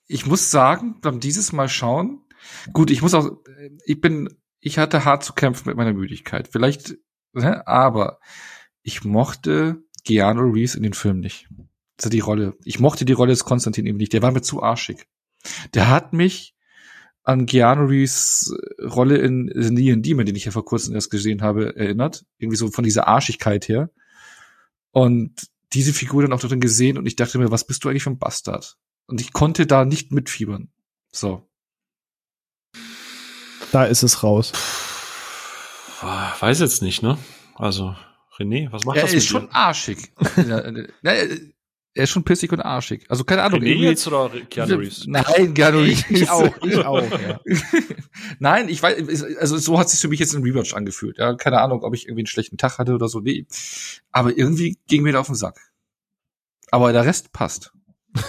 ich muss sagen, beim dieses Mal schauen. Gut, ich muss auch, ich bin, ich hatte hart zu kämpfen mit meiner Müdigkeit. Vielleicht, ne, aber ich mochte Keanu Reeves in den Filmen nicht. Also die Rolle. Ich mochte die Rolle des Konstantin eben nicht. Der war mir zu arschig. Der hat mich an Keanu Reeves Rolle in The Neon Demon, den ich ja vor kurzem erst gesehen habe, erinnert. Irgendwie so von dieser Arschigkeit her. Und diese Figur dann auch drin gesehen und ich dachte mir, was bist du eigentlich für ein Bastard? Und ich konnte da nicht mitfiebern. So. Da ist es raus. Weiß jetzt nicht, ne? Also, René, was macht er das Er ist schon dir? arschig. er ist schon pissig und arschig. Also keine Ahnung. René jetzt oder Keanu Reeves? Nein, Keanu Reeves. Ich, auch, ich auch. Ja. Nein, ich weiß, also so hat sich für mich jetzt im Rewatch angefühlt. Ja, keine Ahnung, ob ich irgendwie einen schlechten Tag hatte oder so. Nee. Aber irgendwie ging mir da auf den Sack. Aber der Rest passt.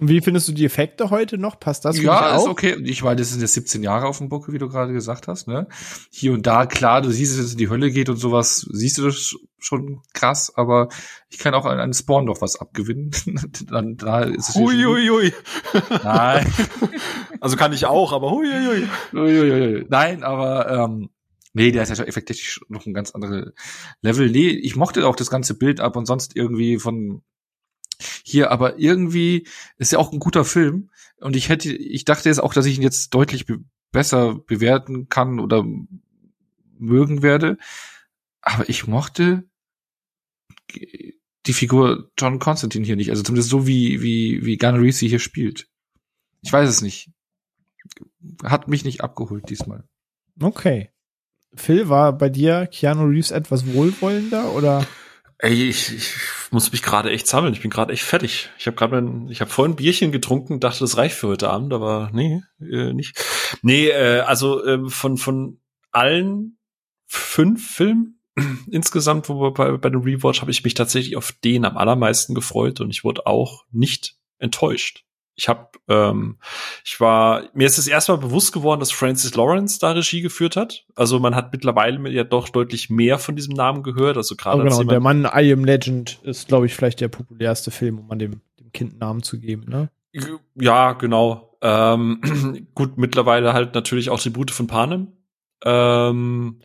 Und wie findest du die Effekte heute noch? Passt das? Ja, ist okay. Ich meine, das sind jetzt 17 Jahre auf dem Buckel, wie du gerade gesagt hast. Ne? Hier und da, klar, du siehst, dass es in die Hölle geht und sowas, siehst du das schon krass, aber ich kann auch an, an Spawn doch was abgewinnen. Dann, da ist es hui, hui, hui. Nein. also kann ich auch, aber hui, hui, hui. hui, Nein, aber ähm, Nee, der ist ja effektisch noch ein ganz anderes Level. Nee, ich mochte auch das ganze Bild ab und sonst irgendwie von hier, aber irgendwie ist ja auch ein guter Film und ich hätte, ich dachte jetzt auch, dass ich ihn jetzt deutlich be besser bewerten kann oder mögen werde, aber ich mochte die Figur John Constantine hier nicht, also zumindest so wie wie wie Gunnar Reese hier spielt. Ich weiß es nicht. Hat mich nicht abgeholt diesmal. Okay. Phil, war bei dir Keanu Reeves etwas wohlwollender oder? Ey, ich, ich muss mich gerade echt sammeln. Ich bin gerade echt fertig. Ich habe gerade ich habe vorhin ein Bierchen getrunken, dachte, das reicht für heute Abend, aber nee, äh, nicht. Nee, äh, also äh, von von allen fünf Filmen insgesamt, wo wir bei, bei dem Rewatch habe ich mich tatsächlich auf den am allermeisten gefreut und ich wurde auch nicht enttäuscht. Ich habe, ähm, ich war, mir ist es erstmal bewusst geworden, dass Francis Lawrence da Regie geführt hat. Also man hat mittlerweile ja doch deutlich mehr von diesem Namen gehört. Also gerade oh, genau, der Mann I Am Legend ist, glaube ich, vielleicht der populärste Film, um an dem, dem Kind Namen zu geben, ne? Ja, genau. Ähm, gut, mittlerweile halt natürlich auch Tribute von Panem. Ähm,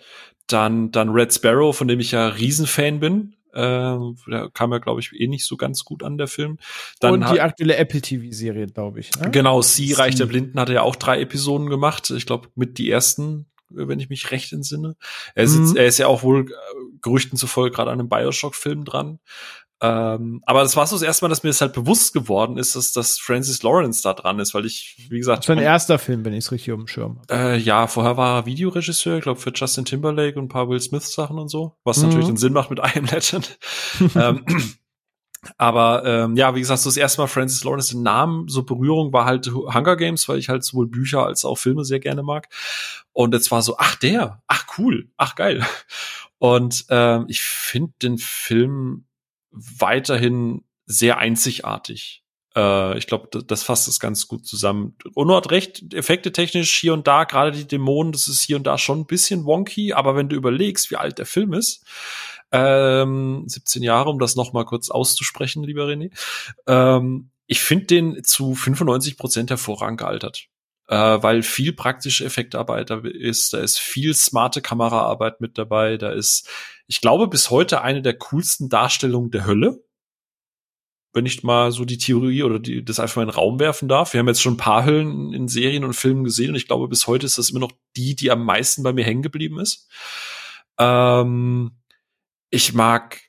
dann, dann Red Sparrow, von dem ich ja Riesenfan bin. Äh, da kam ja, glaube ich, eh nicht so ganz gut an, der Film. Dann Und die aktuelle Apple TV-Serie, glaube ich. Ne? Genau, Sie, Reich der Blinden, hatte ja auch drei Episoden gemacht. Ich glaube, mit die ersten, wenn ich mich recht entsinne. Er, sitzt, mhm. er ist ja auch wohl äh, Gerüchten zufolge gerade an einem Bioshock-Film dran. Ähm, aber das war so das erste Mal, dass mir das halt bewusst geworden ist, dass, dass Francis Lawrence da dran ist, weil ich, wie gesagt. Das war ein erster Film, wenn ich es richtig auf dem Schirm habe. Äh, ja, vorher war er Videoregisseur, ich glaube, für Justin Timberlake und ein paar Will Smith-Sachen und so, was mhm. natürlich den Sinn macht mit I Am Legend. ähm, aber ähm, ja, wie gesagt, so das erste Mal Francis Lawrence den Namen, so Berührung war halt Hunger Games, weil ich halt sowohl Bücher als auch Filme sehr gerne mag. Und jetzt war so, ach der, ach cool, ach geil. Und ähm, ich finde den Film weiterhin sehr einzigartig. Äh, ich glaube, das, das fasst es ganz gut zusammen. Ono hat recht, Effekte technisch hier und da, gerade die Dämonen, das ist hier und da schon ein bisschen wonky, aber wenn du überlegst, wie alt der Film ist, ähm, 17 Jahre, um das noch mal kurz auszusprechen, lieber René, ähm, ich finde den zu 95 Prozent hervorragend gealtert äh, weil viel praktische Effektarbeit da ist, da ist viel smarte Kameraarbeit mit dabei, da ist, ich glaube, bis heute eine der coolsten Darstellungen der Hölle. Wenn ich mal so die Theorie oder die, das einfach mal in den Raum werfen darf. Wir haben jetzt schon ein paar Höllen in Serien und Filmen gesehen und ich glaube, bis heute ist das immer noch die, die am meisten bei mir hängen geblieben ist. Ähm, ich mag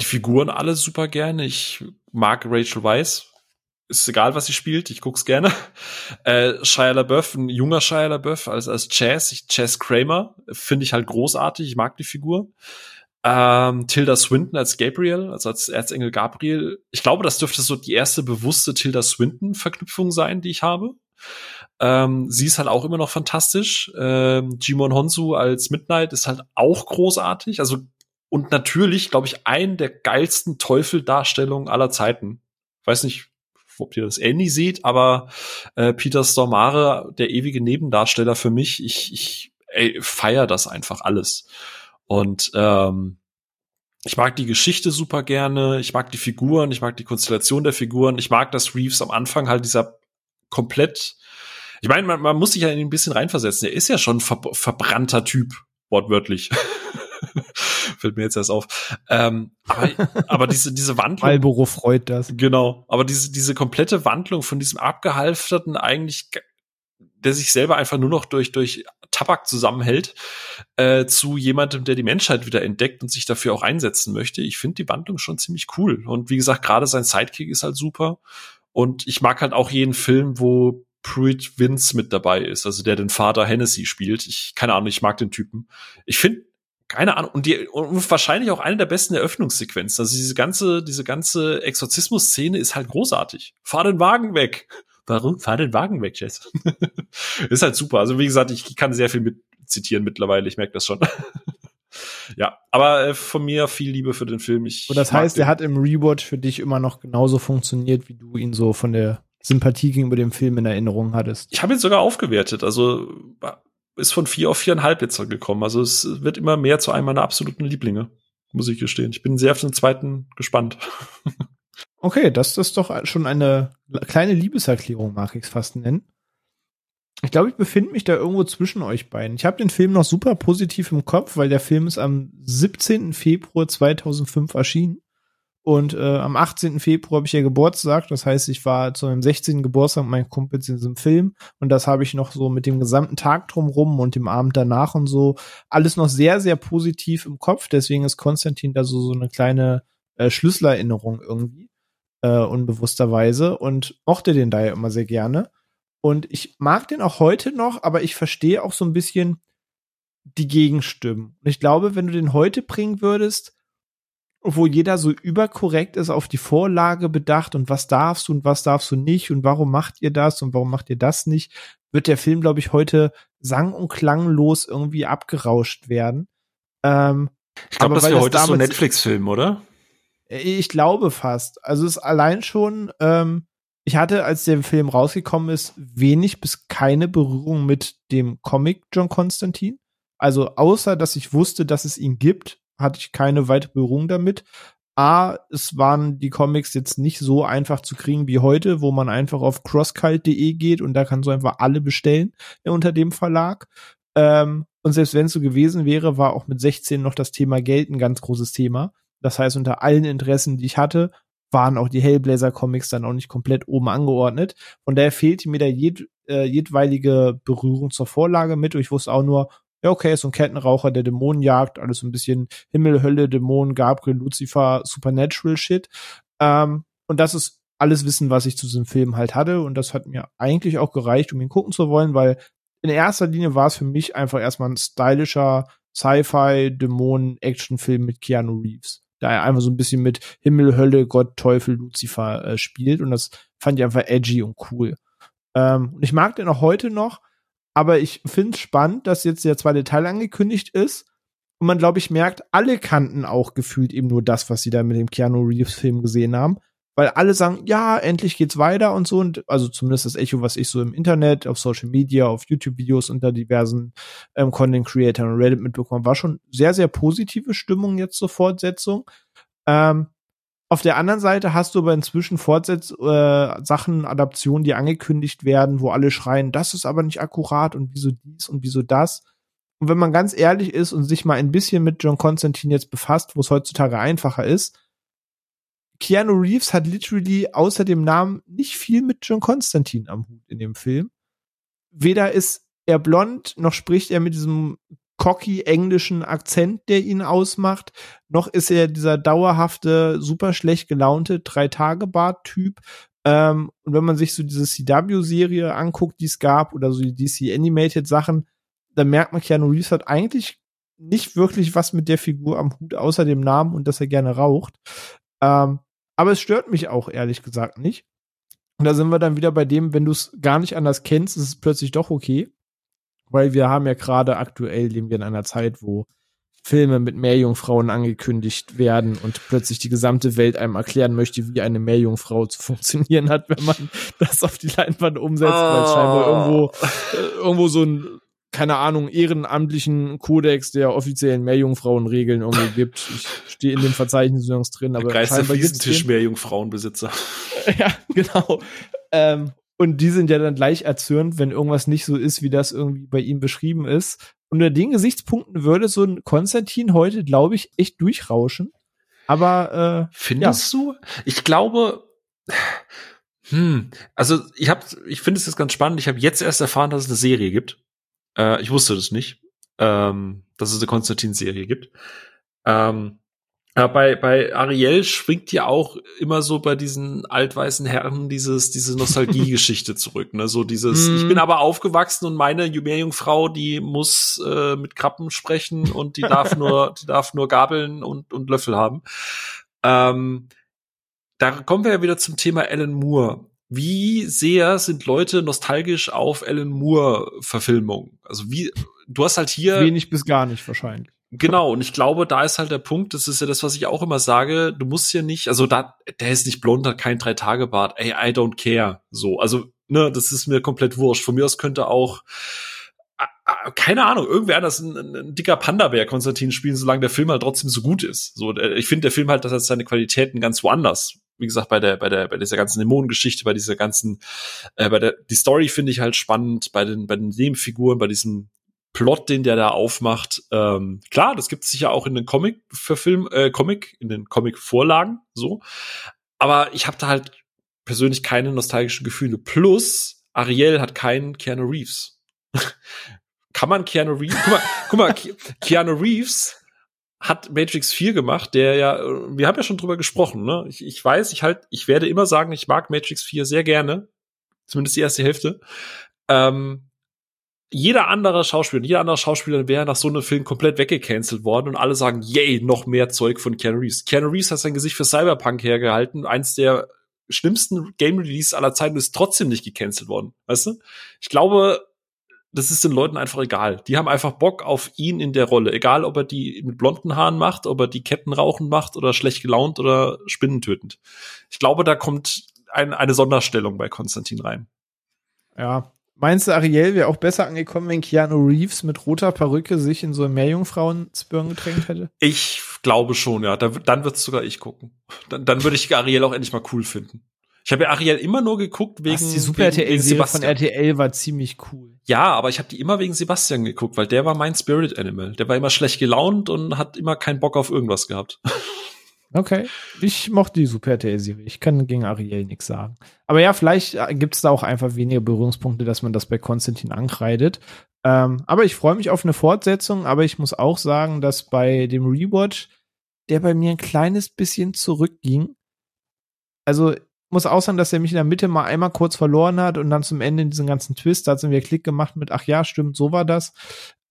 die Figuren alle super gerne. Ich mag Rachel Weisz, ist egal, was sie spielt, ich guck's gerne. Äh, Shia LaBeouf, ein junger Shia LaBeouf als, als Chaz, ich, Chaz Kramer, finde ich halt großartig, ich mag die Figur. Ähm, Tilda Swinton als Gabriel, also als Erzengel Gabriel. Ich glaube, das dürfte so die erste bewusste Tilda Swinton-Verknüpfung sein, die ich habe. Ähm, sie ist halt auch immer noch fantastisch. Ähm, Jimon Honsu als Midnight ist halt auch großartig. Also, und natürlich, glaube ich, ein der geilsten Teufeldarstellungen aller Zeiten. Weiß nicht, ob ihr das ähnlich seht, aber äh, Peter Stormare, der ewige Nebendarsteller für mich, ich, ich feier das einfach alles. Und ähm, ich mag die Geschichte super gerne, ich mag die Figuren, ich mag die Konstellation der Figuren, ich mag, dass Reeves am Anfang halt dieser komplett, ich meine, man, man muss sich ja ein bisschen reinversetzen. Er ist ja schon ein ver verbrannter Typ, wortwörtlich. Fällt mir jetzt erst auf. Ähm, aber, aber diese, diese Wandlung. Marlboro freut das. Genau. Aber diese, diese komplette Wandlung von diesem abgehalfterten eigentlich, der sich selber einfach nur noch durch, durch Tabak zusammenhält, äh, zu jemandem, der die Menschheit wieder entdeckt und sich dafür auch einsetzen möchte. Ich finde die Wandlung schon ziemlich cool. Und wie gesagt, gerade sein Sidekick ist halt super. Und ich mag halt auch jeden Film, wo Pruitt Vince mit dabei ist, also der den Vater Hennessy spielt. Ich, keine Ahnung, ich mag den Typen. Ich finde keine Ahnung, und die, und wahrscheinlich auch eine der besten Eröffnungssequenzen. Also diese ganze, diese ganze Exorzismus-Szene ist halt großartig. Fahr den Wagen weg. Warum? Fahr den Wagen weg, Jess. ist halt super. Also wie gesagt, ich kann sehr viel mit zitieren mittlerweile. Ich merke das schon. ja, aber äh, von mir viel Liebe für den Film. Ich und das heißt, er hat im Rewatch für dich immer noch genauso funktioniert, wie du ihn so von der Sympathie gegenüber dem Film in Erinnerung hattest. Ich habe ihn sogar aufgewertet. Also ist von vier auf viereinhalb jetzt gekommen. Also es wird immer mehr zu einem meiner absoluten Lieblinge, muss ich gestehen. Ich bin sehr auf den zweiten gespannt. okay, das ist doch schon eine kleine Liebeserklärung, mag ich es fast nennen. Ich glaube, ich befinde mich da irgendwo zwischen euch beiden. Ich habe den Film noch super positiv im Kopf, weil der Film ist am 17. Februar 2005 erschienen. Und äh, am 18. Februar habe ich ja Geburtstag. Das heißt, ich war zu meinem 16. Geburtstag mit meinen Kumpels in diesem Film. Und das habe ich noch so mit dem gesamten Tag drumrum und dem Abend danach und so alles noch sehr, sehr positiv im Kopf. Deswegen ist Konstantin da so, so eine kleine äh, Schlüsselerinnerung irgendwie, äh, unbewussterweise. Und mochte den da ja immer sehr gerne. Und ich mag den auch heute noch, aber ich verstehe auch so ein bisschen, die Gegenstimmen. Und ich glaube, wenn du den heute bringen würdest, wo jeder so überkorrekt ist auf die Vorlage bedacht und was darfst du und was darfst du nicht und warum macht ihr das und warum macht ihr das nicht, wird der Film, glaube ich, heute sang- und klanglos irgendwie abgerauscht werden. Ähm, ich glaube, das wäre heute so ein Netflix-Film, oder? Ich glaube fast. Also es ist allein schon, ähm, ich hatte, als der Film rausgekommen ist, wenig bis keine Berührung mit dem Comic John Constantine. Also außer, dass ich wusste, dass es ihn gibt, hatte ich keine weitere Berührung damit. A, es waren die Comics jetzt nicht so einfach zu kriegen wie heute, wo man einfach auf crosskalt.de geht und da kannst du einfach alle bestellen äh, unter dem Verlag. Ähm, und selbst wenn es so gewesen wäre, war auch mit 16 noch das Thema Geld ein ganz großes Thema. Das heißt, unter allen Interessen, die ich hatte, waren auch die Hellblazer-Comics dann auch nicht komplett oben angeordnet. Von daher fehlte mir da jed, äh, jedweilige Berührung zur Vorlage mit. Und ich wusste auch nur, ja, okay, so ein Kettenraucher, der Dämonen jagt, alles so ein bisschen Himmel, Hölle, Dämonen, Gabriel, Lucifer, Supernatural Shit. Ähm, und das ist alles Wissen, was ich zu diesem Film halt hatte. Und das hat mir eigentlich auch gereicht, um ihn gucken zu wollen, weil in erster Linie war es für mich einfach erstmal ein stylischer Sci-Fi, Dämonen-Action-Film mit Keanu Reeves. Da er einfach so ein bisschen mit Himmel, Hölle, Gott, Teufel, Lucifer äh, spielt. Und das fand ich einfach edgy und cool. Ähm, und ich mag den auch heute noch, aber ich finde es spannend, dass jetzt der zweite Teil angekündigt ist. Und man, glaube ich, merkt, alle kannten auch gefühlt eben nur das, was sie da mit dem Keanu Reeves-Film gesehen haben. Weil alle sagen, ja, endlich geht's weiter und so. Und also zumindest das Echo, was ich so im Internet, auf Social Media, auf YouTube-Videos unter diversen ähm, Content-Creatern und Reddit mitbekommen, war schon sehr, sehr positive Stimmung jetzt zur Fortsetzung. Ähm, auf der anderen Seite hast du aber inzwischen Fortsetz äh, Sachen, Adaptionen, die angekündigt werden, wo alle schreien, das ist aber nicht akkurat und wieso dies und wieso das. Und wenn man ganz ehrlich ist und sich mal ein bisschen mit John Constantine jetzt befasst, wo es heutzutage einfacher ist, Keanu Reeves hat literally außer dem Namen nicht viel mit John Constantine am Hut in dem Film. Weder ist er blond, noch spricht er mit diesem cocky englischen Akzent, der ihn ausmacht, noch ist er dieser dauerhafte, super schlecht gelaunte Drei-Tage-Bart-Typ. Ähm, und wenn man sich so diese CW-Serie anguckt, die es gab, oder so die DC Animated Sachen, dann merkt man, Keanu Reeves hat eigentlich nicht wirklich was mit der Figur am Hut, außer dem Namen und dass er gerne raucht. Ähm, aber es stört mich auch ehrlich gesagt nicht. Und da sind wir dann wieder bei dem, wenn du es gar nicht anders kennst, ist es plötzlich doch okay weil wir haben ja gerade aktuell leben wir in einer Zeit, wo Filme mit Meerjungfrauen angekündigt werden und plötzlich die gesamte Welt einem erklären möchte, wie eine Meerjungfrau zu funktionieren hat, wenn man das auf die Leinwand umsetzt, oh. weil es scheinbar irgendwo, äh, irgendwo so ein, keine Ahnung, ehrenamtlichen Kodex der offiziellen Meerjungfrauenregeln irgendwie gibt. Ich stehe in dem Verzeichnis nirgends drin, aber der scheinbar Fliesentisch Meerjungfrauenbesitzer. ja, genau. Ähm, und die sind ja dann gleich erzürnt, wenn irgendwas nicht so ist, wie das irgendwie bei ihm beschrieben ist. Unter den Gesichtspunkten würde so ein Konstantin heute, glaube ich, echt durchrauschen. Aber äh, findest ja. du? Ich glaube, hm, also ich habe, ich finde es jetzt ganz spannend. Ich habe jetzt erst erfahren, dass es eine Serie gibt. Äh, ich wusste das nicht, ähm, dass es eine Konstantin-Serie gibt. Ähm, ja, bei, bei Ariel schwingt ja auch immer so bei diesen altweißen Herren dieses, diese Nostalgie-Geschichte zurück, ne? So dieses, mm. ich bin aber aufgewachsen und meine Meerjungfrau, die muss äh, mit Krabben sprechen und die darf nur, die darf nur Gabeln und, und Löffel haben. Ähm, da kommen wir ja wieder zum Thema Alan Moore. Wie sehr sind Leute nostalgisch auf Alan Moore-Verfilmungen? Also wie, du hast halt hier. Wenig bis gar nicht wahrscheinlich. Genau, und ich glaube, da ist halt der Punkt, das ist ja das, was ich auch immer sage, du musst ja nicht, also da, der ist nicht blond, hat kein Drei-Tage-Bart, ey, I don't care, so, also, ne, das ist mir komplett wurscht. Von mir aus könnte auch, keine Ahnung, irgendwer anders ein, ein, ein dicker Panda-Bär Konstantin spielen, solange der Film halt trotzdem so gut ist. So, ich finde, der Film halt, das hat seine Qualitäten ganz woanders. Wie gesagt, bei der, bei der, bei dieser ganzen Dämonengeschichte, bei dieser ganzen, äh, bei der, die Story finde ich halt spannend, bei den, bei den Nebenfiguren, bei diesem Plot, den der da aufmacht. Ähm, klar, das gibt es sicher auch in den Comic für Film, äh, Comic, in den Comic-Vorlagen, so. Aber ich habe da halt persönlich keine nostalgischen Gefühle. Plus, Ariel hat keinen Keanu Reeves. Kann man Keanu Reeves, guck mal, guck mal, Keanu Reeves hat Matrix 4 gemacht, der ja, wir haben ja schon drüber gesprochen, ne? Ich, ich weiß, ich halt, ich werde immer sagen, ich mag Matrix 4 sehr gerne. Zumindest die erste Hälfte. Ähm, jeder andere Schauspieler, jeder andere Schauspieler wäre nach so einem Film komplett weggecancelt worden und alle sagen, yay, noch mehr Zeug von Keanu Reeves. Keanu Reeves hat sein Gesicht für Cyberpunk hergehalten, eins der schlimmsten Game Release aller Zeiten ist trotzdem nicht gecancelt worden, weißt du? Ich glaube, das ist den Leuten einfach egal. Die haben einfach Bock auf ihn in der Rolle. Egal, ob er die mit blonden Haaren macht, ob er die Ketten rauchen macht oder schlecht gelaunt oder spinnentötend. Ich glaube, da kommt ein, eine Sonderstellung bei Konstantin rein. Ja. Meinst du, Ariel wäre auch besser angekommen, wenn Keanu Reeves mit roter Perücke sich in so ein Meerjungfrauen-Spürn getränkt hätte? Ich glaube schon, ja. Da, dann wird's sogar ich gucken. Dann, dann würde ich Ariel auch endlich mal cool finden. Ich habe ja Ariel immer nur geguckt wegen Was, die Super RTL-Serie von RTL war ziemlich cool. Ja, aber ich habe die immer wegen Sebastian geguckt, weil der war mein Spirit Animal. Der war immer schlecht gelaunt und hat immer keinen Bock auf irgendwas gehabt. Okay, ich mochte die Super RTL-Serie. Ich kann gegen Ariel nichts sagen. Aber ja, vielleicht äh, gibt es da auch einfach weniger Berührungspunkte, dass man das bei Konstantin ankreidet. Ähm, aber ich freue mich auf eine Fortsetzung. Aber ich muss auch sagen, dass bei dem Rewatch der bei mir ein kleines bisschen zurückging. Also muss auch sagen, dass er mich in der Mitte mal einmal kurz verloren hat und dann zum Ende diesen ganzen Twist, da hat es mir Klick gemacht mit, ach ja, stimmt, so war das.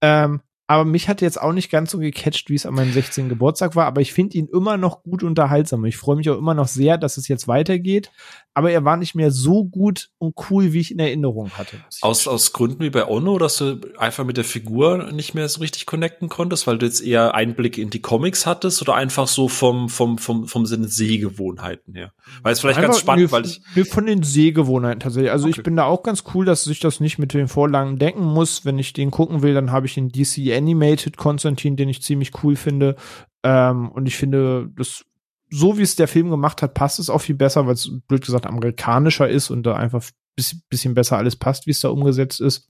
Ähm, aber mich hat jetzt auch nicht ganz so gecatcht, wie es an meinem 16. Geburtstag war, aber ich finde ihn immer noch gut unterhaltsam. Ich freue mich auch immer noch sehr, dass es jetzt weitergeht, aber er war nicht mehr so gut und cool, wie ich in Erinnerung hatte. Aus, aus Gründen wie bei Ono, dass du einfach mit der Figur nicht mehr so richtig connecten konntest, weil du jetzt eher Einblick in die Comics hattest oder einfach so vom, vom, vom, vom Sinne Sehgewohnheiten her? Weil es vielleicht einfach, ganz spannend, nee, weil ich. Nee, von den Sehgewohnheiten tatsächlich. Also okay. ich bin da auch ganz cool, dass sich das nicht mit den Vorlagen denken muss. Wenn ich den gucken will, dann habe ich den DC Animated Konstantin, den ich ziemlich cool finde. Ähm, und ich finde, das so wie es der Film gemacht hat, passt es auch viel besser, weil es blöd gesagt amerikanischer ist und da einfach bisschen, bisschen besser alles passt, wie es da umgesetzt ist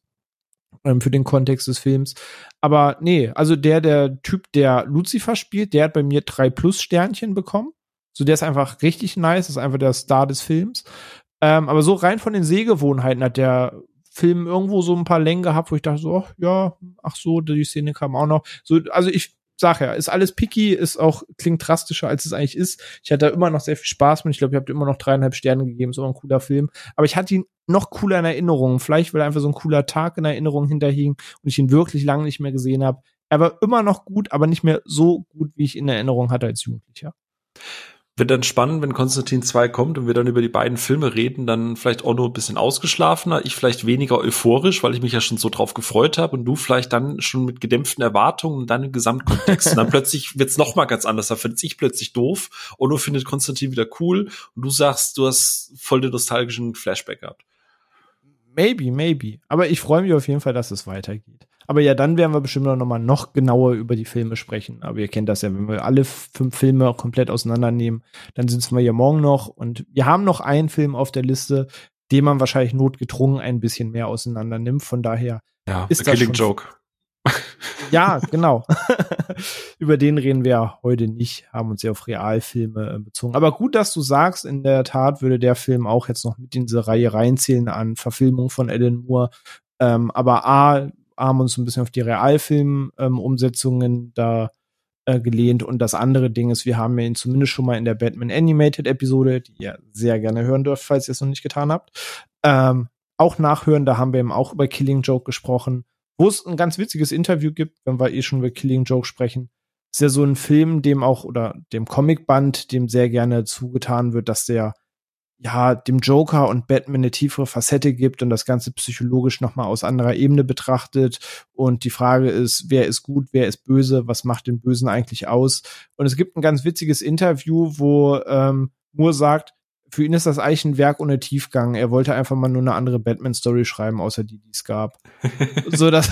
ähm, für den Kontext des Films. Aber nee, also der, der Typ, der Lucifer spielt, der hat bei mir drei Plus Sternchen bekommen. So, der ist einfach richtig nice, ist einfach der Star des Films. Ähm, aber so rein von den Sehgewohnheiten hat der Film irgendwo so ein paar Längen gehabt, wo ich dachte so, ach, ja, ach so, die Szene kam auch noch. So, also ich sag ja, ist alles picky, ist auch, klingt drastischer, als es eigentlich ist. Ich hatte da immer noch sehr viel Spaß mit. Ich glaube, ich habe immer noch dreieinhalb Sterne gegeben, so ein cooler Film. Aber ich hatte ihn noch cooler in Erinnerung. Vielleicht, weil einfach so ein cooler Tag in Erinnerung hinterhing und ich ihn wirklich lange nicht mehr gesehen habe. Er war immer noch gut, aber nicht mehr so gut, wie ich in Erinnerung hatte als Jugendlicher. Wird dann spannend, wenn Konstantin 2 kommt und wir dann über die beiden Filme reden, dann vielleicht nur ein bisschen ausgeschlafener, ich vielleicht weniger euphorisch, weil ich mich ja schon so drauf gefreut habe und du vielleicht dann schon mit gedämpften Erwartungen und dann im Gesamtkontext. und dann plötzlich wird's noch mal ganz anders. Da find's ich plötzlich doof. Ono findet Konstantin wieder cool und du sagst, du hast voll den nostalgischen Flashback gehabt. Maybe, maybe. Aber ich freue mich auf jeden Fall, dass es weitergeht. Aber ja, dann werden wir bestimmt noch mal noch genauer über die Filme sprechen. Aber ihr kennt das ja, wenn wir alle fünf Filme komplett auseinandernehmen, dann sitzen wir ja morgen noch. Und wir haben noch einen Film auf der Liste, den man wahrscheinlich notgedrungen ein bisschen mehr auseinander nimmt. Von daher ja, ist das Killing Joke. ja, genau. Über den reden wir heute nicht, haben uns ja auf Realfilme äh, bezogen. Aber gut, dass du sagst, in der Tat würde der Film auch jetzt noch mit in diese Reihe reinzählen an Verfilmung von Alan Moore. Ähm, aber A, haben uns ein bisschen auf die Realfilm-Umsetzungen ähm, da äh, gelehnt. Und das andere Ding ist, wir haben ihn zumindest schon mal in der Batman Animated Episode, die ihr sehr gerne hören dürft, falls ihr es noch nicht getan habt, ähm, auch nachhören. Da haben wir eben auch über Killing Joke gesprochen, wo es ein ganz witziges Interview gibt, wenn wir eh schon über Killing Joke sprechen. Ist ja so ein Film, dem auch, oder dem Comicband, dem sehr gerne zugetan wird, dass der ja, dem Joker und Batman eine tiefere Facette gibt und das Ganze psychologisch nochmal aus anderer Ebene betrachtet. Und die Frage ist, wer ist gut, wer ist böse, was macht den Bösen eigentlich aus? Und es gibt ein ganz witziges Interview, wo ähm, Moore sagt, für ihn ist das eigentlich ein Werk ohne Tiefgang. Er wollte einfach mal nur eine andere Batman-Story schreiben, außer die, die es gab. so dass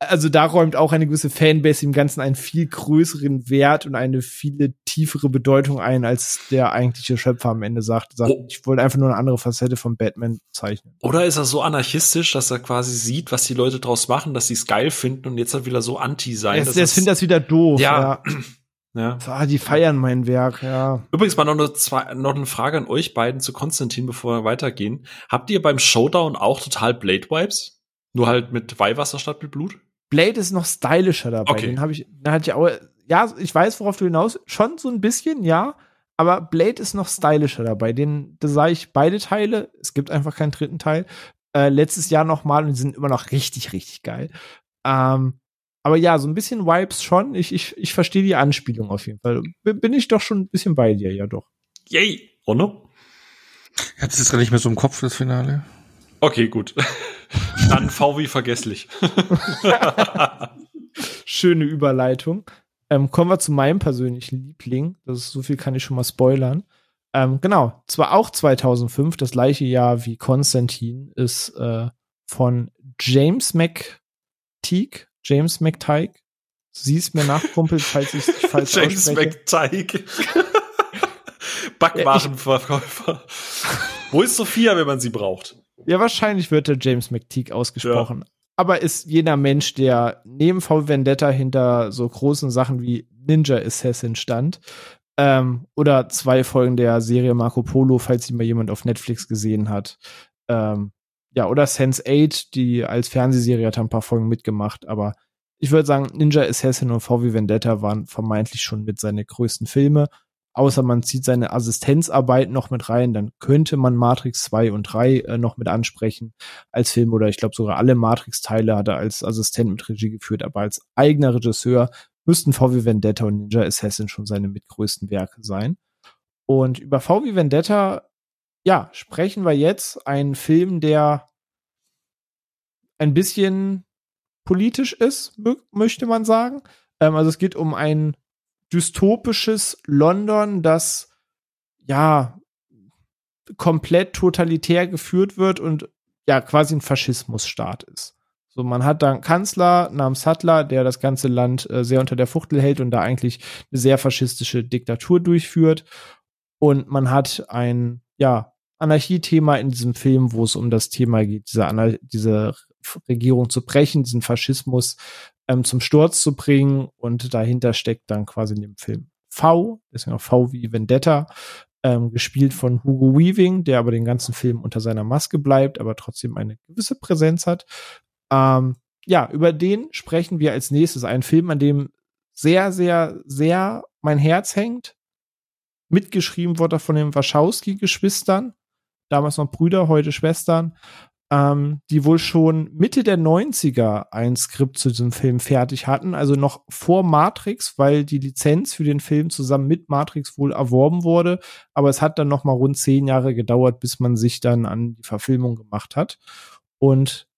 also da räumt auch eine gewisse Fanbase im Ganzen einen viel größeren Wert und eine viele tiefere Bedeutung ein, als der eigentliche Schöpfer am Ende sagt. sagt oh. Ich wollte einfach nur eine andere Facette von Batman zeichnen. Oder ist er so anarchistisch, dass er quasi sieht, was die Leute draus machen, dass sie es geil finden und jetzt halt wieder so anti sein? Er, findet das wieder doof. Ja. ja. Ja. Ah, die feiern mein Werk, ja. Übrigens mal noch eine, zwei, noch eine Frage an euch beiden zu Konstantin, bevor wir weitergehen. Habt ihr beim Showdown auch total Blade Wipes? Nur halt mit Weihwasser statt mit Blut? Blade ist noch stylischer dabei. Okay. Den habe ich, da hatte ich auch, ja, ich weiß, worauf du hinaus, schon so ein bisschen, ja, aber Blade ist noch stylischer dabei. Den, da sah ich beide Teile. Es gibt einfach keinen dritten Teil. äh, letztes Jahr nochmal und die sind immer noch richtig, richtig geil. Ähm, aber ja, so ein bisschen Vibes schon. Ich, ich, ich verstehe die Anspielung auf jeden Fall. Bin ich doch schon ein bisschen bei dir, ja doch. Yay! Onno? Ich hab's jetzt gar nicht mehr so im Kopf, das Finale. Okay, gut. Dann V wie vergesslich. Schöne Überleitung. Ähm, kommen wir zu meinem persönlichen Liebling. Das ist, so viel kann ich schon mal spoilern. Ähm, genau, zwar auch 2005, das gleiche Jahr wie Konstantin, ist äh, von James McTeague, James McTeague. Sieh's mir nach, Kumpel, falls ich falsch James ausspreche. McTeague. Backwarenverkäufer. Wo ist Sophia, wenn man sie braucht? Ja, wahrscheinlich wird der James McTeague ausgesprochen. Ja. Aber ist jener Mensch, der neben V Vendetta hinter so großen Sachen wie Ninja Assassin stand, ähm, oder zwei Folgen der Serie Marco Polo, falls sie mal jemand auf Netflix gesehen hat. Ähm, ja, oder Sense 8, die als Fernsehserie hat ein paar Folgen mitgemacht, aber ich würde sagen, Ninja Assassin und VW Vendetta waren vermeintlich schon mit seine größten Filme. Außer man zieht seine Assistenzarbeit noch mit rein, dann könnte man Matrix 2 und 3 äh, noch mit ansprechen als Film oder ich glaube sogar alle Matrix-Teile hat er als Assistent mit Regie geführt, aber als eigener Regisseur müssten VW Vendetta und Ninja Assassin schon seine mitgrößten Werke sein. Und über VW Vendetta, ja, sprechen wir jetzt. Ein Film, der ein bisschen politisch ist, möchte man sagen. Ähm, also es geht um ein dystopisches London, das ja komplett totalitär geführt wird und ja quasi ein Faschismusstaat ist. So, man hat da einen Kanzler namens Sattler, der das ganze Land äh, sehr unter der Fuchtel hält und da eigentlich eine sehr faschistische Diktatur durchführt. Und man hat ein, ja, Anarchie-Thema in diesem Film, wo es um das Thema geht, diese, Anar diese Regierung zu brechen, diesen Faschismus ähm, zum Sturz zu bringen. Und dahinter steckt dann quasi in dem Film V, deswegen auch V wie Vendetta, ähm, gespielt von Hugo Weaving, der aber den ganzen Film unter seiner Maske bleibt, aber trotzdem eine gewisse Präsenz hat. Ähm, ja, über den sprechen wir als nächstes. Ein Film, an dem sehr, sehr, sehr mein Herz hängt. Mitgeschrieben wurde er von den Wachowski-Geschwistern. Damals noch Brüder, heute Schwestern. Ähm, die wohl schon Mitte der 90er ein Skript zu diesem Film fertig hatten. Also noch vor Matrix, weil die Lizenz für den Film zusammen mit Matrix wohl erworben wurde. Aber es hat dann noch mal rund zehn Jahre gedauert, bis man sich dann an die Verfilmung gemacht hat. Und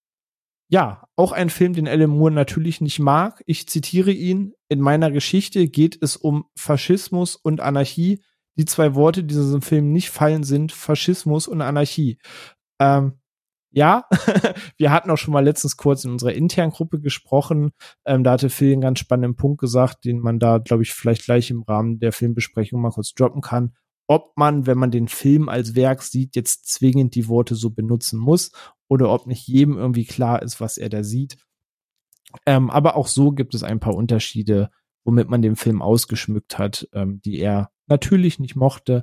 ja, auch ein Film, den Alan Moore natürlich nicht mag. Ich zitiere ihn. In meiner Geschichte geht es um Faschismus und Anarchie. Die zwei Worte, die in diesem Film nicht fallen, sind Faschismus und Anarchie. Ähm, ja, wir hatten auch schon mal letztens kurz in unserer internen Gruppe gesprochen. Ähm, da hatte Phil einen ganz spannenden Punkt gesagt, den man da, glaube ich, vielleicht gleich im Rahmen der Filmbesprechung mal kurz droppen kann. Ob man, wenn man den Film als Werk sieht, jetzt zwingend die Worte so benutzen muss oder ob nicht jedem irgendwie klar ist, was er da sieht. Ähm, aber auch so gibt es ein paar Unterschiede, womit man den Film ausgeschmückt hat, ähm, die er natürlich nicht mochte.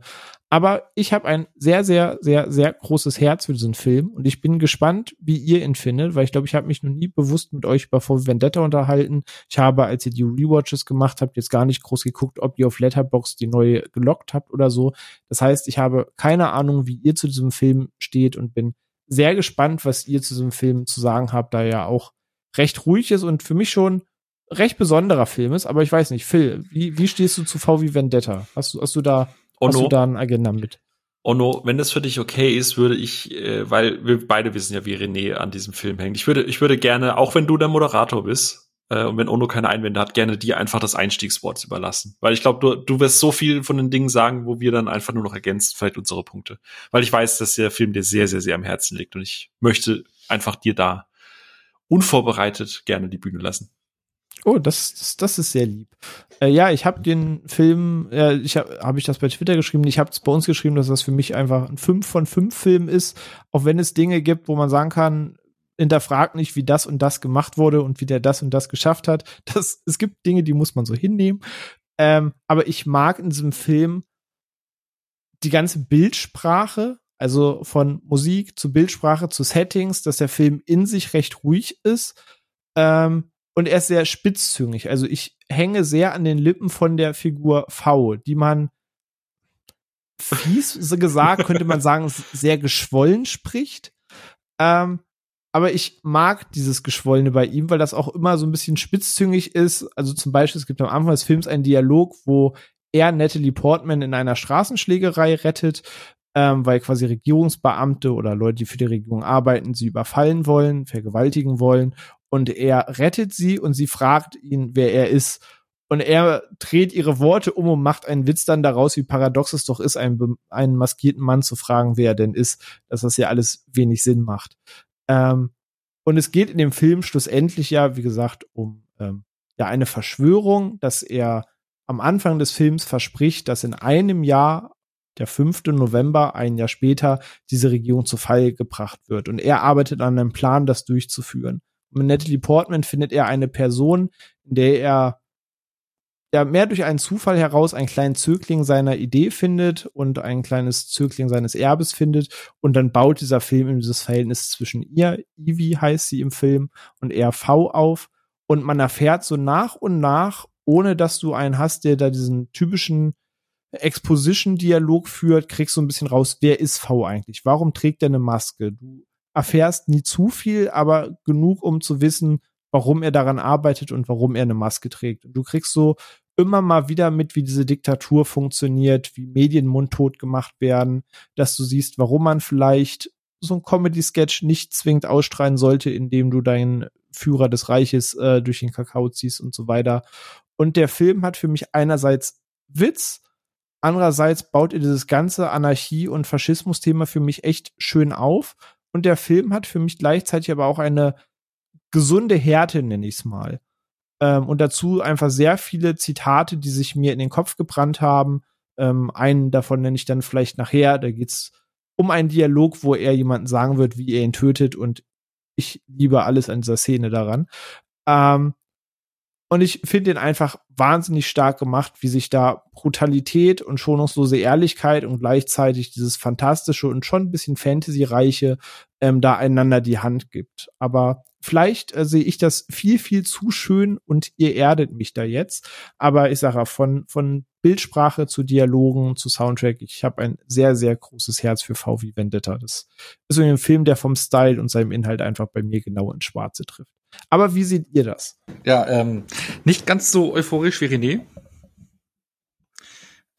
Aber ich habe ein sehr, sehr, sehr, sehr großes Herz für diesen Film und ich bin gespannt, wie ihr ihn findet, weil ich glaube, ich habe mich noch nie bewusst mit euch über V Vendetta unterhalten. Ich habe, als ihr die Rewatches gemacht habt, jetzt gar nicht groß geguckt, ob ihr auf Letterbox die neue gelockt habt oder so. Das heißt, ich habe keine Ahnung, wie ihr zu diesem Film steht und bin sehr gespannt, was ihr zu diesem Film zu sagen habt, da er ja auch recht ruhig ist und für mich schon recht besonderer Film ist. Aber ich weiß nicht, Phil, wie, wie stehst du zu VW Vendetta? Hast du, hast du da, hast du da eine Agenda mit? Onno, wenn das für dich okay ist, würde ich, äh, weil wir beide wissen ja, wie René an diesem Film hängt. Ich würde, ich würde gerne, auch wenn du der Moderator bist, äh, und wenn Ono keine Einwände hat, gerne dir einfach das Einstiegswort überlassen. Weil ich glaube, du, du wirst so viel von den Dingen sagen, wo wir dann einfach nur noch ergänzen, vielleicht unsere Punkte. Weil ich weiß, dass der Film dir sehr, sehr, sehr am Herzen liegt und ich möchte einfach dir da unvorbereitet gerne die Bühne lassen. Oh, das, das, das ist sehr lieb. Äh, ja, ich habe den Film, äh, ich habe hab ich das bei Twitter geschrieben, ich habe es bei uns geschrieben, dass das für mich einfach ein 5 von 5 Film ist, auch wenn es Dinge gibt, wo man sagen kann, hinterfragt nicht, wie das und das gemacht wurde und wie der das und das geschafft hat. Das, es gibt Dinge, die muss man so hinnehmen. Ähm, aber ich mag in diesem Film die ganze Bildsprache, also von Musik zu Bildsprache zu Settings, dass der Film in sich recht ruhig ist. Ähm, und er ist sehr spitzzüngig. Also ich hänge sehr an den Lippen von der Figur V, die man fies gesagt, könnte man sagen, sehr geschwollen spricht. Ähm, aber ich mag dieses Geschwollene bei ihm, weil das auch immer so ein bisschen spitzzüngig ist. Also zum Beispiel, es gibt am Anfang des Films einen Dialog, wo er Natalie Portman in einer Straßenschlägerei rettet, ähm, weil quasi Regierungsbeamte oder Leute, die für die Regierung arbeiten, sie überfallen wollen, vergewaltigen wollen. Und er rettet sie und sie fragt ihn, wer er ist. Und er dreht ihre Worte um und macht einen Witz dann daraus, wie paradox es doch ist, einen, einen maskierten Mann zu fragen, wer er denn ist, dass das ja alles wenig Sinn macht. Ähm, und es geht in dem Film schlussendlich ja, wie gesagt, um ähm, ja eine Verschwörung, dass er am Anfang des Films verspricht, dass in einem Jahr, der 5. November, ein Jahr später, diese Regierung zu Fall gebracht wird. Und er arbeitet an einem Plan, das durchzuführen. Und mit Natalie Portman findet er eine Person, in der er ja mehr durch einen Zufall heraus einen kleinen Zögling seiner Idee findet und ein kleines Zögling seines Erbes findet und dann baut dieser Film in dieses Verhältnis zwischen ihr, Ivy heißt sie im Film, und er V auf und man erfährt so nach und nach, ohne dass du einen hast, der da diesen typischen Exposition-Dialog führt, kriegst du ein bisschen raus, wer ist V eigentlich? Warum trägt er eine Maske? Du erfährst nie zu viel, aber genug, um zu wissen, warum er daran arbeitet und warum er eine Maske trägt. Und du kriegst so immer mal wieder mit, wie diese Diktatur funktioniert, wie Medien mundtot gemacht werden, dass du siehst, warum man vielleicht so ein Comedy-Sketch nicht zwingend ausstrahlen sollte, indem du deinen Führer des Reiches äh, durch den Kakao ziehst und so weiter. Und der Film hat für mich einerseits Witz, andererseits baut er dieses ganze Anarchie- und Faschismus-Thema für mich echt schön auf. Und der Film hat für mich gleichzeitig aber auch eine gesunde Härte, nenne ich es mal. Ähm, und dazu einfach sehr viele Zitate, die sich mir in den Kopf gebrannt haben. Ähm, einen davon nenne ich dann vielleicht nachher. Da geht's um einen Dialog, wo er jemanden sagen wird, wie er ihn tötet. Und ich liebe alles an dieser Szene daran. Ähm, und ich finde ihn einfach wahnsinnig stark gemacht, wie sich da Brutalität und schonungslose Ehrlichkeit und gleichzeitig dieses fantastische und schon ein bisschen Fantasy-reiche ähm, da einander die Hand gibt. Aber vielleicht äh, sehe ich das viel, viel zu schön und ihr erdet mich da jetzt. Aber ich sage von, von Bildsprache zu Dialogen zu Soundtrack, ich habe ein sehr, sehr großes Herz für VW Vendetta. Das ist so ein Film, der vom Style und seinem Inhalt einfach bei mir genau ins Schwarze trifft. Aber wie seht ihr das? Ja, ähm, nicht ganz so euphorisch wie René.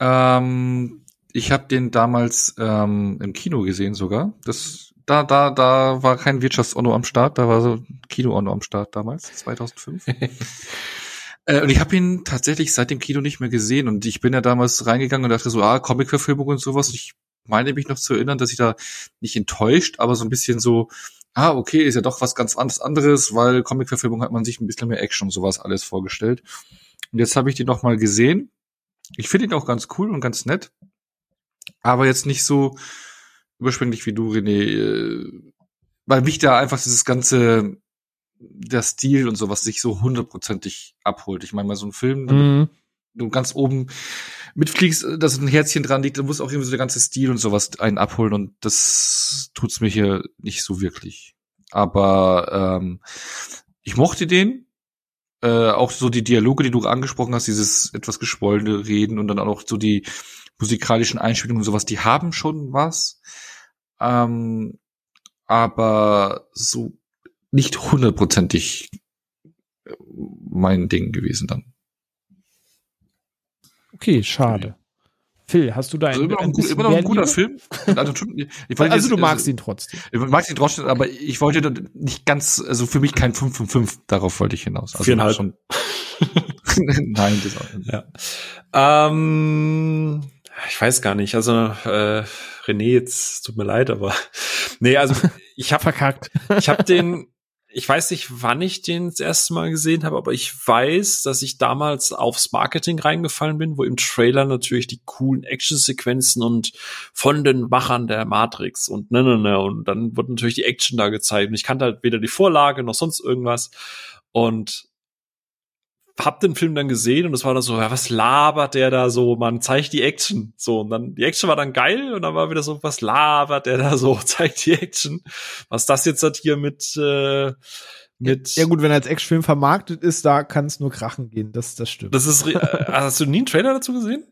Ähm, ich habe den damals ähm, im Kino gesehen sogar. Das, da, da, da war kein Wirtschafts-Onno am Start, da war so Kino-Onno am Start damals, 2005. äh, und ich habe ihn tatsächlich seit dem Kino nicht mehr gesehen. Und ich bin ja damals reingegangen und dachte so, ah, Comic-Verfilmung und sowas. Ich meine mich noch zu erinnern, dass ich da nicht enttäuscht, aber so ein bisschen so, ah, okay, ist ja doch was ganz anderes, weil Comic-Verfilmung hat man sich ein bisschen mehr Action und sowas alles vorgestellt. Und jetzt habe ich den noch mal gesehen. Ich finde ihn auch ganz cool und ganz nett, aber jetzt nicht so überschwänglich wie du, René, äh, weil mich da einfach dieses ganze der Stil und sowas sich so hundertprozentig abholt. Ich meine, mal so ein Film, mhm. Du ganz oben mitfliegst, dass ein Herzchen dran liegt, dann muss auch irgendwie so der ganze Stil und sowas einen abholen und das tut's mir hier nicht so wirklich. Aber ähm, ich mochte den. Äh, auch so die Dialoge, die du angesprochen hast, dieses etwas geschwollene Reden und dann auch so die musikalischen Einspielungen und sowas, die haben schon was. Ähm, aber so nicht hundertprozentig mein Ding gewesen dann. Okay, schade. Phil, hast du da also immer, noch ein, ein immer noch ein guter Film? Also, also jetzt, du magst also, ihn trotzdem. Ich mag ihn trotzdem, aber ich wollte nicht ganz, also für mich kein 5 von 5, darauf wollte ich hinaus. Also Viereinhalb. Schon, Nein, das auch nicht. Ja. Ähm, ich weiß gar nicht, also äh, René, jetzt tut mir leid, aber nee, also ich habe verkackt. Ich habe den ich weiß nicht, wann ich den das erste Mal gesehen habe, aber ich weiß, dass ich damals aufs Marketing reingefallen bin, wo im Trailer natürlich die coolen Actionsequenzen und von den Machern der Matrix und ne, ne, ne. Und dann wird natürlich die Action da gezeigt. Und ich kannte halt weder die Vorlage noch sonst irgendwas. Und hab den Film dann gesehen und es war dann so, ja, was labert der da so? Man zeigt die Action. So, und dann, die Action war dann geil und dann war wieder so, was labert der da so? Zeigt die Action. Was das jetzt hat hier mit, äh, mit. Ja gut, wenn er als Actionfilm vermarktet ist, da kann es nur krachen gehen. Das, das stimmt. Das ist, äh, hast du nie einen Trailer dazu gesehen?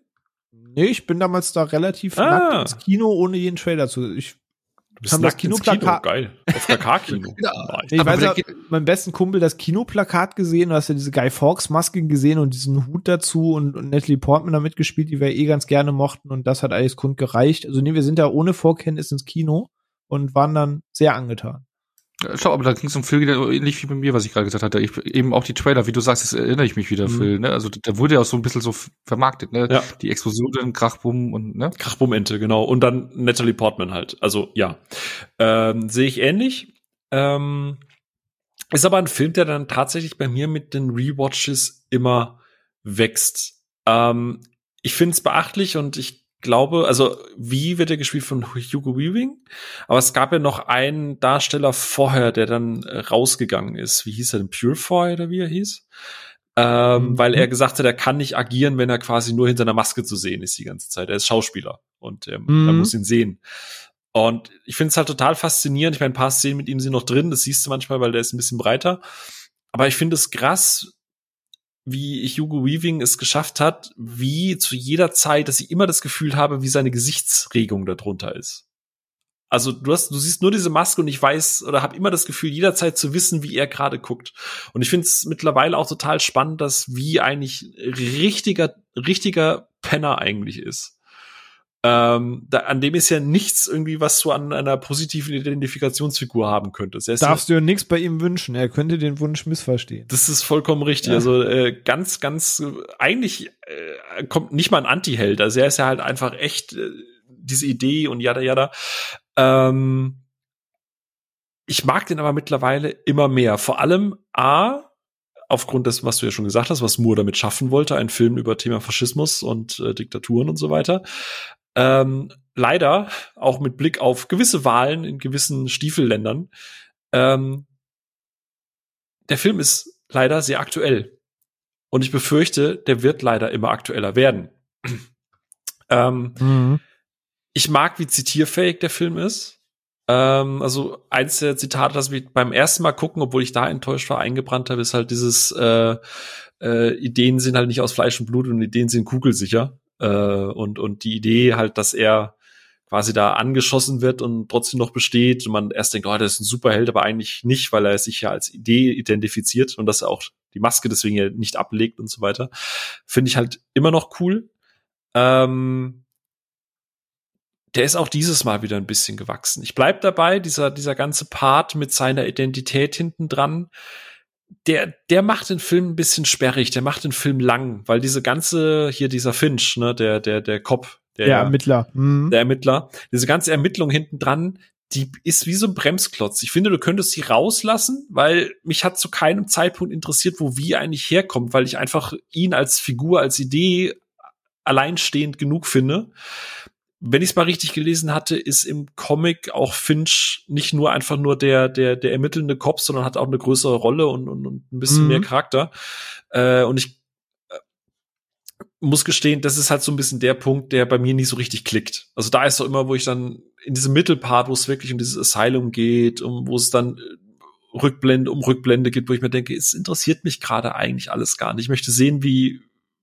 Nee, ich bin damals da relativ ah. nackt ins Kino, ohne jeden Trailer zu. Ich Du bist haben das Kinoplakat. Kino. Geil. Auf KK-Kino. ja, ich weiß ja, meinem besten Kumpel das Kinoplakat gesehen. Du hast ja diese Guy Fawkes-Maske gesehen und diesen Hut dazu und, und Natalie Portman da mitgespielt, die wir eh ganz gerne mochten. Und das hat alles kund gereicht. Also nee, wir sind da ohne Vorkenntnis ins Kino und waren dann sehr angetan. Schau, aber da ging es um Phil ähnlich wie bei mir, was ich gerade gesagt hatte. Ich, eben auch die Trailer, wie du sagst, das erinnere ich mich wieder, mhm. Phil. Ne? Also da wurde ja auch so ein bisschen so vermarktet, ne? Ja. Die Explosionen, Krachbumm und ne? Krachbumm-Ente, genau. Und dann Natalie Portman halt. Also ja. Ähm, Sehe ich ähnlich. Ähm, ist aber ein Film, der dann tatsächlich bei mir mit den Rewatches immer wächst. Ähm, ich finde es beachtlich und ich glaube, also wie wird er gespielt von Hugo Weaving? Aber es gab ja noch einen Darsteller vorher, der dann äh, rausgegangen ist. Wie hieß er denn? Purify oder wie er hieß? Ähm, mhm. Weil er gesagt hat, er kann nicht agieren, wenn er quasi nur hinter einer Maske zu sehen ist die ganze Zeit. Er ist Schauspieler und ähm, mhm. man muss ihn sehen. Und ich finde es halt total faszinierend. Ich meine, ein paar Szenen mit ihm sind noch drin, das siehst du manchmal, weil der ist ein bisschen breiter. Aber ich finde es krass, wie Hugo Weaving es geschafft hat, wie zu jeder Zeit, dass ich immer das Gefühl habe, wie seine Gesichtsregung darunter ist. Also du hast, du siehst nur diese Maske und ich weiß oder habe immer das Gefühl, jederzeit zu wissen, wie er gerade guckt. Und ich finde es mittlerweile auch total spannend, dass wie eigentlich richtiger, richtiger Penner eigentlich ist. Ähm, da, an dem ist ja nichts irgendwie, was du an einer positiven Identifikationsfigur haben könntest. Darfst du ja nichts bei ihm wünschen. Er könnte den Wunsch missverstehen. Das ist vollkommen richtig. Ja. Also äh, ganz, ganz, eigentlich äh, kommt nicht mal ein Anti-Held. Also er ist ja halt einfach echt äh, diese Idee und jada jada. Ähm, ich mag den aber mittlerweile immer mehr. Vor allem A, aufgrund des, was du ja schon gesagt hast, was Moore damit schaffen wollte, ein Film über Thema Faschismus und äh, Diktaturen und so weiter. Ähm, leider, auch mit Blick auf gewisse Wahlen in gewissen Stiefelländern, ähm, der Film ist leider sehr aktuell. Und ich befürchte, der wird leider immer aktueller werden. ähm, mhm. Ich mag, wie zitierfähig der Film ist. Ähm, also eins der Zitate, das wir beim ersten Mal gucken, obwohl ich da enttäuscht war, eingebrannt habe, ist halt dieses äh, äh, Ideen sind halt nicht aus Fleisch und Blut und Ideen sind kugelsicher. Äh, und, und die Idee halt, dass er quasi da angeschossen wird und trotzdem noch besteht und man erst denkt, oh, das ist ein Superheld, aber eigentlich nicht, weil er sich ja als Idee identifiziert und dass er auch die Maske deswegen ja nicht ablegt und so weiter. Finde ich halt immer noch cool. Ähm, der ist auch dieses Mal wieder ein bisschen gewachsen. Ich bleib dabei, dieser, dieser ganze Part mit seiner Identität hinten dran der, der macht den Film ein bisschen sperrig, der macht den Film lang, weil diese ganze, hier dieser Finch, ne, der, der, der Cop, der, der Ermittler, mhm. der Ermittler, diese ganze Ermittlung hinten dran, die ist wie so ein Bremsklotz. Ich finde, du könntest sie rauslassen, weil mich hat zu keinem Zeitpunkt interessiert, wo wie eigentlich herkommt, weil ich einfach ihn als Figur, als Idee alleinstehend genug finde wenn ich es mal richtig gelesen hatte, ist im Comic auch Finch nicht nur einfach nur der der der ermittelnde Kopf, sondern hat auch eine größere Rolle und, und, und ein bisschen mhm. mehr Charakter. Äh, und ich äh, muss gestehen, das ist halt so ein bisschen der Punkt, der bei mir nicht so richtig klickt. Also da ist so immer, wo ich dann in diesem Mittelpart, wo es wirklich um dieses Asylum geht, um wo es dann äh, Rückblende um Rückblende geht, wo ich mir denke, es interessiert mich gerade eigentlich alles gar nicht. Ich möchte sehen, wie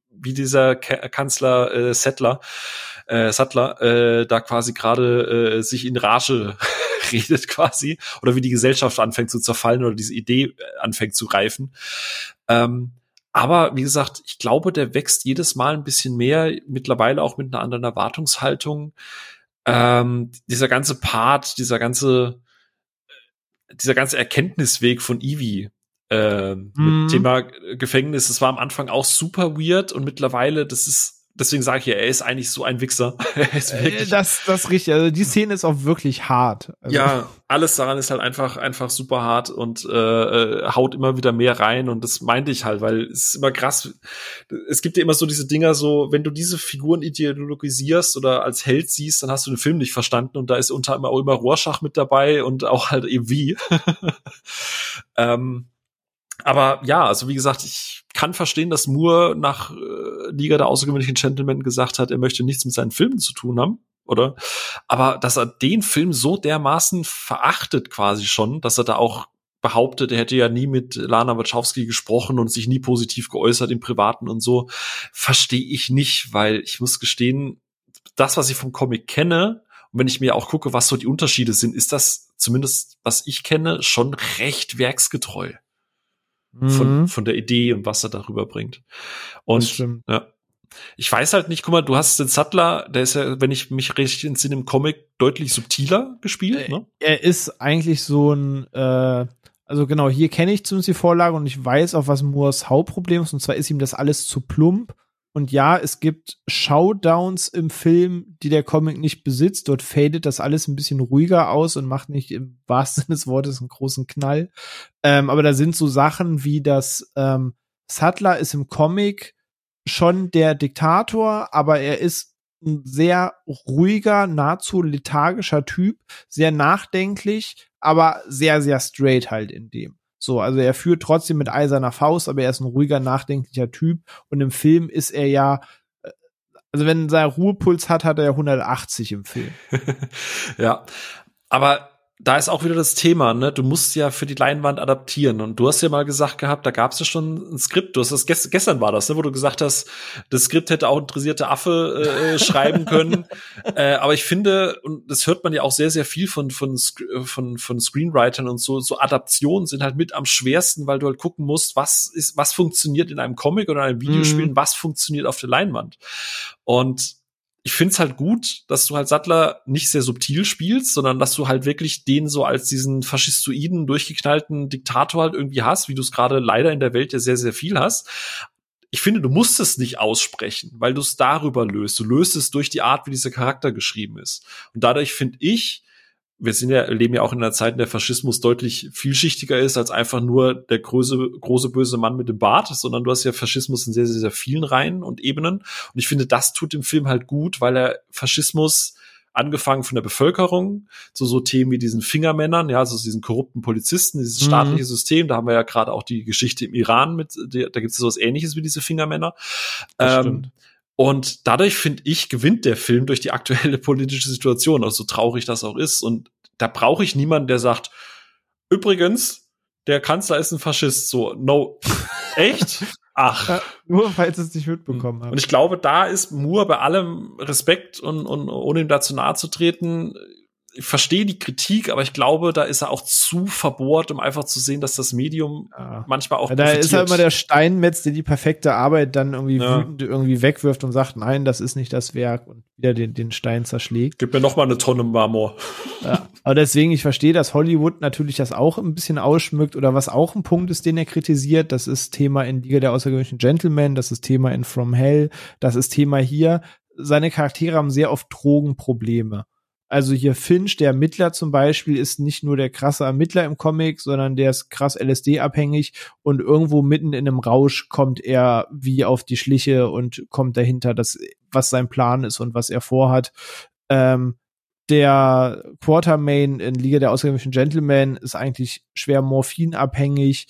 wie dieser Kanzler äh, Settler äh, Sattler äh, da quasi gerade äh, sich in Rage redet quasi oder wie die Gesellschaft anfängt zu zerfallen oder diese Idee äh, anfängt zu reifen. Ähm, aber wie gesagt, ich glaube, der wächst jedes Mal ein bisschen mehr, mittlerweile auch mit einer anderen Erwartungshaltung. Ähm, dieser ganze Part, dieser ganze, dieser ganze Erkenntnisweg von Ivy, äh, mhm. mit Thema Gefängnis, das war am Anfang auch super weird und mittlerweile, das ist deswegen sage ich ja, er ist eigentlich so ein Wichser. Äh, das, das richtig. Also die Szene ist auch wirklich hart. Also. Ja, alles daran ist halt einfach, einfach super hart und äh, äh, haut immer wieder mehr rein. Und das meinte ich halt, weil es ist immer krass. Es gibt ja immer so diese Dinger, so wenn du diese Figuren ideologisierst oder als Held siehst, dann hast du den Film nicht verstanden. Und da ist unter anderem auch immer Rorschach mit dabei und auch halt eben wie. ähm, aber ja, also wie gesagt, ich kann verstehen, dass Moore nach äh, Liga der außergewöhnlichen Gentlemen gesagt hat, er möchte nichts mit seinen Filmen zu tun haben, oder? Aber dass er den Film so dermaßen verachtet quasi schon, dass er da auch behauptet, er hätte ja nie mit Lana Wachowski gesprochen und sich nie positiv geäußert im Privaten und so, verstehe ich nicht, weil ich muss gestehen, das, was ich vom Comic kenne, Und wenn ich mir auch gucke, was so die Unterschiede sind, ist das zumindest, was ich kenne, schon recht werksgetreu. Mhm. Von, von der Idee und was er darüber bringt. Und ja. Ich weiß halt nicht, guck mal, du hast den Sattler, der ist ja, wenn ich mich richtig entsinne, im Comic deutlich subtiler gespielt. Ne? Er ist eigentlich so ein, äh, also genau, hier kenne ich zumindest die Vorlage und ich weiß auch, was Moores Hauptproblem ist, und zwar ist ihm das alles zu plump. Und ja, es gibt Showdowns im Film, die der Comic nicht besitzt. Dort fadet das alles ein bisschen ruhiger aus und macht nicht im wahrsten Sinne des Wortes einen großen Knall. Ähm, aber da sind so Sachen wie das ähm, Sattler ist im Comic schon der Diktator, aber er ist ein sehr ruhiger, nahezu lethargischer Typ, sehr nachdenklich, aber sehr, sehr straight halt in dem. So, also er führt trotzdem mit eiserner Faust, aber er ist ein ruhiger, nachdenklicher Typ. Und im Film ist er ja, äh, also wenn er Ruhepuls hat, hat er ja 180 im Film. ja, aber da ist auch wieder das Thema, ne? Du musst ja für die Leinwand adaptieren. Und du hast ja mal gesagt gehabt, da gab es ja schon ein Skript. Du hast das gest gestern war das, ne? wo du gesagt hast, das Skript hätte auch interessierte Affe äh, äh schreiben können. äh, aber ich finde, und das hört man ja auch sehr, sehr viel von von von von Screenwritern und so. So Adaptionen sind halt mit am schwersten, weil du halt gucken musst, was ist, was funktioniert in einem Comic oder einem Videospiel, mhm. was funktioniert auf der Leinwand. Und ich find's halt gut, dass du halt Sattler nicht sehr subtil spielst, sondern dass du halt wirklich den so als diesen faschistoiden, durchgeknallten Diktator halt irgendwie hast, wie du es gerade leider in der Welt ja sehr, sehr viel hast. Ich finde, du musst es nicht aussprechen, weil du es darüber löst. Du löst es durch die Art, wie dieser Charakter geschrieben ist. Und dadurch finde ich, wir sind ja, leben ja auch in einer Zeit, in der Faschismus deutlich vielschichtiger ist als einfach nur der große, große böse Mann mit dem Bart, sondern du hast ja Faschismus in sehr, sehr, sehr vielen Reihen und Ebenen. Und ich finde, das tut dem Film halt gut, weil er Faschismus angefangen von der Bevölkerung zu so Themen wie diesen Fingermännern, ja, also diesen korrupten Polizisten, dieses mhm. staatliche System. Da haben wir ja gerade auch die Geschichte im Iran mit, da gibt es sowas ähnliches wie diese Fingermänner. Ähm, und dadurch, finde ich, gewinnt der Film durch die aktuelle politische Situation, also so traurig das auch ist. Und da brauche ich niemanden, der sagt, übrigens, der Kanzler ist ein Faschist. So, no. Echt? Ach. Ja, nur falls es nicht mitbekommen hat. Und ich glaube, da ist Moore bei allem Respekt und, und ohne ihm dazu nahe zu treten, ich verstehe die Kritik, aber ich glaube, da ist er auch zu verbohrt, um einfach zu sehen, dass das Medium ja. manchmal auch. Ja, da ist halt immer der Steinmetz, der die perfekte Arbeit dann irgendwie ja. wütend irgendwie wegwirft und sagt, nein, das ist nicht das Werk und wieder den, den Stein zerschlägt. Gib mir noch mal eine Tonne Marmor. Ja. Aber deswegen, ich verstehe, dass Hollywood natürlich das auch ein bisschen ausschmückt oder was auch ein Punkt ist, den er kritisiert. Das ist Thema in Liga der außergewöhnlichen Gentlemen, das ist Thema in From Hell, das ist Thema hier. Seine Charaktere haben sehr oft Drogenprobleme. Also hier Finch, der Ermittler zum Beispiel, ist nicht nur der krasse Ermittler im Comic, sondern der ist krass LSD-abhängig und irgendwo mitten in einem Rausch kommt er wie auf die Schliche und kommt dahinter, dass, was sein Plan ist und was er vorhat. Ähm, der Quartermain in Liga der ausgewöhnlichen Gentlemen ist eigentlich schwer morphinabhängig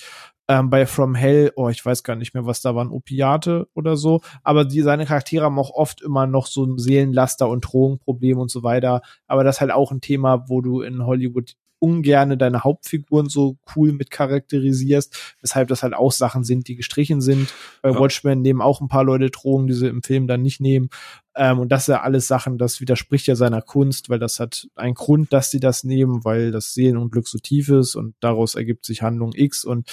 ähm, bei From Hell, oh, ich weiß gar nicht mehr, was da waren, Opiate oder so. Aber die, seine Charaktere haben auch oft immer noch so ein Seelenlaster und Drogenproblem und so weiter. Aber das ist halt auch ein Thema, wo du in Hollywood ungerne deine Hauptfiguren so cool mit charakterisierst, weshalb das halt auch Sachen sind, die gestrichen sind. Bei ja. Watchmen nehmen auch ein paar Leute Drogen, die sie im Film dann nicht nehmen. Ähm, und das sind ja alles Sachen, das widerspricht ja seiner Kunst, weil das hat einen Grund, dass sie das nehmen, weil das Seelenunglück so tief ist und daraus ergibt sich Handlung X und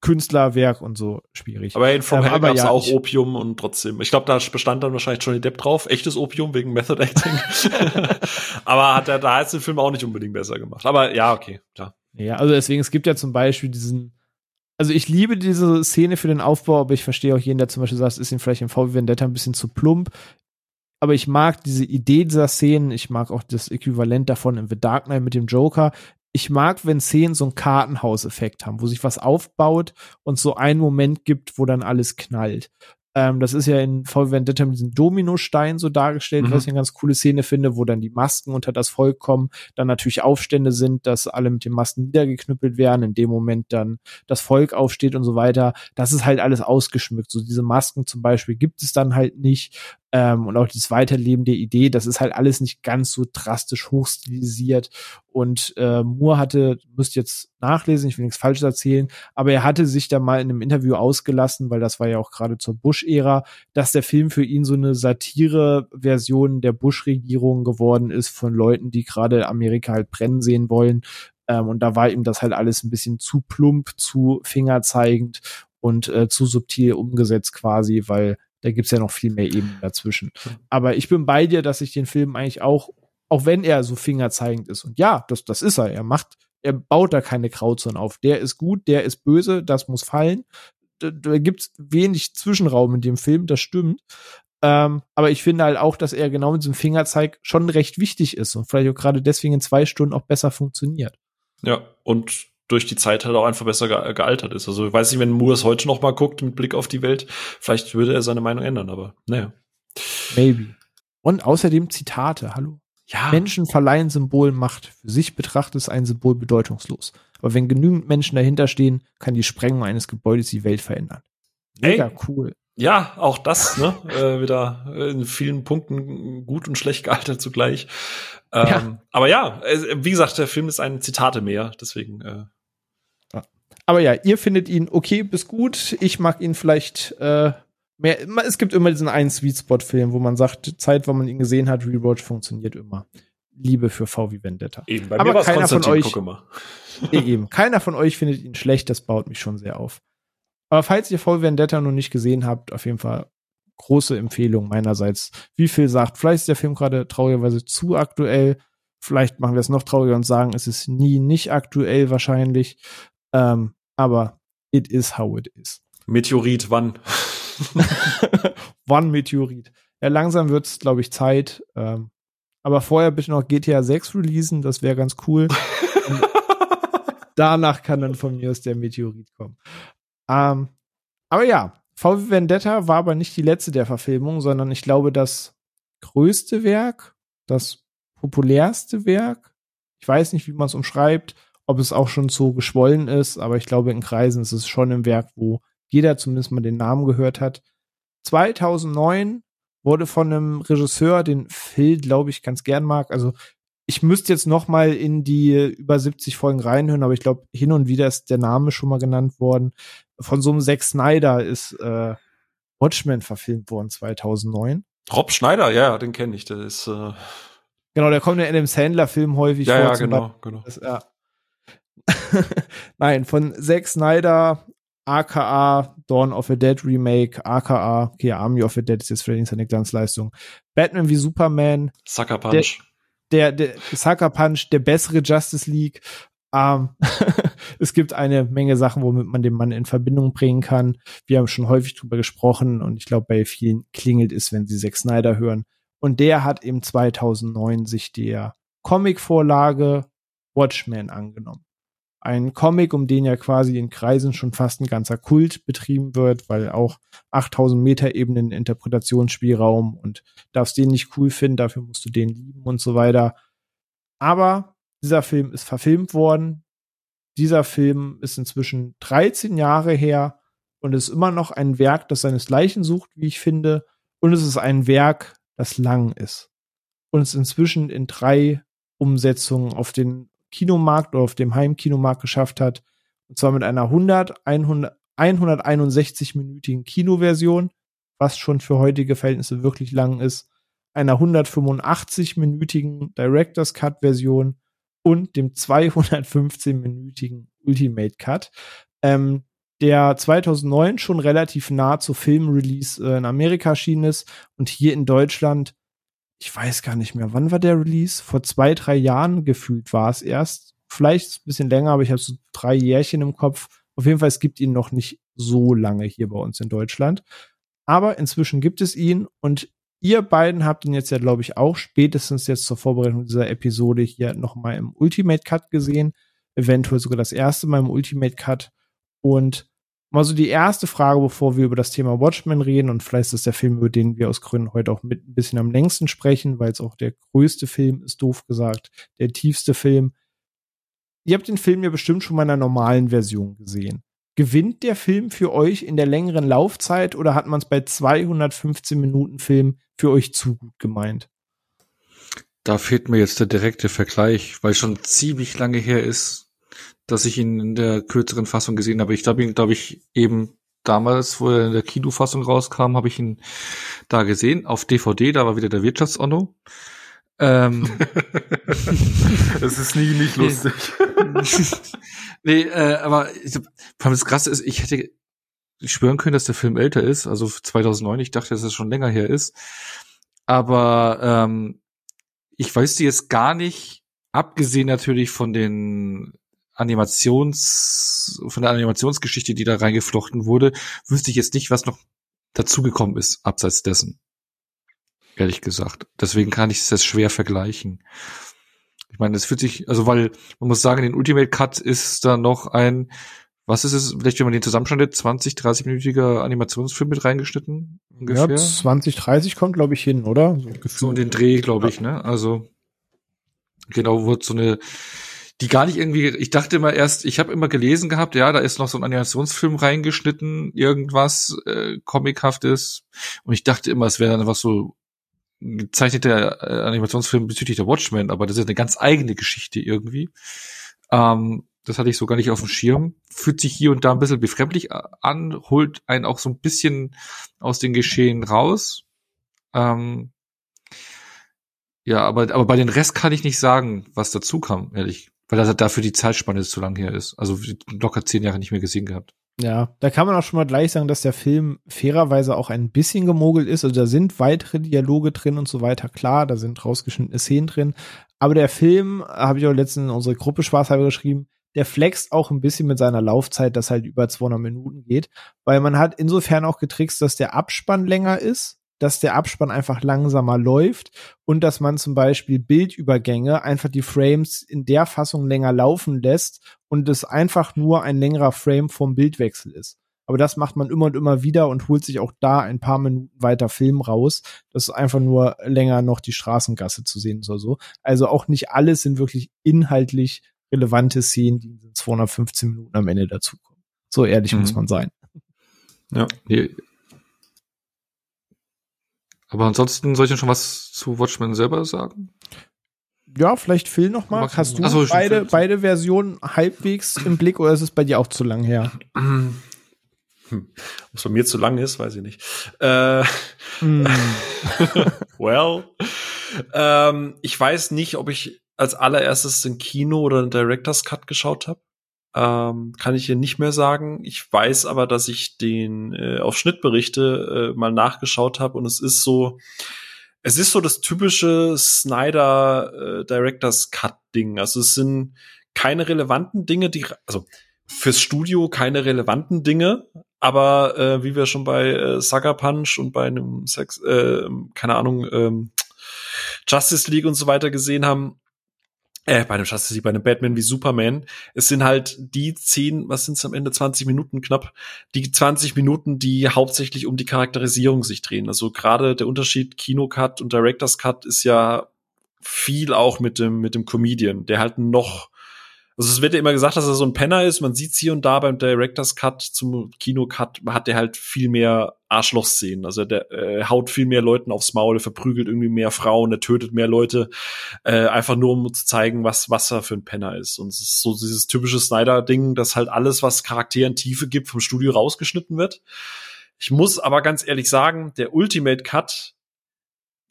Künstlerwerk und so schwierig. Aber in From ähm, Hell gab's ja, auch Opium und trotzdem. Ich glaube, da bestand dann wahrscheinlich Johnny Depp drauf. Echtes Opium wegen Method Acting. Aber hat er da jetzt den Film auch nicht unbedingt besser gemacht. Aber ja, okay, klar. Ja, also deswegen, es gibt ja zum Beispiel diesen, also ich liebe diese Szene für den Aufbau, aber ich verstehe auch jeden, der zum Beispiel sagt, es ist ihm vielleicht im VW Vendetta ein bisschen zu plump. Aber ich mag diese Idee dieser Szenen, ich mag auch das Äquivalent davon in The Dark Knight mit dem Joker ich mag, wenn Szenen so einen Kartenhauseffekt haben, wo sich was aufbaut und so einen Moment gibt, wo dann alles knallt. Ähm, das ist ja in VW Vendetta mit diesem Dominostein so dargestellt, mhm. was ich eine ganz coole Szene finde, wo dann die Masken unter das Volk kommen, dann natürlich Aufstände sind, dass alle mit den Masken niedergeknüppelt werden, in dem Moment dann das Volk aufsteht und so weiter. Das ist halt alles ausgeschmückt. So diese Masken zum Beispiel gibt es dann halt nicht. Ähm, und auch das Weiterleben der Idee, das ist halt alles nicht ganz so drastisch hochstilisiert. Und äh, Moore hatte, müsst jetzt nachlesen, ich will nichts Falsches erzählen, aber er hatte sich da mal in einem Interview ausgelassen, weil das war ja auch gerade zur Bush-Ära, dass der Film für ihn so eine Satire-Version der Bush-Regierung geworden ist von Leuten, die gerade Amerika halt brennen sehen wollen. Ähm, und da war ihm das halt alles ein bisschen zu plump, zu fingerzeigend und äh, zu subtil umgesetzt quasi, weil da gibt's ja noch viel mehr Ebenen dazwischen. Aber ich bin bei dir, dass ich den Film eigentlich auch, auch wenn er so fingerzeigend ist, und ja, das, das ist er, er macht, er baut da keine Grauzone auf. Der ist gut, der ist böse, das muss fallen. Da, da gibt's wenig Zwischenraum in dem Film, das stimmt. Ähm, aber ich finde halt auch, dass er genau mit diesem Fingerzeig schon recht wichtig ist und vielleicht auch gerade deswegen in zwei Stunden auch besser funktioniert. Ja, und durch die Zeit halt auch einfach besser ge gealtert ist. Also ich weiß nicht, wenn Moore es heute noch mal guckt mit Blick auf die Welt, vielleicht würde er seine Meinung ändern, aber naja. Maybe. Und außerdem Zitate, hallo. Ja. Menschen verleihen Symbolen Macht. Für sich betrachtet ist ein Symbol bedeutungslos. Aber wenn genügend Menschen dahinter stehen, kann die Sprengung eines Gebäudes die Welt verändern. Mega Ey, cool. Ja, auch das, ne? äh, wieder in vielen Punkten gut und schlecht gealtert zugleich. Ähm, ja. Aber ja, wie gesagt, der Film ist ein Zitate mehr, deswegen. Äh aber ja, ihr findet ihn okay bis gut. Ich mag ihn vielleicht äh, mehr. Es gibt immer diesen einen Sweet Spot-Film, wo man sagt, Zeit, wo man ihn gesehen hat, Rewatch funktioniert immer. Liebe für VW Vendetta. Eben, bei Aber mir keiner von euch, eben, keiner von euch findet ihn schlecht. Das baut mich schon sehr auf. Aber falls ihr VW Vendetta noch nicht gesehen habt, auf jeden Fall große Empfehlung meinerseits. Wie viel sagt, vielleicht ist der Film gerade traurigerweise zu aktuell. Vielleicht machen wir es noch trauriger und sagen, es ist nie nicht aktuell wahrscheinlich. Ähm, aber it is how it is. Meteorit, wann? wann Meteorit? Ja, langsam wird's, glaube ich, Zeit. Ähm, aber vorher bitte noch GTA 6 releasen, das wäre ganz cool. danach kann dann von mir aus der Meteorit kommen. Ähm, aber ja, VW Vendetta war aber nicht die letzte der Verfilmung, sondern ich glaube, das größte Werk, das populärste Werk, ich weiß nicht, wie man es umschreibt, ob es auch schon so geschwollen ist, aber ich glaube, in Kreisen ist es schon im Werk, wo jeder zumindest mal den Namen gehört hat. 2009 wurde von einem Regisseur, den Phil, glaube ich, ganz gern mag. Also ich müsste jetzt noch mal in die über 70 Folgen reinhören, aber ich glaube, hin und wieder ist der Name schon mal genannt worden. Von so einem Zack Snyder ist äh, Watchmen verfilmt worden 2009. Rob Schneider, ja, den kenne ich. Der ist äh genau, der kommt in dem Sandler-Film häufig ja, vor. Ja, genau, genau. Das, ja. Nein, von Zack Snyder, aka Dawn of the Dead Remake, aka, okay, Army of the Dead ist jetzt vielleicht seine Glanzleistung. Batman wie Superman. Sucker Punch. Der, der, der Sucker Punch, der bessere Justice League. Ähm, es gibt eine Menge Sachen, womit man den Mann in Verbindung bringen kann. Wir haben schon häufig drüber gesprochen und ich glaube, bei vielen klingelt es, wenn sie Zack Snyder hören. Und der hat im 2009 sich der Comic-Vorlage Watchmen angenommen ein Comic, um den ja quasi in Kreisen schon fast ein ganzer Kult betrieben wird, weil auch 8000 Meter Ebenen Interpretationsspielraum und darfst den nicht cool finden, dafür musst du den lieben und so weiter. Aber dieser Film ist verfilmt worden. Dieser Film ist inzwischen 13 Jahre her und ist immer noch ein Werk, das seinesgleichen sucht, wie ich finde. Und es ist ein Werk, das lang ist. Und es inzwischen in drei Umsetzungen auf den Kinomarkt oder auf dem Heimkinomarkt geschafft hat. Und zwar mit einer 100, 100 161-minütigen Kinoversion, was schon für heutige Verhältnisse wirklich lang ist, einer 185-minütigen Director's Cut Version und dem 215-minütigen Ultimate Cut, ähm, der 2009 schon relativ nah zu Filmrelease äh, in Amerika erschienen ist und hier in Deutschland ich weiß gar nicht mehr, wann war der Release? Vor zwei, drei Jahren gefühlt war es erst. Vielleicht ein bisschen länger, aber ich habe so drei Jährchen im Kopf. Auf jeden Fall, es gibt ihn noch nicht so lange hier bei uns in Deutschland. Aber inzwischen gibt es ihn und ihr beiden habt ihn jetzt ja, glaube ich, auch spätestens jetzt zur Vorbereitung dieser Episode hier nochmal im Ultimate Cut gesehen. Eventuell sogar das erste Mal im Ultimate Cut. Und Mal so die erste Frage, bevor wir über das Thema Watchmen reden und vielleicht ist der Film, über den wir aus Gründen heute auch mit ein bisschen am längsten sprechen, weil es auch der größte Film ist, doof gesagt, der tiefste Film. Ihr habt den Film ja bestimmt schon mal in einer normalen Version gesehen. gewinnt der Film für euch in der längeren Laufzeit oder hat man es bei 215 Minuten Film für euch zu gut gemeint? Da fehlt mir jetzt der direkte Vergleich, weil schon ziemlich lange her ist, dass ich ihn in der kürzeren Fassung gesehen habe. Ich habe ihn, glaube ich, eben damals, wo er in der Kinofassung rauskam, habe ich ihn da gesehen. Auf DVD, da war wieder der Wirtschaftsonno. Ähm, es ist nie nicht lustig. nee, äh, aber ich, vor allem das Krasse ist, ich hätte schwören können, dass der Film älter ist, also 2009. Ich dachte, dass es schon länger her ist. Aber ähm, ich weiß die jetzt gar nicht, abgesehen natürlich von den Animations, von der Animationsgeschichte, die da reingeflochten wurde, wüsste ich jetzt nicht, was noch dazugekommen ist, abseits dessen. Ehrlich gesagt. Deswegen kann ich es jetzt schwer vergleichen. Ich meine, es fühlt sich, also weil, man muss sagen, in den Ultimate Cut ist da noch ein, was ist es, vielleicht wenn man den zusammenschneidet, 20, 30-minütiger Animationsfilm mit reingeschnitten? Ungefähr? Ja, 20, 30 kommt, glaube ich, hin, oder? So, so in den Dreh, glaube ich, ne? Also, genau, wird so eine, die gar nicht irgendwie, ich dachte immer erst, ich habe immer gelesen gehabt, ja, da ist noch so ein Animationsfilm reingeschnitten, irgendwas äh, Comichaftes. Und ich dachte immer, es wäre dann was so gezeichneter äh, Animationsfilm bezüglich der Watchmen, aber das ist eine ganz eigene Geschichte irgendwie. Ähm, das hatte ich so gar nicht auf dem Schirm. Fühlt sich hier und da ein bisschen befremdlich an, holt einen auch so ein bisschen aus den Geschehen raus. Ähm, ja, aber, aber bei den Rest kann ich nicht sagen, was dazu kam, ehrlich. Weil das dafür die Zeitspanne zu lang her ist. Also locker zehn Jahre nicht mehr gesehen gehabt. Ja, da kann man auch schon mal gleich sagen, dass der Film fairerweise auch ein bisschen gemogelt ist. Also da sind weitere Dialoge drin und so weiter. Klar, da sind rausgeschnittene Szenen drin. Aber der Film, habe ich auch letztens in unsere Gruppe spaßhalber geschrieben, der flext auch ein bisschen mit seiner Laufzeit, das halt über 200 Minuten geht. Weil man hat insofern auch getrickst, dass der Abspann länger ist dass der Abspann einfach langsamer läuft und dass man zum Beispiel Bildübergänge einfach die Frames in der Fassung länger laufen lässt und es einfach nur ein längerer Frame vom Bildwechsel ist. Aber das macht man immer und immer wieder und holt sich auch da ein paar Minuten weiter Film raus. Das ist einfach nur länger noch die Straßengasse zu sehen oder so. Also auch nicht alles sind wirklich inhaltlich relevante Szenen, die in 215 Minuten am Ende dazukommen. So ehrlich mhm. muss man sein. Ja, aber ansonsten soll ich denn schon was zu Watchmen selber sagen? Ja, vielleicht Phil noch mal. Hast du Achso, beide, beide Versionen halbwegs im Blick oder ist es bei dir auch zu lang her? Hm. Was bei mir zu lang ist, weiß ich nicht. Äh, mm. well, ähm, ich weiß nicht, ob ich als allererstes den Kino oder den Director's Cut geschaut habe. Ähm, kann ich hier nicht mehr sagen. Ich weiß aber, dass ich den äh, auf Schnittberichte äh, mal nachgeschaut habe und es ist so, es ist so das typische Snyder äh, Directors Cut Ding. Also es sind keine relevanten Dinge, die also fürs Studio keine relevanten Dinge, aber äh, wie wir schon bei äh, Sucker Punch und bei einem Sex, äh, keine Ahnung, ähm, Justice League und so weiter gesehen haben, äh, bei einem Justice League, bei einem Batman wie Superman. Es sind halt die zehn, was sind es am Ende, 20 Minuten knapp, die 20 Minuten, die hauptsächlich um die Charakterisierung sich drehen. Also gerade der Unterschied Kino-Cut und Director's Cut ist ja viel auch mit dem, mit dem Comedian, der halt noch also es wird ja immer gesagt, dass er so ein Penner ist. Man sieht hier und da beim Director's Cut zum Kino-Cut hat der halt viel mehr Arschloch-Szenen. Also der äh, haut viel mehr Leuten aufs Maul, verprügelt irgendwie mehr Frauen, er tötet mehr Leute, äh, einfach nur um zu zeigen, was was er für ein Penner ist. Und es ist so dieses typische Snyder-Ding, dass halt alles, was Charakteren Tiefe gibt, vom Studio rausgeschnitten wird. Ich muss aber ganz ehrlich sagen, der Ultimate Cut,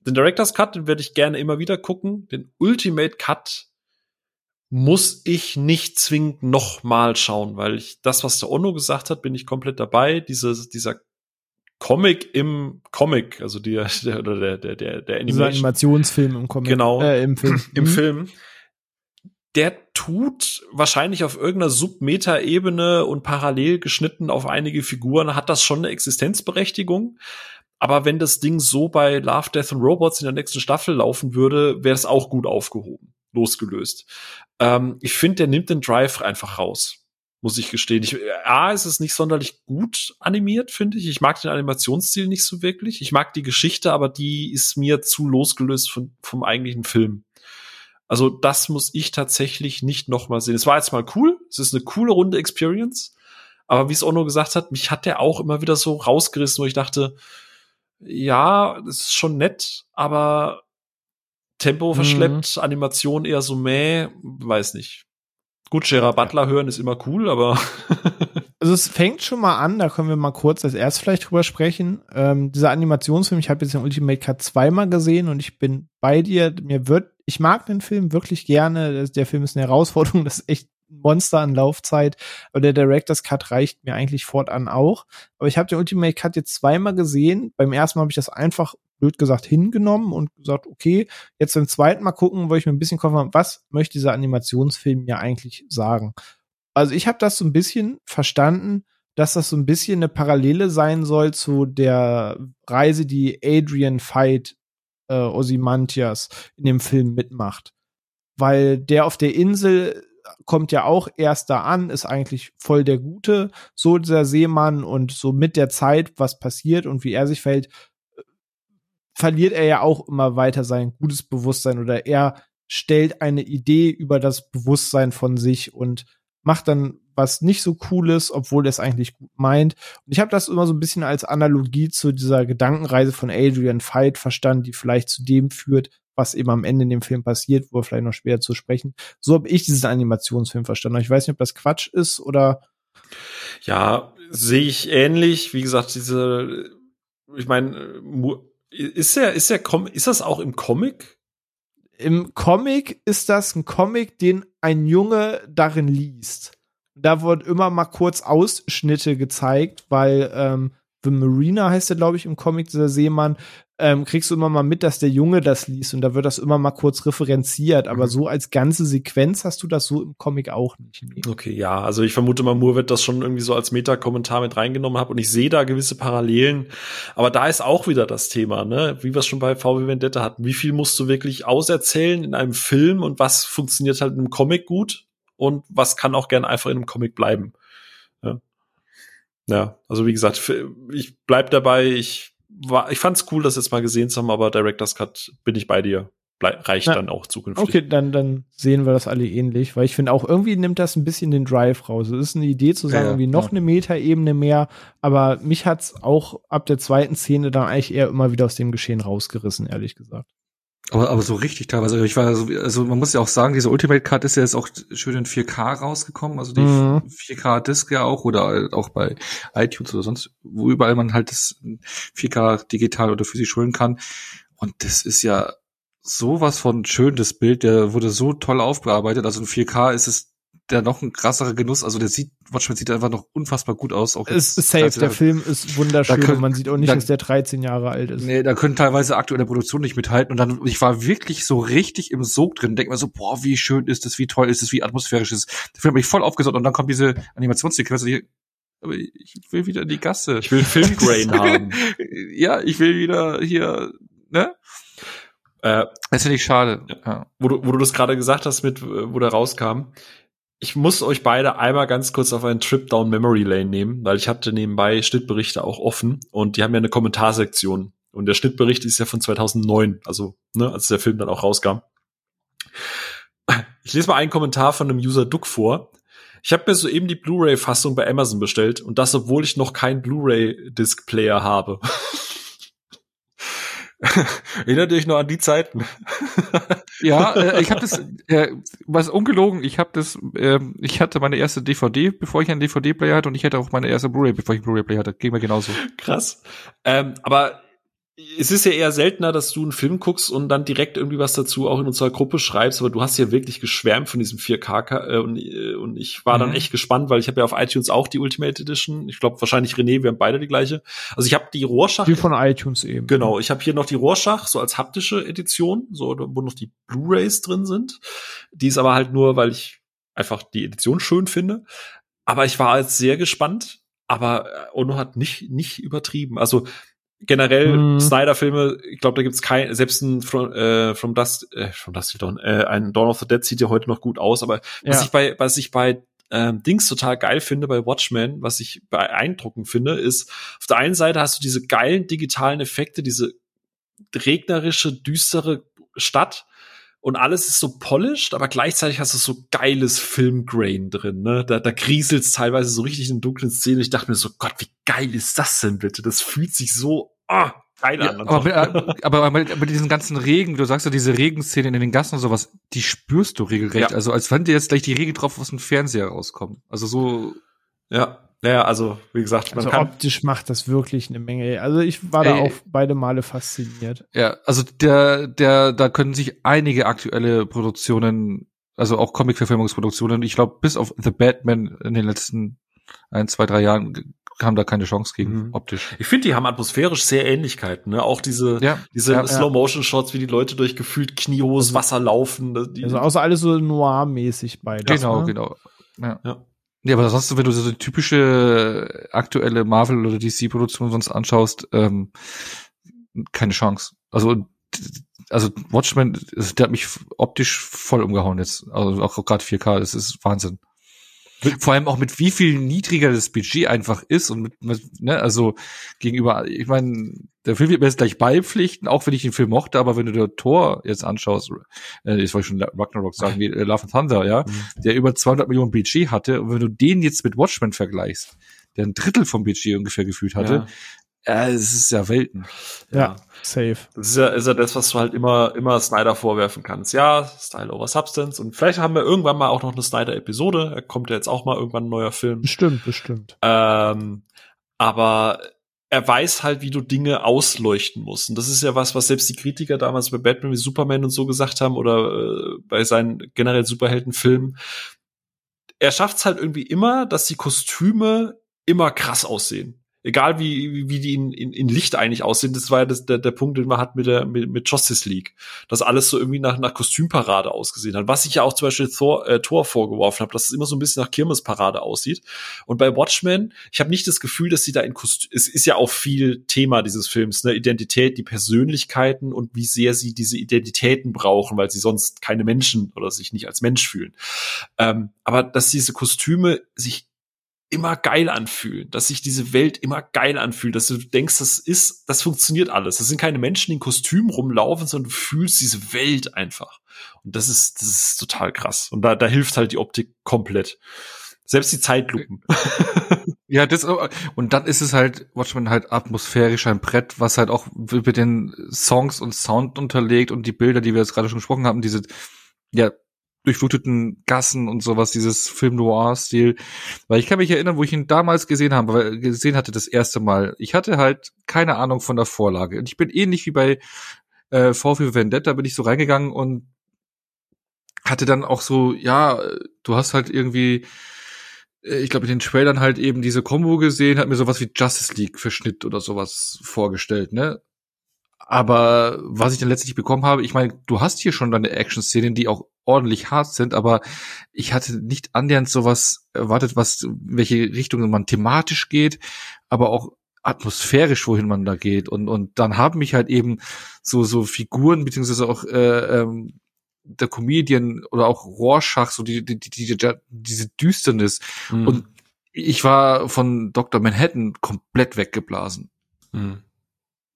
den Director's Cut, den werde ich gerne immer wieder gucken. Den Ultimate Cut muss ich nicht zwingend noch mal schauen, weil ich das, was der Onno gesagt hat, bin ich komplett dabei. Diese, dieser Comic im Comic, also die, der, oder der, der, der, der Animation. Dieser Animationsfilm im Comic. Genau. Äh, im Film. Im mhm. Film. Der tut wahrscheinlich auf irgendeiner Submeta-Ebene und parallel geschnitten auf einige Figuren, hat das schon eine Existenzberechtigung. Aber wenn das Ding so bei Love, Death and Robots in der nächsten Staffel laufen würde, wäre es auch gut aufgehoben, losgelöst. Ähm, ich finde, der nimmt den Drive einfach raus muss ich gestehen. Ich, A, ist es nicht sonderlich gut animiert, finde ich. Ich mag den Animationsstil nicht so wirklich. Ich mag die Geschichte, aber die ist mir zu losgelöst von, vom eigentlichen Film. Also das muss ich tatsächlich nicht noch mal sehen. Es war jetzt mal cool. Es ist eine coole runde Experience. Aber wie es Ono gesagt hat, mich hat der auch immer wieder so rausgerissen, wo ich dachte, ja, das ist schon nett, aber Tempo mhm. verschleppt, mhm. Animation eher so mäh, weiß nicht. Gut, Gerard Butler ja. hören ist immer cool, aber. also es fängt schon mal an, da können wir mal kurz als erst vielleicht drüber sprechen. Ähm, dieser Animationsfilm, ich habe jetzt den Ultimate Cut zweimal gesehen und ich bin bei dir. Mir wird, ich mag den Film wirklich gerne. Der Film ist eine Herausforderung, das ist echt ein Monster an Laufzeit. Aber der Director's Cut reicht mir eigentlich fortan auch. Aber ich habe den Ultimate Cut jetzt zweimal gesehen. Beim ersten Mal habe ich das einfach blöd gesagt hingenommen und gesagt, okay, jetzt beim zweiten Mal gucken, wo ich mir ein bisschen kaufen, was möchte dieser Animationsfilm ja eigentlich sagen? Also ich habe das so ein bisschen verstanden, dass das so ein bisschen eine Parallele sein soll zu der Reise, die Adrian Veidt äh, Ozymantias in dem Film mitmacht. Weil der auf der Insel kommt ja auch erst da an, ist eigentlich voll der Gute, so dieser Seemann und so mit der Zeit, was passiert und wie er sich verhält, verliert er ja auch immer weiter sein gutes Bewusstsein oder er stellt eine Idee über das Bewusstsein von sich und macht dann was nicht so cooles, obwohl er es eigentlich gut meint. Und ich habe das immer so ein bisschen als Analogie zu dieser Gedankenreise von Adrian Veidt verstanden, die vielleicht zu dem führt, was eben am Ende in dem Film passiert, wo wir vielleicht noch später zu sprechen. So habe ich diesen Animationsfilm verstanden. Ich weiß nicht, ob das Quatsch ist oder ja, sehe ich ähnlich. Wie gesagt, diese, ich meine, ist er, ist er, ist das auch im Comic? Im Comic ist das ein Comic, den ein Junge darin liest. Da wurden immer mal kurz Ausschnitte gezeigt, weil ähm, The Marina heißt er, glaube ich, im Comic, dieser Seemann, ähm, kriegst du immer mal mit, dass der Junge das liest und da wird das immer mal kurz referenziert, aber mhm. so als ganze Sequenz hast du das so im Comic auch nicht. Nee. Okay, ja, also ich vermute mal, Moore wird das schon irgendwie so als Meta-Kommentar mit reingenommen haben und ich sehe da gewisse Parallelen, aber da ist auch wieder das Thema, ne, wie wir es schon bei VW Vendetta hatten, wie viel musst du wirklich auserzählen in einem Film und was funktioniert halt in einem Comic gut und was kann auch gern einfach in einem Comic bleiben. Ja. Ja, also wie gesagt, ich bleib dabei, ich war, ich fand's cool, das jetzt mal gesehen zu haben, aber Director's Cut bin ich bei dir. Blei reicht Na, dann auch zukünftig. Okay, dann, dann sehen wir das alle ähnlich, weil ich finde auch irgendwie nimmt das ein bisschen den Drive raus. Es ist eine Idee zu sagen, ja, irgendwie noch ja. eine Metaebene mehr, aber mich hat's auch ab der zweiten Szene dann eigentlich eher immer wieder aus dem Geschehen rausgerissen, ehrlich gesagt. Aber, aber so richtig teilweise. Ich war so, also man muss ja auch sagen, diese Ultimate Card ist ja jetzt auch schön in 4K rausgekommen, also die mhm. 4K Disc ja auch oder auch bei iTunes oder sonst, wo überall man halt das 4K digital oder physisch holen kann. Und das ist ja sowas von schön, das Bild, der wurde so toll aufbearbeitet. Also in 4K ist es der noch ein krasserer Genuss. Also der sieht, Watchmen sieht einfach noch unfassbar gut aus. Auch es ist safe, der Film ist wunderschön können, und man sieht auch nicht, da, dass der 13 Jahre alt ist. Nee, da können teilweise aktuelle Produktionen nicht mithalten und dann, ich war wirklich so richtig im Sog drin, denk mir so, boah, wie schön ist das, wie toll ist das, wie atmosphärisch ist. Der Film hat mich voll aufgesaugt und dann kommt diese Animationssequenz und ich, aber ich will wieder in die Gasse. Ich will Filmgrain haben. ja, ich will wieder hier, ne? Äh, das finde ich schade. Ja. Wo, du, wo du das gerade gesagt hast, mit wo der rauskam ich muss euch beide einmal ganz kurz auf einen Trip down Memory Lane nehmen, weil ich hatte nebenbei Schnittberichte auch offen und die haben ja eine Kommentarsektion. Und der Schnittbericht ist ja von 2009, also ne, als der Film dann auch rauskam. Ich lese mal einen Kommentar von einem User Duck vor. Ich habe mir soeben die Blu-ray-Fassung bei Amazon bestellt und das, obwohl ich noch keinen Blu-ray-Disc-Player habe. Erinnert euch noch an die Zeiten? ja, äh, ich habe das, äh, was ungelogen, ich habe das, äh, ich hatte meine erste DVD, bevor ich einen DVD-Player hatte und ich hatte auch meine erste Blu-ray, bevor ich einen Blu-ray-Player hatte. Ging mir genauso. Krass. Ähm, aber es ist ja eher seltener, dass du einen Film guckst und dann direkt irgendwie was dazu auch in unserer Gruppe schreibst, aber du hast ja wirklich geschwärmt von diesem 4K äh, und, äh, und ich war mhm. dann echt gespannt, weil ich habe ja auf iTunes auch die Ultimate Edition. Ich glaube wahrscheinlich René, wir haben beide die gleiche. Also ich habe die Rorschach. Die von iTunes eben. Genau, ich habe hier noch die Rorschach so als haptische Edition, so wo noch die Blu-rays drin sind. Die ist aber halt nur, weil ich einfach die Edition schön finde. Aber ich war jetzt sehr gespannt, aber äh, Ono hat nicht nicht übertrieben. Also generell mhm. Snyder-Filme, ich glaube, da gibt's kein, selbst ein From, äh, From Dust, äh, From Dust Dawn, äh, ein Dawn of the Dead sieht ja heute noch gut aus, aber ja. was ich bei, was ich bei ähm, Dings total geil finde bei Watchmen, was ich beeindruckend finde, ist, auf der einen Seite hast du diese geilen digitalen Effekte, diese regnerische, düstere Stadt, und alles ist so polished, aber gleichzeitig hast du so geiles Filmgrain drin, ne? Da, da grieselt's teilweise so richtig in dunklen Szenen. Ich dachte mir so, Gott, wie geil ist das denn bitte? Das fühlt sich so, ah, geil Ja, an. aber, mit, äh, aber mit, mit diesen ganzen Regen, du sagst ja, diese Regenszenen in den Gassen und sowas, die spürst du regelrecht. Ja. Also als wenn dir jetzt gleich die Regentropfen aus dem Fernseher rauskommen. Also so, ja, naja, also wie gesagt, man Also kann optisch macht das wirklich eine Menge. Also ich war da Ey. auch beide Male fasziniert. ja, also der, der, da können sich einige aktuelle Produktionen, also auch Comic-Verfilmungsproduktionen, ich glaube, bis auf The Batman in den letzten ein, zwei, drei Jahren haben da keine Chance gegen, Mhm. optisch. Ich finde, die haben atmosphärisch sehr Ähnlichkeiten, ne? Auch diese, Ja, diese ja. Slow-Motion-Shots, wie die Leute durch gefühlt kniehohes Wasser laufen. ne? Die, Also außer alles so noir-mäßig beide. Genau, ne? genau. Ja. Ja. Ja, aber sonst, wenn du so die typische aktuelle Marvel- oder DC-Produktion sonst anschaust, ähm, keine Chance. Also, also Watchmen, also der hat mich optisch voll umgehauen jetzt. Also auch gerade 4K, das ist Wahnsinn. Vor allem auch mit wie viel niedriger das Budget einfach ist und mit, mit ne, also gegenüber, ich meine, der Film wird mir jetzt gleich beipflichten, auch wenn ich den Film mochte, aber wenn du dir Thor jetzt anschaust, äh, jetzt wollte ich schon Ragnarok sagen, wie äh, Love and Thunder, ja, Mhm. der über 200 Millionen Budget hatte, und wenn du den jetzt mit Watchmen vergleichst, der ein Drittel vom Budget ungefähr gefühlt hatte, äh, es ist ja Welten. Ja, safe. Das ist ja, ist ja das, was du halt immer, immer Snyder vorwerfen kannst. Ja, Style over Substance. Und vielleicht haben wir irgendwann mal auch noch eine Snyder-Episode. Da kommt ja jetzt auch mal irgendwann ein neuer Film. Bestimmt, bestimmt. Ähm, aber er weiß halt, wie du Dinge ausleuchten musst. Und das ist ja was, was selbst die Kritiker damals bei Batman wie Superman und so gesagt haben oder äh, bei seinen generell Superheldenfilmen. Er schafft es halt irgendwie immer, dass die Kostüme immer krass aussehen. Egal wie, wie- die in, in, in Licht eigentlich aussehen, das war ja das, der, der Punkt, den man hat mit der mit, mit Justice League, dass alles so irgendwie nach, nach Kostümparade ausgesehen hat. Was ich ja auch zum Beispiel Thor, äh, Thor vorgeworfen habe, dass es immer so ein bisschen nach Kirmesparade aussieht. Und bei Watchmen, ich habe nicht das Gefühl, dass sie da in Kostüm, es ist ja auch viel Thema dieses Films, ne, Identität, die Persönlichkeiten und wie sehr sie diese Identitäten brauchen, weil sie sonst keine Menschen oder sich nicht als Mensch fühlen. Ähm, aber dass diese Kostüme sich immer geil anfühlen, dass sich diese Welt immer geil anfühlt, dass du denkst, das ist, das funktioniert alles. Das sind keine Menschen, die in Kostümen rumlaufen, sondern du fühlst diese Welt einfach. Und das ist, das ist total krass. Und da, da hilft halt die Optik komplett. Selbst die Zeitlupen. Ja, das und dann ist es halt Watchmen halt atmosphärisch ein Brett, was halt auch mit den Songs und Sound unterlegt und die Bilder, die wir jetzt gerade schon gesprochen haben, diese ja durchfluteten Gassen und sowas, dieses Film Noir-Stil. Weil ich kann mich erinnern, wo ich ihn damals gesehen habe, gesehen hatte das erste Mal. Ich hatte halt keine Ahnung von der Vorlage. Und ich bin ähnlich wie bei äh, V für Vendetta, bin ich so reingegangen und hatte dann auch so, ja, du hast halt irgendwie äh, ich glaube, in den Trailern halt eben diese Combo gesehen, hat mir sowas wie Justice League Verschnitt oder sowas vorgestellt, ne? Aber was ich dann letztlich bekommen habe, ich meine, du hast hier schon deine Action-Szenen, die auch ordentlich hart sind, aber ich hatte nicht annähernd sowas erwartet, was, welche Richtung man thematisch geht, aber auch atmosphärisch, wohin man da geht. Und, und dann haben mich halt eben so, so Figuren, beziehungsweise auch äh, ähm, der Comedian oder auch Rorschach, so die, die, die, die, die diese Düsternis. Mhm. Und ich war von Dr. Manhattan komplett weggeblasen. Mhm.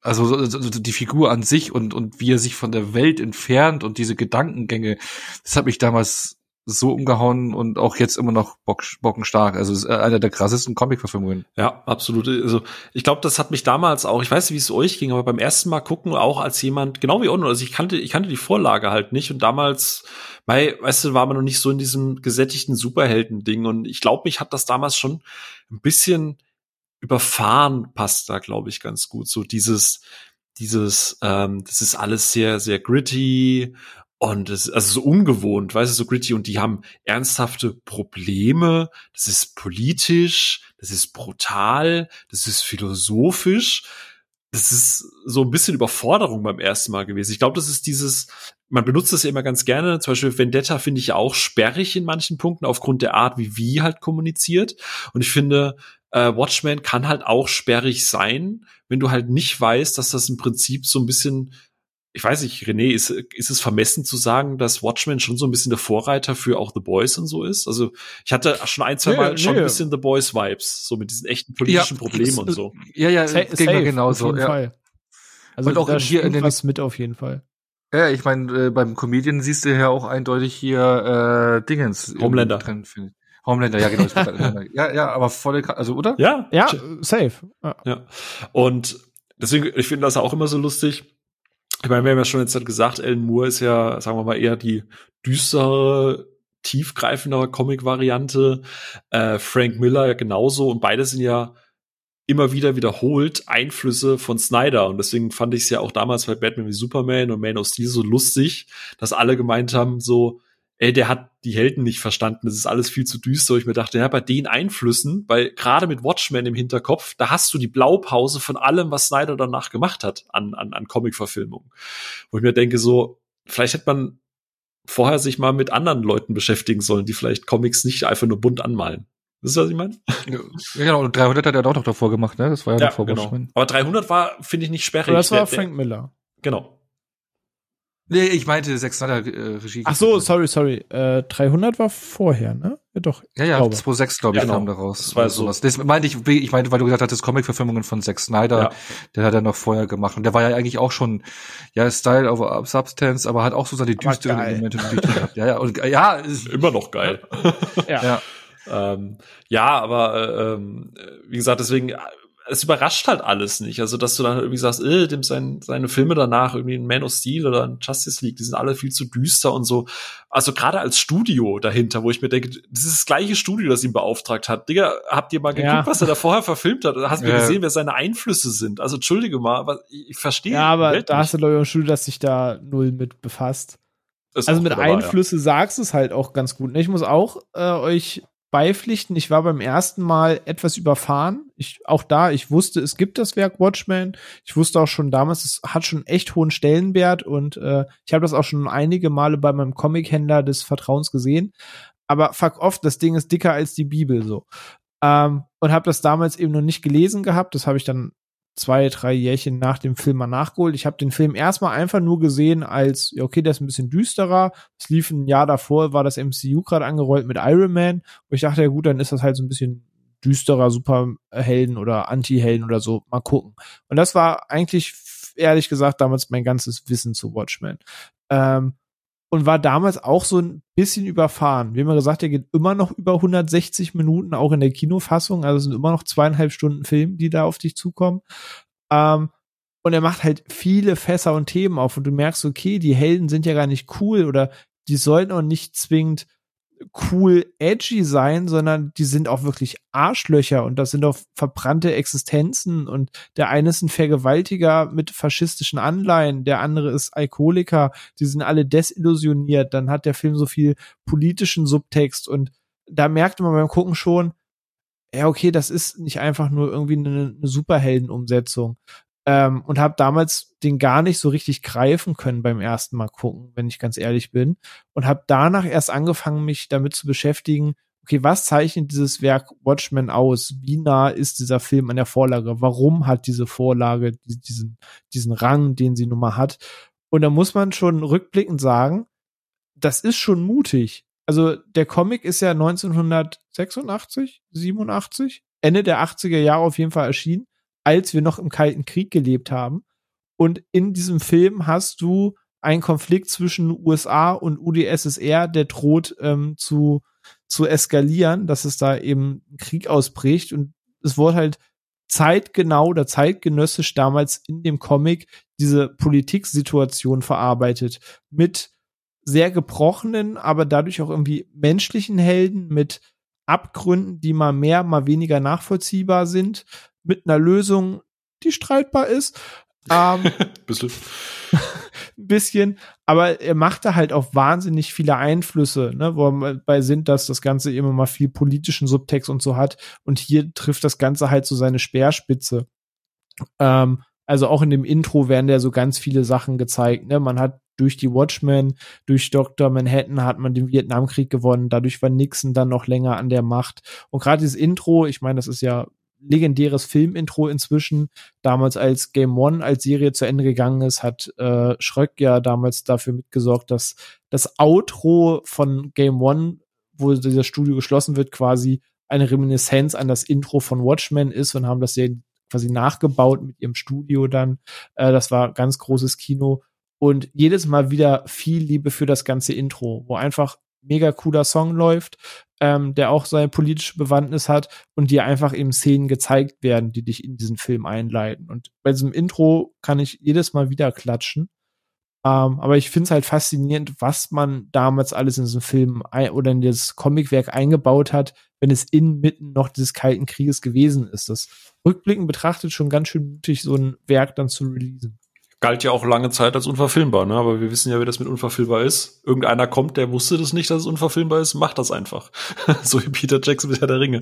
Also so- so- so die Figur an sich und, und wie er sich von der Welt entfernt und diese Gedankengänge, das hat mich damals so umgehauen und auch jetzt immer noch bock, bockenstark. Also ist einer der krassesten Comic-Verfilmungen. Ja, absolut. Also ich glaube, das hat mich damals auch, ich weiß nicht, wie es euch ging, aber beim ersten Mal gucken, auch als jemand, genau wie Onno, also ich kannte, ich kannte die Vorlage halt nicht und damals, weil, weißt du, war man noch nicht so in diesem gesättigten Superhelden-Ding und ich glaube, mich hat das damals schon ein bisschen überfahren, passt da, glaube ich, ganz gut. So dieses, dieses, ähm, das ist alles sehr, sehr gritty und es also so ungewohnt, weißt du, so gritty und die haben ernsthafte Probleme. Das ist politisch, das ist brutal, das ist philosophisch. Das ist so ein bisschen Überforderung beim ersten Mal gewesen. Ich glaube, das ist dieses, man benutzt das ja immer ganz gerne. Zum Beispiel Vendetta finde ich ja auch sperrig in manchen Punkten aufgrund der Art, wie wie halt kommuniziert. Und ich finde, äh, Watchmen kann halt auch sperrig sein, wenn du halt nicht weißt, dass das im Prinzip so ein bisschen ich weiß nicht, René, ist, ist es vermessen zu sagen, dass Watchmen schon so ein bisschen der Vorreiter für auch The Boys und so ist? Also ich hatte schon ein, zwei Nee, Mal schon nee. ein bisschen The Boys Vibes, so mit diesen echten politischen Problemen und so. Ja, ja, Sa ging mir genauso. auf jeden Ja. Fall. Also Und auch da hier in den- was mit auf jeden Fall. Ja, ich meine, äh, beim Comedian siehst du ja auch eindeutig hier äh, Dingens. Homelander. Drin. Homelander, ja genau. ja, ja, aber volle, also oder? Ja, Ja, safe. Ja. Ja. Und deswegen, ich finde das auch immer so lustig. Ich meine, wir haben ja schon jetzt gesagt, Alan Moore ist ja, sagen wir mal, eher die düstere, tiefgreifendere Comic-Variante. Äh, Frank Miller ja genauso. Und beide sind ja immer wieder wiederholt Einflüsse von Snyder. Und deswegen fand ich es ja auch damals bei Batman wie Superman und Man of Steel so lustig, dass alle gemeint haben, so, ey, der hat die Helden nicht verstanden, das ist alles viel zu düster. Ich mir dachte, ja, bei den Einflüssen, weil gerade mit Watchmen im Hinterkopf, da hast du die Blaupause von allem, was Snyder danach gemacht hat an, an, an Comic-Verfilmungen. Wo ich mir denke, so, vielleicht hätte man vorher sich mal mit anderen Leuten beschäftigen sollen, die vielleicht Comics nicht einfach nur bunt anmalen. Wisst ihr, was ich meine? Ja, genau. Und 300 hat er auch noch davor gemacht, ne? Das war ja, noch vor genau. Watchmen. Aber 300 war, finde ich, nicht sperrig. Aber das war Der- Frank Miller. Genau. Nee, ich meinte Zack Snyder äh, Regie. Ach so, sorry, sorry. Äh, 300 war vorher, ne? Ja, doch. Ja, ja, glaube. 2006, glaube ich, Ja, genau. kam daraus. Das war so- sowas. Das meinte ich, ich meinte, weil du gesagt hattest, Comic-Verfilmungen von Zack Snyder, Ja. der hat er noch vorher gemacht. Und der war ja eigentlich auch schon, ja, Style over Substance, aber hat auch so seine düsteren. Elemente gehabt. Ja, ja, und, ja, ist, Immer noch geil. Ja. ja. Ähm, ja, aber äh, ähm, wie gesagt, deswegen, es überrascht halt alles nicht. Also, dass du dann irgendwie sagst, äh, dem sein, seine Filme danach, irgendwie ein Man of Steel oder ein Justice League, die sind alle viel zu düster und so. Also gerade als Studio dahinter, wo ich mir denke, das ist das gleiche Studio, das ihn beauftragt hat. Digga, habt ihr mal geguckt, Ja. was er da vorher verfilmt hat? Hast du Ja. gesehen, wer seine Einflüsse sind? Also, entschuldige mal, aber ich verstehe. Ja, aber da hast du, glaube ich, auch Studio, das sich da null mit befasst. Ist Also mit wahr, ja. Einflüsse sagst du es halt auch ganz gut. Ich muss auch äh, euch beipflichten, ich war beim ersten Mal etwas überfahren. Ich, auch da, ich wusste, es gibt das Werk Watchmen. Ich wusste auch schon damals, es hat schon echt hohen Stellenwert und äh, ich habe das auch schon einige Male bei meinem Comic-Händler des Vertrauens gesehen. Aber fuck off, das Ding ist dicker als die Bibel so. Ähm, und habe das damals eben noch nicht gelesen gehabt. Das habe ich dann zwei, drei Jährchen nach dem Film mal nachgeholt. Ich habe den Film erstmal einfach nur gesehen als, ja, okay, der ist ein bisschen düsterer. Es lief ein Jahr davor, war das MCU gerade angerollt mit Iron Man. Und ich dachte, ja gut, dann ist das halt so ein bisschen düsterer Superhelden oder Anti-Helden oder so. Mal gucken. Und das war eigentlich, ehrlich gesagt, damals mein ganzes Wissen zu Watchmen. Ähm, und war damals auch so ein bisschen überfahren. Haben ja gesagt, der geht immer noch über 160 Minuten, auch in der Kinofassung. Also es sind immer noch zweieinhalb Stunden Film, die da auf dich zukommen. Ähm, und er macht halt viele Fässer und Themen auf und du merkst, okay, die Helden sind ja gar nicht cool oder die sollten auch nicht zwingend cool edgy sein, sondern die sind auch wirklich Arschlöcher und das sind auch verbrannte Existenzen und der eine ist ein Vergewaltiger mit faschistischen Anleihen, der andere ist Alkoholiker, die sind alle desillusioniert, dann hat der Film so viel politischen Subtext und da merkte man beim Gucken schon, ja, okay, das ist nicht einfach nur irgendwie eine, eine Superheldenumsetzung. Ähm, und habe damals den gar nicht so richtig greifen können beim ersten Mal gucken, wenn ich ganz ehrlich bin. Und habe danach erst angefangen, mich damit zu beschäftigen, okay, was zeichnet dieses Werk Watchmen aus? Wie nah ist dieser Film an der Vorlage? Warum hat diese Vorlage die- diesen, diesen Rang, den sie nun mal hat? Und da muss man schon rückblickend sagen, das ist schon mutig. Also der Comic ist ja 1986, 87, Ende der 80er Jahre auf jeden Fall erschienen, als wir noch im Kalten Krieg gelebt haben. Und in diesem Film hast du einen Konflikt zwischen USA und UdSSR, der droht ähm, zu, zu eskalieren, dass es da eben Krieg ausbricht. Und es wurde halt zeitgenau oder zeitgenössisch damals in dem Comic diese Politiksituation verarbeitet mit sehr gebrochenen, aber dadurch auch irgendwie menschlichen Helden mit Abgründen, die mal mehr, mal weniger nachvollziehbar sind, mit einer Lösung, die streitbar ist. Ähm, Bisschen. ein bisschen, aber er macht da halt auch wahnsinnig viele Einflüsse, ne, wo bei sind, dass das Ganze immer mal viel politischen Subtext und so hat und hier trifft das Ganze halt so seine Speerspitze. Ähm, also auch in dem Intro werden da so ganz viele Sachen gezeigt, ne, man hat durch die Watchmen, durch Dr. Manhattan hat man den Vietnamkrieg gewonnen, dadurch war Nixon dann noch länger an der Macht und gerade dieses Intro, ich meine, das ist ja legendäres Filmintro inzwischen, damals als Game One als Serie zu Ende gegangen ist, hat äh, Schröck ja damals dafür mitgesorgt, dass das Outro von Game One, wo dieses Studio geschlossen wird, quasi eine Reminiszenz an das Intro von Watchmen ist und haben das ja quasi nachgebaut mit ihrem Studio dann. Äh, das war ganz großes Kino. Und jedes Mal wieder viel Liebe für das ganze Intro, wo einfach mega cooler Song läuft, ähm, der auch seine politische Bewandtnis hat und dir einfach eben Szenen gezeigt werden, die dich in diesen Film einleiten. Und bei diesem Intro kann ich jedes Mal wieder klatschen. Ähm, aber ich finde es halt faszinierend, was man damals alles in diesem Film oder in das Comicwerk eingebaut hat, wenn es inmitten noch des Kalten Krieges gewesen ist. Das rückblickend betrachtet schon ganz schön mutig, so ein Werk dann zu releasen galt ja auch lange Zeit als unverfilmbar, ne? Aber wir wissen ja, wie das mit unverfilmbar ist. Irgendeiner kommt, der wusste das nicht, dass es unverfilmbar ist, macht das einfach. so wie Peter Jackson mit der Ringe.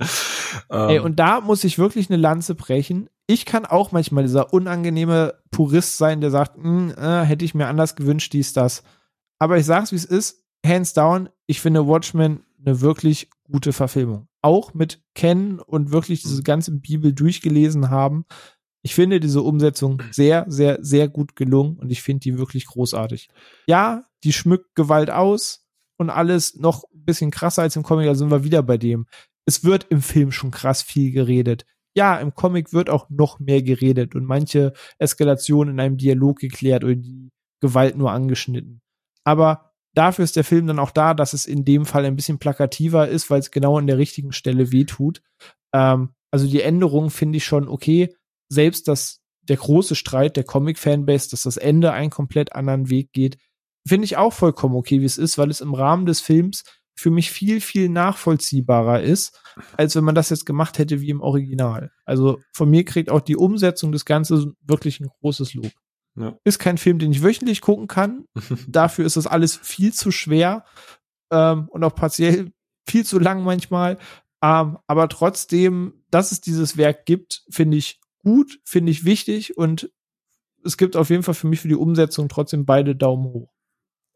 Ähm. Ey, und da muss ich wirklich eine Lanze brechen. Ich kann auch manchmal dieser unangenehme Purist sein, der sagt, hm, äh, hätte ich mir anders gewünscht, dies, das. Aber ich sag's, wie es ist. Hands down, ich finde Watchmen eine wirklich gute Verfilmung. Auch mit Kennen und wirklich diese ganze Bibel durchgelesen haben ich finde diese Umsetzung sehr, sehr, sehr gut gelungen und ich finde die wirklich großartig. Ja, die schmückt Gewalt aus und alles noch ein bisschen krasser als im Comic, da sind wir wieder bei dem. Es wird im Film schon krass viel geredet. Ja, im Comic wird auch noch mehr geredet und manche Eskalationen in einem Dialog geklärt oder die Gewalt nur angeschnitten. Aber dafür ist der Film dann auch da, dass es in dem Fall ein bisschen plakativer ist, weil es genau an der richtigen Stelle wehtut. Ähm, also die Änderung finde ich schon okay, selbst das, der große Streit der Comic-Fanbase, dass das Ende einen komplett anderen Weg geht, finde ich auch vollkommen okay, wie es ist, weil es im Rahmen des Films für mich viel, viel nachvollziehbarer ist, als wenn man das jetzt gemacht hätte wie im Original. Also von mir kriegt auch die Umsetzung des Ganzen wirklich ein großes Lob. Ja. Ist kein Film, den ich wöchentlich gucken kann. Dafür ist das alles viel zu schwer ähm, und auch partiell viel zu lang manchmal. Ähm, aber trotzdem, dass es dieses Werk gibt, finde ich gut, finde ich wichtig und es gibt auf jeden Fall für mich für die Umsetzung trotzdem beide Daumen hoch.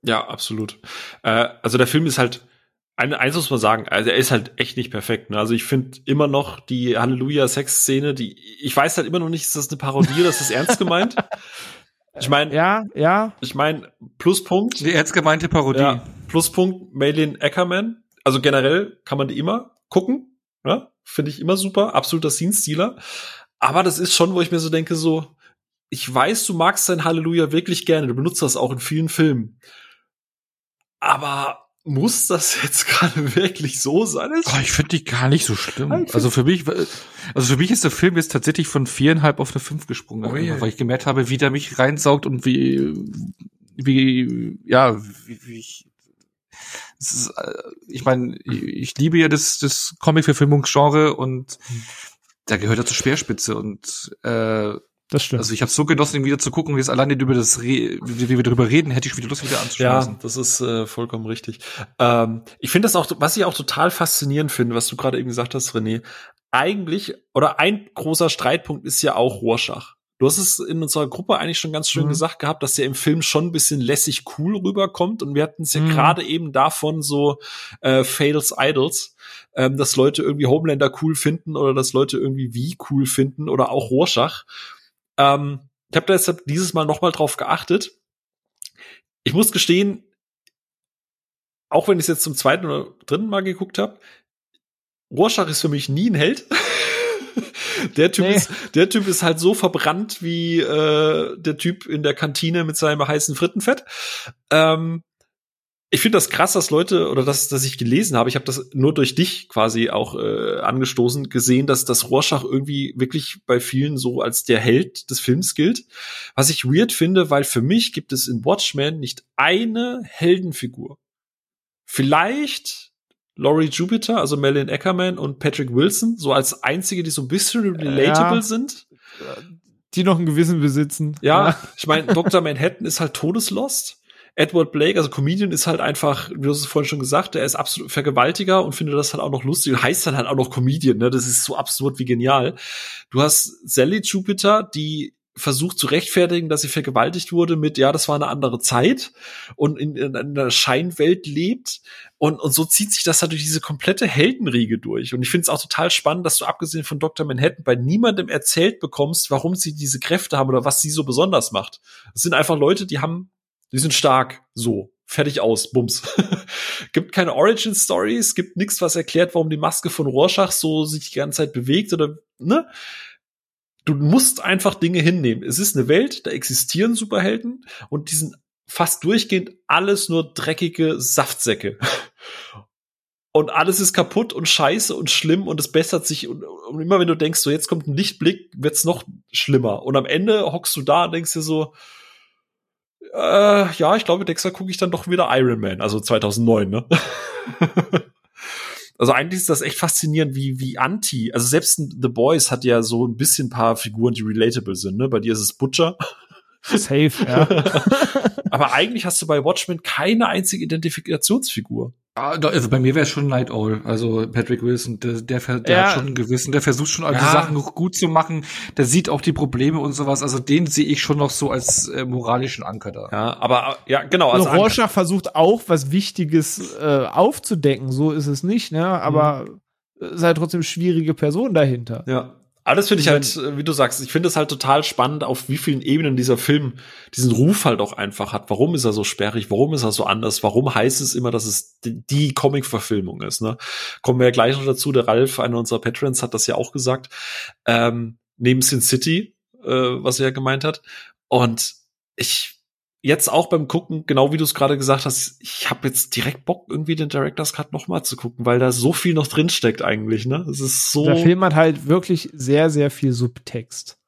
Ja, absolut. Äh, also der Film ist halt, eine, eins muss man sagen, also er ist halt echt nicht perfekt. Ne? Also ich finde immer noch die Halleluja-Sex-Szene, die, ich weiß halt immer noch nicht, ist das eine Parodie oder ist das ernst gemeint? Ich meine, ja, ja. Ich meine, Pluspunkt. Die ernst gemeinte Parodie. Ja, Pluspunkt Maylin Ackerman. Also generell kann man die immer gucken. Ja? Finde ich immer super. Absoluter Scene-Stealer. Aber das ist schon, wo ich mir so denke, so, ich weiß, du magst sein Halleluja wirklich gerne, du benutzt das auch in vielen Filmen. Aber muss das jetzt gerade wirklich so sein? Oh, ich finde die gar nicht so schlimm. Also für mich, also für mich ist der Film jetzt tatsächlich von viereinhalb auf eine fünf gesprungen, oh, yeah. weil ich gemerkt habe, wie der mich reinsaugt und wie, wie, ja, wie, wie ich, ist, äh, ich meine, ich liebe ja das, das Comic-Verfilmungsgenre und hm da gehört er zur Speerspitze und äh, das stimmt. Also ich habe so genossen, ihn wieder zu gucken, wie es alleine über das, Re wie, wie wir darüber reden, hätte ich wieder Lust, wieder anzuschmeißen. Ja, das ist äh, vollkommen richtig. Ähm, ich finde das auch, was ich auch total faszinierend finde, was du gerade eben gesagt hast, René. Eigentlich, oder ein großer Streitpunkt ist ja auch Rorschach. Du hast es in unserer Gruppe eigentlich schon ganz schön mhm. gesagt gehabt, dass der im Film schon ein bisschen lässig cool rüberkommt. Und wir hatten es ja mhm. gerade eben davon so äh, Fails Idols, ähm, dass Leute irgendwie Homelander cool finden oder dass Leute irgendwie wie cool finden oder auch Rorschach. Ähm, ich habe deshalb dieses Mal noch mal drauf geachtet. Ich muss gestehen, auch wenn ich es jetzt zum zweiten oder dritten Mal geguckt habe, Rorschach ist für mich nie ein Held. der Typ nee. ist, der Typ ist halt so verbrannt wie äh, der Typ in der Kantine mit seinem heißen Frittenfett. Ähm, ich finde das krass, dass Leute oder dass, dass ich gelesen habe, ich habe das nur durch dich quasi auch äh, angestoßen, gesehen, dass das Rorschach irgendwie wirklich bei vielen so als der Held des Films gilt. Was ich weird finde, weil für mich gibt es in Watchmen nicht eine Heldenfigur. Vielleicht Laurie Jupiter, also Melanie Ackerman und Patrick Wilson, so als einzige, die so ein bisschen relatable ja, sind. Die noch einen gewissen besitzen. Ja, ja. ich meine, Dr. Manhattan ist halt todeslost. Edward Blake, also Comedian, ist halt einfach, wie du es vorhin schon gesagt, er ist absolut Vergewaltiger und findet das halt auch noch lustig und heißt dann halt auch noch Comedian, ne? Das ist so absurd wie genial. Du hast Sally Jupiter, die versucht zu rechtfertigen, dass sie vergewaltigt wurde mit, ja, das war eine andere Zeit und in, in einer Scheinwelt lebt. Und, und so zieht sich das halt durch diese komplette Heldenriege durch. Und ich finde es auch total spannend, dass du abgesehen von Dr. Manhattan bei niemandem erzählt bekommst, warum sie diese Kräfte haben oder was sie so besonders macht. Es sind einfach Leute, die haben, die sind stark, so. Fertig aus, Bums. gibt keine Origin Stories, gibt nichts, was erklärt, warum die Maske von Rorschach so sich die ganze Zeit bewegt oder, ne? Du musst einfach Dinge hinnehmen. Es ist eine Welt, da existieren Superhelden und die sind fast durchgehend alles nur dreckige Saftsäcke. Und alles ist kaputt und scheiße und schlimm und es bessert sich. Und, und immer wenn du denkst, so jetzt kommt ein Lichtblick, wird's noch schlimmer. Und am Ende hockst du da und denkst dir so, äh, ja, ich glaube, Dexter gucke ich dann doch wieder Iron Man, also 2009, ne? also eigentlich ist das echt faszinierend, wie, wie anti, also selbst The Boys hat ja so ein bisschen paar Figuren, die relatable sind, ne? Bei dir ist es Butcher. Safe, ja. Aber eigentlich hast du bei Watchmen keine einzige Identifikationsfigur. Also bei mir wäre es schon Night Owl. Also Patrick Wilson, der, der, der Ja. hat schon ein Gewissen, der versucht schon all die Ja. Sachen noch gut zu machen. Der sieht auch die Probleme und sowas. Also den sehe ich schon noch so als äh, moralischen Anker da. Ja, aber ja, genau. Also Rorschach versucht auch was Wichtiges äh, aufzudecken, so ist es nicht, ne? Aber es ist halt trotzdem schwierige Person dahinter. Ja. Alles finde ich halt, äh, wie du sagst, ich finde es halt total spannend, auf wie vielen Ebenen dieser Film diesen Ruf halt auch einfach hat. Warum ist er so sperrig? Warum ist er so anders? Warum heißt es immer, dass es die, die Comic-Verfilmung ist? Ne? Kommen wir ja gleich noch dazu. Der Ralf, einer unserer Patrons, hat das ja auch gesagt. Ähm, neben Sin City, äh, was er ja gemeint hat. Und ich jetzt auch beim Gucken, genau wie du es gerade gesagt hast, ich habe jetzt direkt Bock, irgendwie den Director's Cut noch mal zu gucken, weil da so viel noch drin steckt eigentlich. Ne, es ist so. Der Film hat halt wirklich sehr, sehr viel Subtext.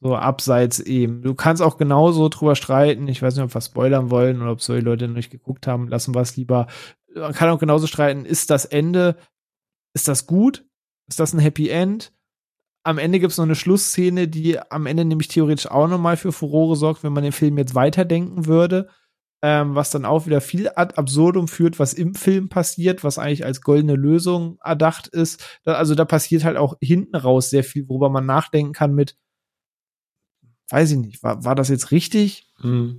So abseits eben. Du kannst auch genauso drüber streiten. Ich weiß nicht, ob wir spoilern wollen oder ob so die Leute noch nicht geguckt haben. Lassen wir es lieber. Man kann auch genauso streiten. Ist das Ende, ist das gut? Ist das ein Happy End? Am Ende gibt es noch eine Schlussszene, die am Ende nämlich theoretisch auch noch mal für Furore sorgt, wenn man den Film jetzt weiterdenken würde. Ähm, was dann auch wieder viel ad absurdum führt, was im Film passiert, was eigentlich als goldene Lösung erdacht ist. Da, also da passiert halt auch hinten raus sehr viel, worüber man nachdenken kann mit, weiß ich nicht, war, war das jetzt richtig? Hm.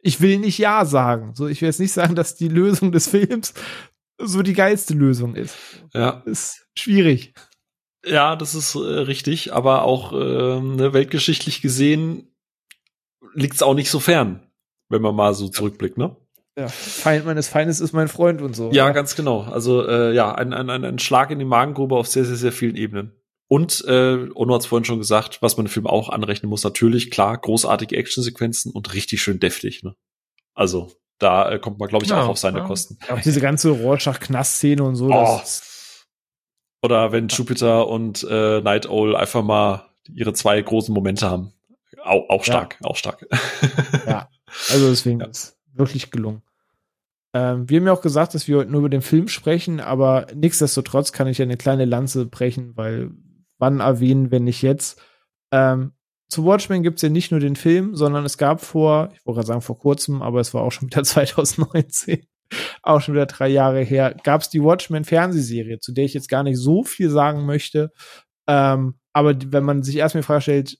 Ich will nicht Ja sagen. So, ich will jetzt nicht sagen, dass die Lösung des Films so die geilste Lösung ist. Ja. Ist schwierig. Ja, das ist äh, richtig, aber auch ähm, ne, weltgeschichtlich gesehen liegt es auch nicht so fern, wenn man mal so zurückblickt, ne? Ja, Feind meines Feindes ist mein Freund und so. Ja, ganz genau. Also äh, ja, ein, ein, ein, ein Schlag in die Magengrube auf sehr, sehr, sehr vielen Ebenen. Und äh, Ono hat es vorhin schon gesagt, was man dem Film auch anrechnen muss, natürlich, klar, großartige Actionsequenzen und richtig schön deftig. Ne? Also da äh, kommt man, glaube ich, Ja, auch auf seine ja. Kosten. Auch diese ganze Rorschach-Knast-Szene und so. Oh. Das ist, Oder wenn Jupiter und äh, Night Owl einfach mal ihre zwei großen Momente haben. Auch, auch stark, auch stark. ja, also deswegen Ja. ist wirklich gelungen. Ähm, wir haben ja auch gesagt, dass wir heute nur über den Film sprechen, aber nichtsdestotrotz kann ich ja eine kleine Lanze brechen, weil wann erwähnen, wenn nicht jetzt. Ähm, zu Watchmen gibt's ja nicht nur den Film, sondern es gab vor, ich wollte gerade sagen vor kurzem, aber es war auch schon wieder 2019, auch schon wieder drei Jahre her, gab's die Watchmen-Fernsehserie, zu der ich jetzt gar nicht so viel sagen möchte. Ähm, aber wenn man sich erstmal die Frage stellt,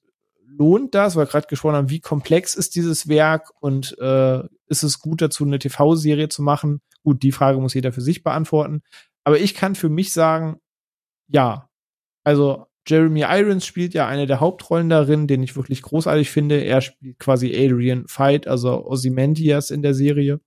lohnt das, weil wir gerade gesprochen haben, wie komplex ist dieses Werk und äh, ist es gut dazu, eine TV-Serie zu machen? Gut, die Frage muss jeder für sich beantworten. Aber ich kann für mich sagen, ja. Also Jeremy Irons spielt ja eine der Hauptrollen darin, den ich wirklich großartig finde. Er spielt quasi Adrian Veidt, also Ozymandias in der Serie.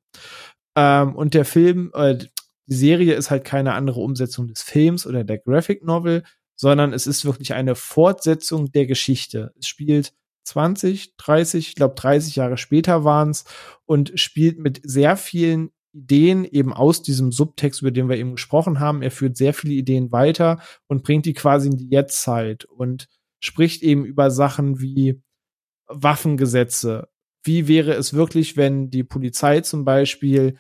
Ähm, und der Film, äh, die Serie ist halt keine andere Umsetzung des Films oder der Graphic Novel, sondern es ist wirklich eine Fortsetzung der Geschichte. Es spielt 20, 30, ich glaube 30 Jahre später waren's und spielt mit sehr vielen Ideen eben aus diesem Subtext, über den wir eben gesprochen haben. Er führt sehr viele Ideen weiter und bringt die quasi in die Jetztzeit und spricht eben über Sachen wie Waffengesetze. Wie wäre es wirklich, wenn die Polizei zum Beispiel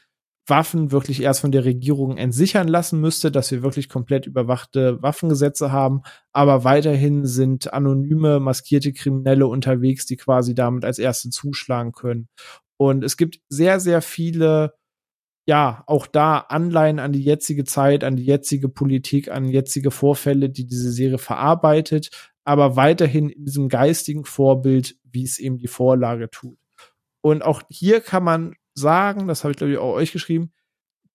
Waffen wirklich erst von der Regierung entsichern lassen müsste, dass wir wirklich komplett überwachte Waffengesetze haben, aber weiterhin sind anonyme, maskierte Kriminelle unterwegs, die quasi damit als erste zuschlagen können. Und es gibt sehr, sehr viele, ja, auch da Anleihen an die jetzige Zeit, an die jetzige Politik, an jetzige Vorfälle, die diese Serie verarbeitet, aber weiterhin in diesem geistigen Vorbild, wie es eben die Vorlage tut. Und auch hier kann man sagen, das habe ich glaube ich auch euch geschrieben,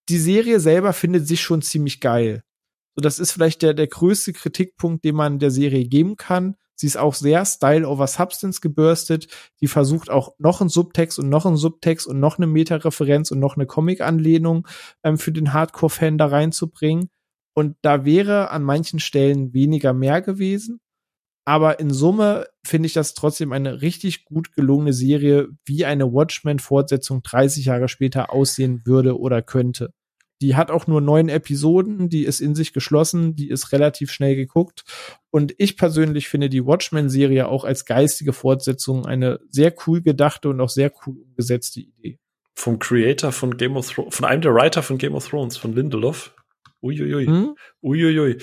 die Serie selber findet sich schon ziemlich geil. So, das ist vielleicht der, der größte Kritikpunkt, den man der Serie geben kann. Sie ist auch sehr Style over Substance gebürstet. Die versucht auch noch einen Subtext und noch einen Subtext und noch eine Meta-Referenz und noch eine Comic-Anlehnung ähm, für den Hardcore-Fan da reinzubringen. Und da wäre an manchen Stellen weniger mehr gewesen. Aber in Summe finde ich das trotzdem eine richtig gut gelungene Serie, wie eine Watchmen-Fortsetzung 30 Jahre später aussehen würde oder könnte. Die hat auch nur neun Episoden, die ist in sich geschlossen, die ist relativ schnell geguckt. Und ich persönlich finde die Watchmen-Serie auch als geistige Fortsetzung eine sehr cool gedachte und auch sehr cool umgesetzte Idee. Vom Creator von Game of Thrones, von einem der Writer von Game of Thrones, von Lindelof. Uiuiui. Hm? Uiuiui.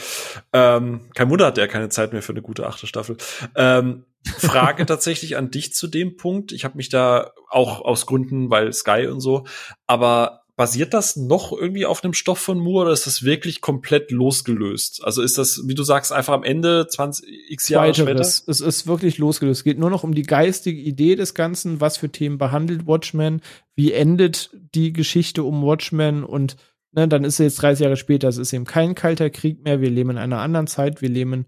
Ähm, kein Wunder hat er keine Zeit mehr für eine gute achte Staffel. Ähm, Frage tatsächlich an dich zu dem Punkt. Ich habe mich da auch aus Gründen, weil Sky und so, aber basiert das noch irgendwie auf einem Stoff von Moore oder ist das wirklich komplett losgelöst? Also ist das, wie du sagst, einfach am Ende 20 x Jahre später? Es ist wirklich losgelöst. Es geht nur noch um die geistige Idee des Ganzen, was für Themen behandelt Watchmen, wie endet die Geschichte um Watchmen und ne, dann ist es jetzt 30 Jahre später, es ist eben kein kalter Krieg mehr, wir leben in einer anderen Zeit, wir leben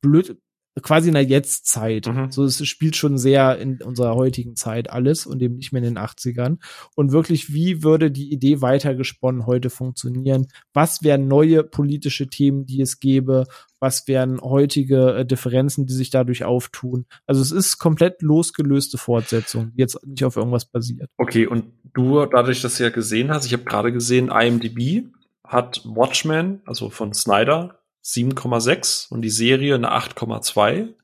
blöd, quasi in der Jetztzeit. Mhm. So, es spielt schon sehr in unserer heutigen Zeit alles und eben nicht mehr in den 80ern. Und wirklich, wie würde die Idee weitergesponnen heute funktionieren? Was wären neue politische Themen, die es gäbe? Was wären heutige äh, Differenzen, die sich dadurch auftun? Also es ist komplett losgelöste Fortsetzung, die jetzt nicht auf irgendwas basiert. Okay, und du, dadurch, dass du ja gesehen hast, ich habe gerade gesehen, IMDb hat Watchmen, also von Snyder, 7,6 und die Serie eine 8,2.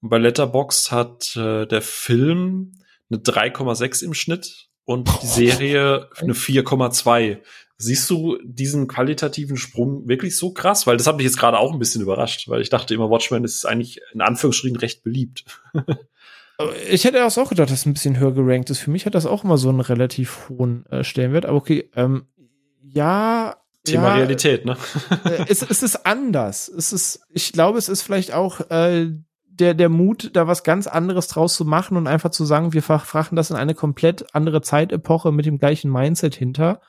Und bei Letterbox hat äh, der Film eine 3,6 im Schnitt und die Serie eine 4,2. Siehst du diesen qualitativen Sprung wirklich so krass? Weil das hat mich jetzt gerade auch ein bisschen überrascht, weil ich dachte immer, Watchmen ist eigentlich in Anführungsstrichen recht beliebt. ich hätte das auch gedacht, dass es ein bisschen höher gerankt ist. Für mich hat das auch immer so einen relativ hohen äh, Stellenwert. Aber okay, ähm, ja, Thema ja, Realität, ne? Äh, es, es ist anders. Es ist, ich glaube, es ist vielleicht auch äh, der, der Mut, da was ganz anderes draus zu machen und einfach zu sagen, wir verfrachten das in eine komplett andere Zeitepoche mit dem gleichen Mindset hinter.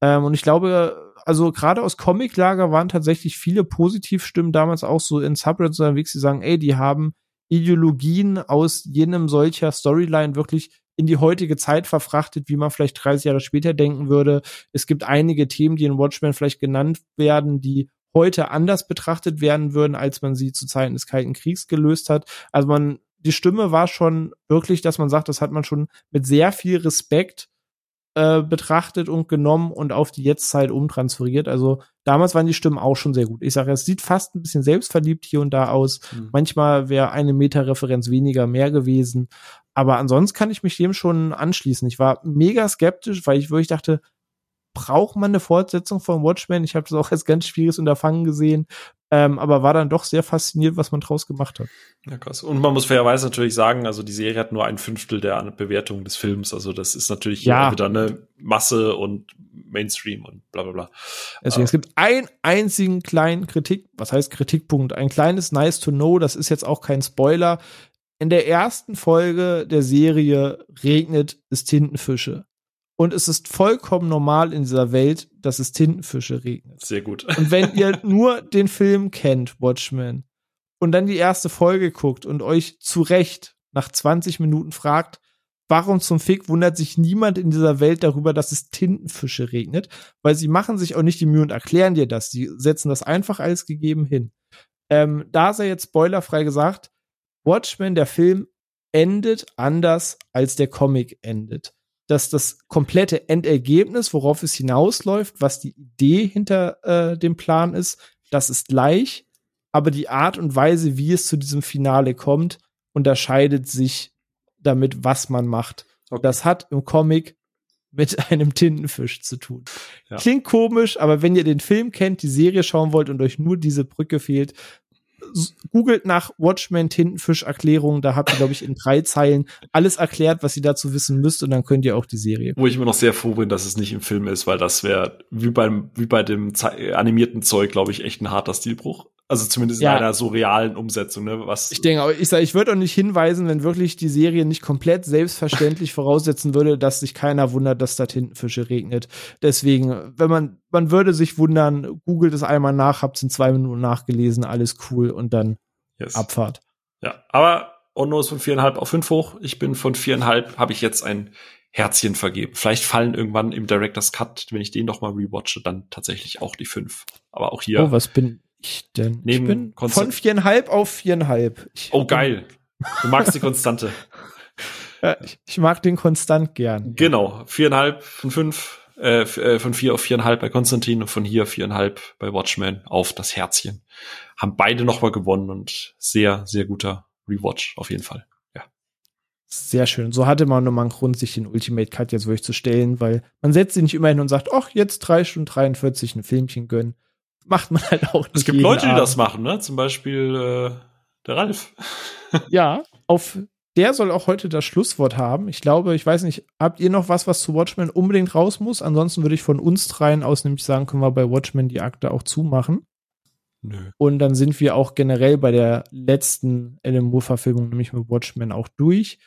Ähm, und ich glaube, also gerade aus Comiclager waren tatsächlich viele Positivstimmen damals auch so in Subreddits unterwegs, die sagen, ey, die haben Ideologien aus jenem solcher Storyline wirklich in die heutige Zeit verfrachtet, wie man vielleicht 30 Jahre später denken würde. Es gibt einige Themen, die in Watchmen vielleicht genannt werden, die heute anders betrachtet werden würden, als man sie zu Zeiten des Kalten Kriegs gelöst hat. Also man, die Stimme war schon wirklich, dass man sagt, das hat man schon mit sehr viel Respekt äh, betrachtet und genommen und auf die Jetztzeit umtransferiert. Also damals waren die Stimmen auch schon sehr gut. Ich sage, es sieht fast ein bisschen selbstverliebt hier und da aus. Mhm. Manchmal wäre eine Meta-Referenz weniger mehr gewesen. Aber ansonsten kann ich mich dem schon anschließen. Ich war mega skeptisch, weil ich wirklich dachte, braucht man eine Fortsetzung von Watchmen? Ich habe das auch als ganz schwieriges Unterfangen gesehen, ähm, aber war dann doch sehr fasziniert, was man draus gemacht hat. Ja, krass. Und man muss fairerweise natürlich sagen, also die Serie hat nur ein Fünftel der Bewertung des Films. Also das ist natürlich ja. wieder eine Masse und Mainstream und bla bla bla. Deswegen, es gibt einen einzigen kleinen Kritik, was heißt Kritikpunkt? Ein kleines Nice to Know, das ist jetzt auch kein Spoiler. In der ersten Folge der Serie regnet es Tintenfische. Und es ist vollkommen normal in dieser Welt, dass es Tintenfische regnet. Sehr gut. Und wenn ihr nur den Film kennt, Watchmen, und dann die erste Folge guckt und euch zu Recht nach 20 Minuten fragt, warum zum Fick wundert sich niemand in dieser Welt darüber, dass es Tintenfische regnet? Weil sie machen sich auch nicht die Mühe und erklären dir das. Sie setzen das einfach als gegeben hin. Ähm, da sei jetzt spoilerfrei gesagt, Watchmen, der Film, endet anders, als der Comic endet dass das komplette Endergebnis, worauf es hinausläuft, was die Idee hinter äh, dem Plan ist, das ist gleich, aber die Art und Weise, wie es zu diesem Finale kommt, unterscheidet sich damit, was man macht. Okay. Das hat im Comic mit einem Tintenfisch zu tun. Ja. Klingt komisch, aber wenn ihr den Film kennt, die Serie schauen wollt und euch nur diese Brücke fehlt, googelt nach Watchmen Tintenfisch Erklärung, da habt ihr glaube ich in drei Zeilen alles erklärt, was ihr dazu wissen müsst und dann könnt ihr auch die Serie. Wo ich immer noch sehr froh bin, dass es nicht im Film ist, weil das wäre wie beim wie bei dem animierten Zeug, glaube ich, echt ein harter Stilbruch. Also zumindest ja. in einer so realen Umsetzung, ne? Was ich denke, ich sage, ich würde auch nicht hinweisen, wenn wirklich die Serie nicht komplett selbstverständlich voraussetzen würde, dass sich keiner wundert, dass da Tintenfische regnet. Deswegen, wenn man, man würde sich wundern, googelt es einmal nach, habt's in zwei Minuten nachgelesen, alles cool und dann yes. Abfahrt. Ja, aber Onno ist von viereinhalb auf fünf hoch. Ich bin von viereinhalb, habe ich jetzt ein Herzchen vergeben. Vielleicht fallen irgendwann im Director's Cut, wenn ich den noch mal rewatche, dann tatsächlich auch die fünf. Aber auch hier. Oh, was bin ich denn? Neben ich bin Konstantin. von viereinhalb auf viereinhalb. Ich, Oh, geil. Du magst die Konstante. Ja, ich, ich mag den konstant gern. Genau. Viereinhalb von fünf, äh, äh, von vier auf viereinhalb bei Konstantin und von hier viereinhalb bei Watchmen auf das Herzchen. Haben beide nochmal gewonnen und sehr, sehr guter Rewatch auf jeden Fall. Sehr schön. So hatte man nochmal einen Grund, sich den Ultimate Cut jetzt wirklich zu stellen, weil man setzt sich nicht immer hin und sagt, ach, jetzt drei Stunden 43 ein Filmchen gönnen. Macht man halt auch nicht. Es gibt Leute, die Abend. das machen, ne? Zum Beispiel äh, der Ralf. Ja, auf der soll auch heute das Schlusswort haben. Ich glaube, ich weiß nicht, habt ihr noch was, was zu Watchmen unbedingt raus muss? Ansonsten würde ich von uns dreien aus nämlich sagen, können wir bei Watchmen die Akte auch zumachen. Nö. Und dann sind wir auch generell bei der letzten Alan Moore-Verfilmung, nämlich mit Watchmen, auch durch.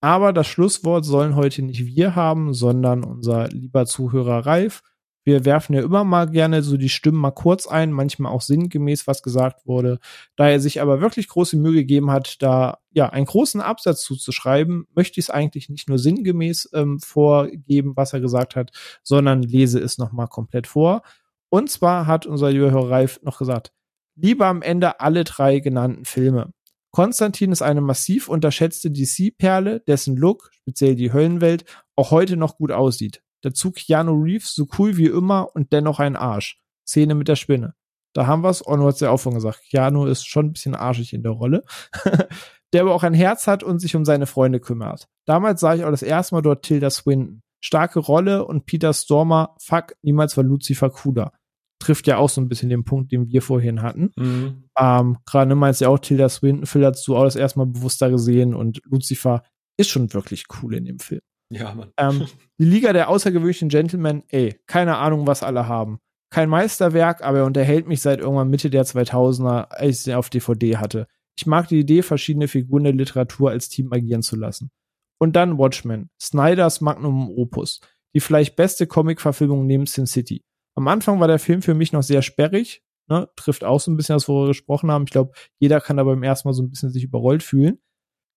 Aber das Schlusswort sollen heute nicht wir haben, sondern unser lieber Zuhörer Ralf. Wir werfen ja immer mal gerne so die Stimmen mal kurz ein, manchmal auch sinngemäß, was gesagt wurde. Da er sich aber wirklich große Mühe gegeben hat, da ja einen großen Absatz zuzuschreiben, möchte ich es eigentlich nicht nur sinngemäß ähm, vorgeben, was er gesagt hat, sondern lese es nochmal komplett vor. Und zwar hat unser lieber Hörer Ralf noch gesagt, lieber am Ende alle drei genannten Filme. Konstantin ist eine massiv unterschätzte DC-Perle, dessen Look, speziell die Höllenwelt, auch heute noch gut aussieht. Dazu Keanu Reeves, so cool wie immer und dennoch ein Arsch. Szene mit der Spinne. Da haben wir's. Du hast ja auch schon gesagt, Keanu ist schon ein bisschen arschig in der Rolle. der aber auch ein Herz hat und sich um seine Freunde kümmert. Damals sah ich auch das erste Mal dort Tilda Swinton. Starke Rolle und Peter Stormer, fuck, niemals war Lucifer cooler. Trifft ja auch so ein bisschen den Punkt, den wir vorhin hatten. Mhm. Ähm, Gerade ne, meinst ja auch Tilda Swinton, Phil hast du auch das erste Mal bewusster gesehen und Lucifer ist schon wirklich cool in dem Film. Ja, Mann. Ähm, die Liga der außergewöhnlichen Gentlemen, ey, keine Ahnung, was alle haben. Kein Meisterwerk, aber er unterhält mich seit irgendwann Mitte der 2000er, als ich sie auf DVD hatte. Ich mag die Idee, verschiedene Figuren der Literatur als Team agieren zu lassen. Und dann Watchmen, Snyders Magnum Opus, die vielleicht beste Comic-Verfilmung neben Sin City. Am Anfang war der Film für mich noch sehr sperrig, ne, trifft auch so ein bisschen das, worüber wir gesprochen haben. Ich glaube, jeder kann da beim ersten Mal so ein bisschen sich überrollt fühlen.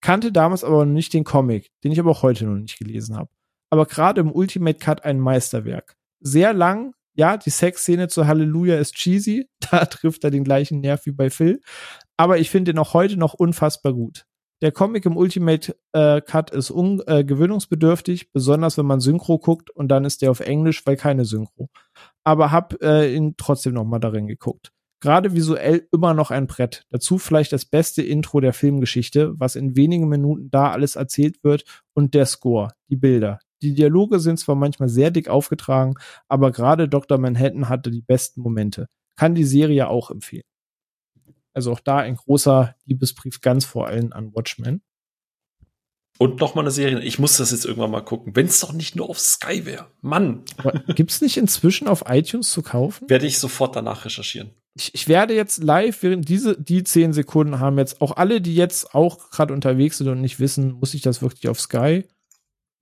Kannte damals aber noch nicht den Comic, den ich aber auch heute noch nicht gelesen habe. Aber gerade im Ultimate Cut ein Meisterwerk. Sehr lang, ja, die Sexszene zu Halleluja ist cheesy, da trifft er den gleichen Nerv wie bei Phil. Aber ich finde ihn auch heute noch unfassbar gut. Der Comic im Ultimate äh, Cut ist un äh, gewöhnungsbedürftig, besonders wenn man Synchro guckt und dann ist der auf Englisch, weil keine Synchro. Aber hab äh, ihn trotzdem noch mal darin geguckt. Gerade visuell immer noch ein Brett. Dazu vielleicht das beste Intro der Filmgeschichte, was in wenigen Minuten da alles erzählt wird und der Score, die Bilder. Die Dialoge sind zwar manchmal sehr dick aufgetragen, aber gerade Dr. Manhattan hatte die besten Momente. Kann die Serie auch empfehlen. Also auch da ein großer Liebesbrief ganz vor allem an Watchmen. Und noch mal eine Serie. Ich muss das jetzt irgendwann mal gucken. Wenn es doch nicht nur auf Sky wäre. Mann, gibt's nicht inzwischen auf iTunes zu kaufen? werde ich sofort danach recherchieren. Ich, ich werde jetzt live, während diese, die zehn Sekunden haben jetzt auch alle, die jetzt auch gerade unterwegs sind und nicht wissen, muss ich das wirklich auf Sky?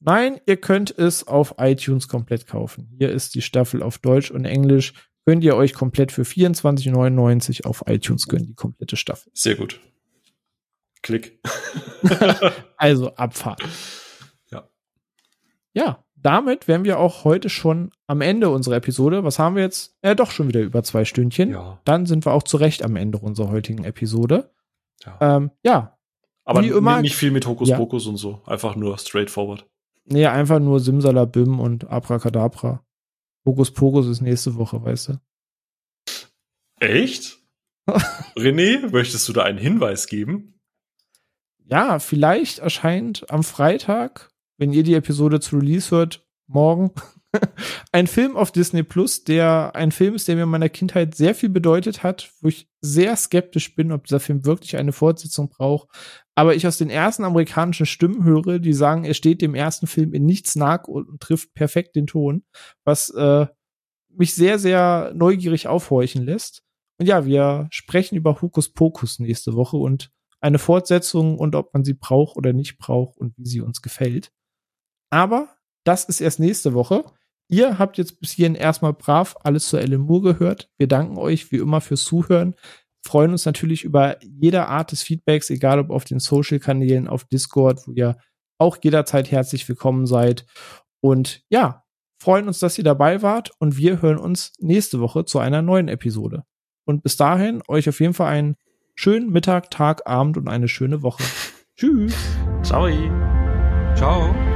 Nein, ihr könnt es auf iTunes komplett kaufen. Hier ist die Staffel auf Deutsch und Englisch. Könnt ihr euch komplett für 24,99 auf iTunes gönnen, die komplette Staffel. Sehr gut. Klick. Also Abfahrt. Ja. Ja, damit wären wir auch heute schon am Ende unserer Episode. Was haben wir jetzt? Ja, doch schon wieder über zwei Stündchen. Ja. Dann sind wir auch zu Recht am Ende unserer heutigen Episode. ja. Ähm, ja, Aber wie immer- nicht viel mit Hokus Ja. Pokus und so. Einfach nur straightforward. nee, einfach nur Simsalabim und Abracadabra. Hokus Pokus ist nächste Woche, weißt du? Echt? René, möchtest du da einen Hinweis geben? Ja, vielleicht erscheint am Freitag, wenn ihr die Episode zu Release hört, morgen, ein Film auf Disney Plus, der ein Film ist, der mir in meiner Kindheit sehr viel bedeutet hat, wo ich sehr skeptisch bin, ob dieser Film wirklich eine Fortsetzung braucht. Aber ich aus den ersten amerikanischen Stimmen höre, die sagen, er steht dem ersten Film in nichts nach und trifft perfekt den Ton, was äh, mich sehr, sehr neugierig aufhorchen lässt. Und ja, wir sprechen über Hokus Pokus nächste Woche und eine Fortsetzung und ob man sie braucht oder nicht braucht und wie sie uns gefällt. Aber das ist erst nächste Woche. Ihr habt jetzt bis hierhin erstmal brav alles zu Ellen Moore gehört. Wir danken euch wie immer fürs Zuhören. Freuen uns natürlich über jede Art des Feedbacks, egal ob auf den Social-Kanälen, auf Discord, wo ihr auch jederzeit herzlich willkommen seid. Und ja, freuen uns, dass ihr dabei wart und wir hören uns nächste Woche zu einer neuen Episode. Und bis dahin euch auf jeden Fall einen schönen Mittag, Tag, Abend und eine schöne Woche. Tschüss. Ciao. Ciao.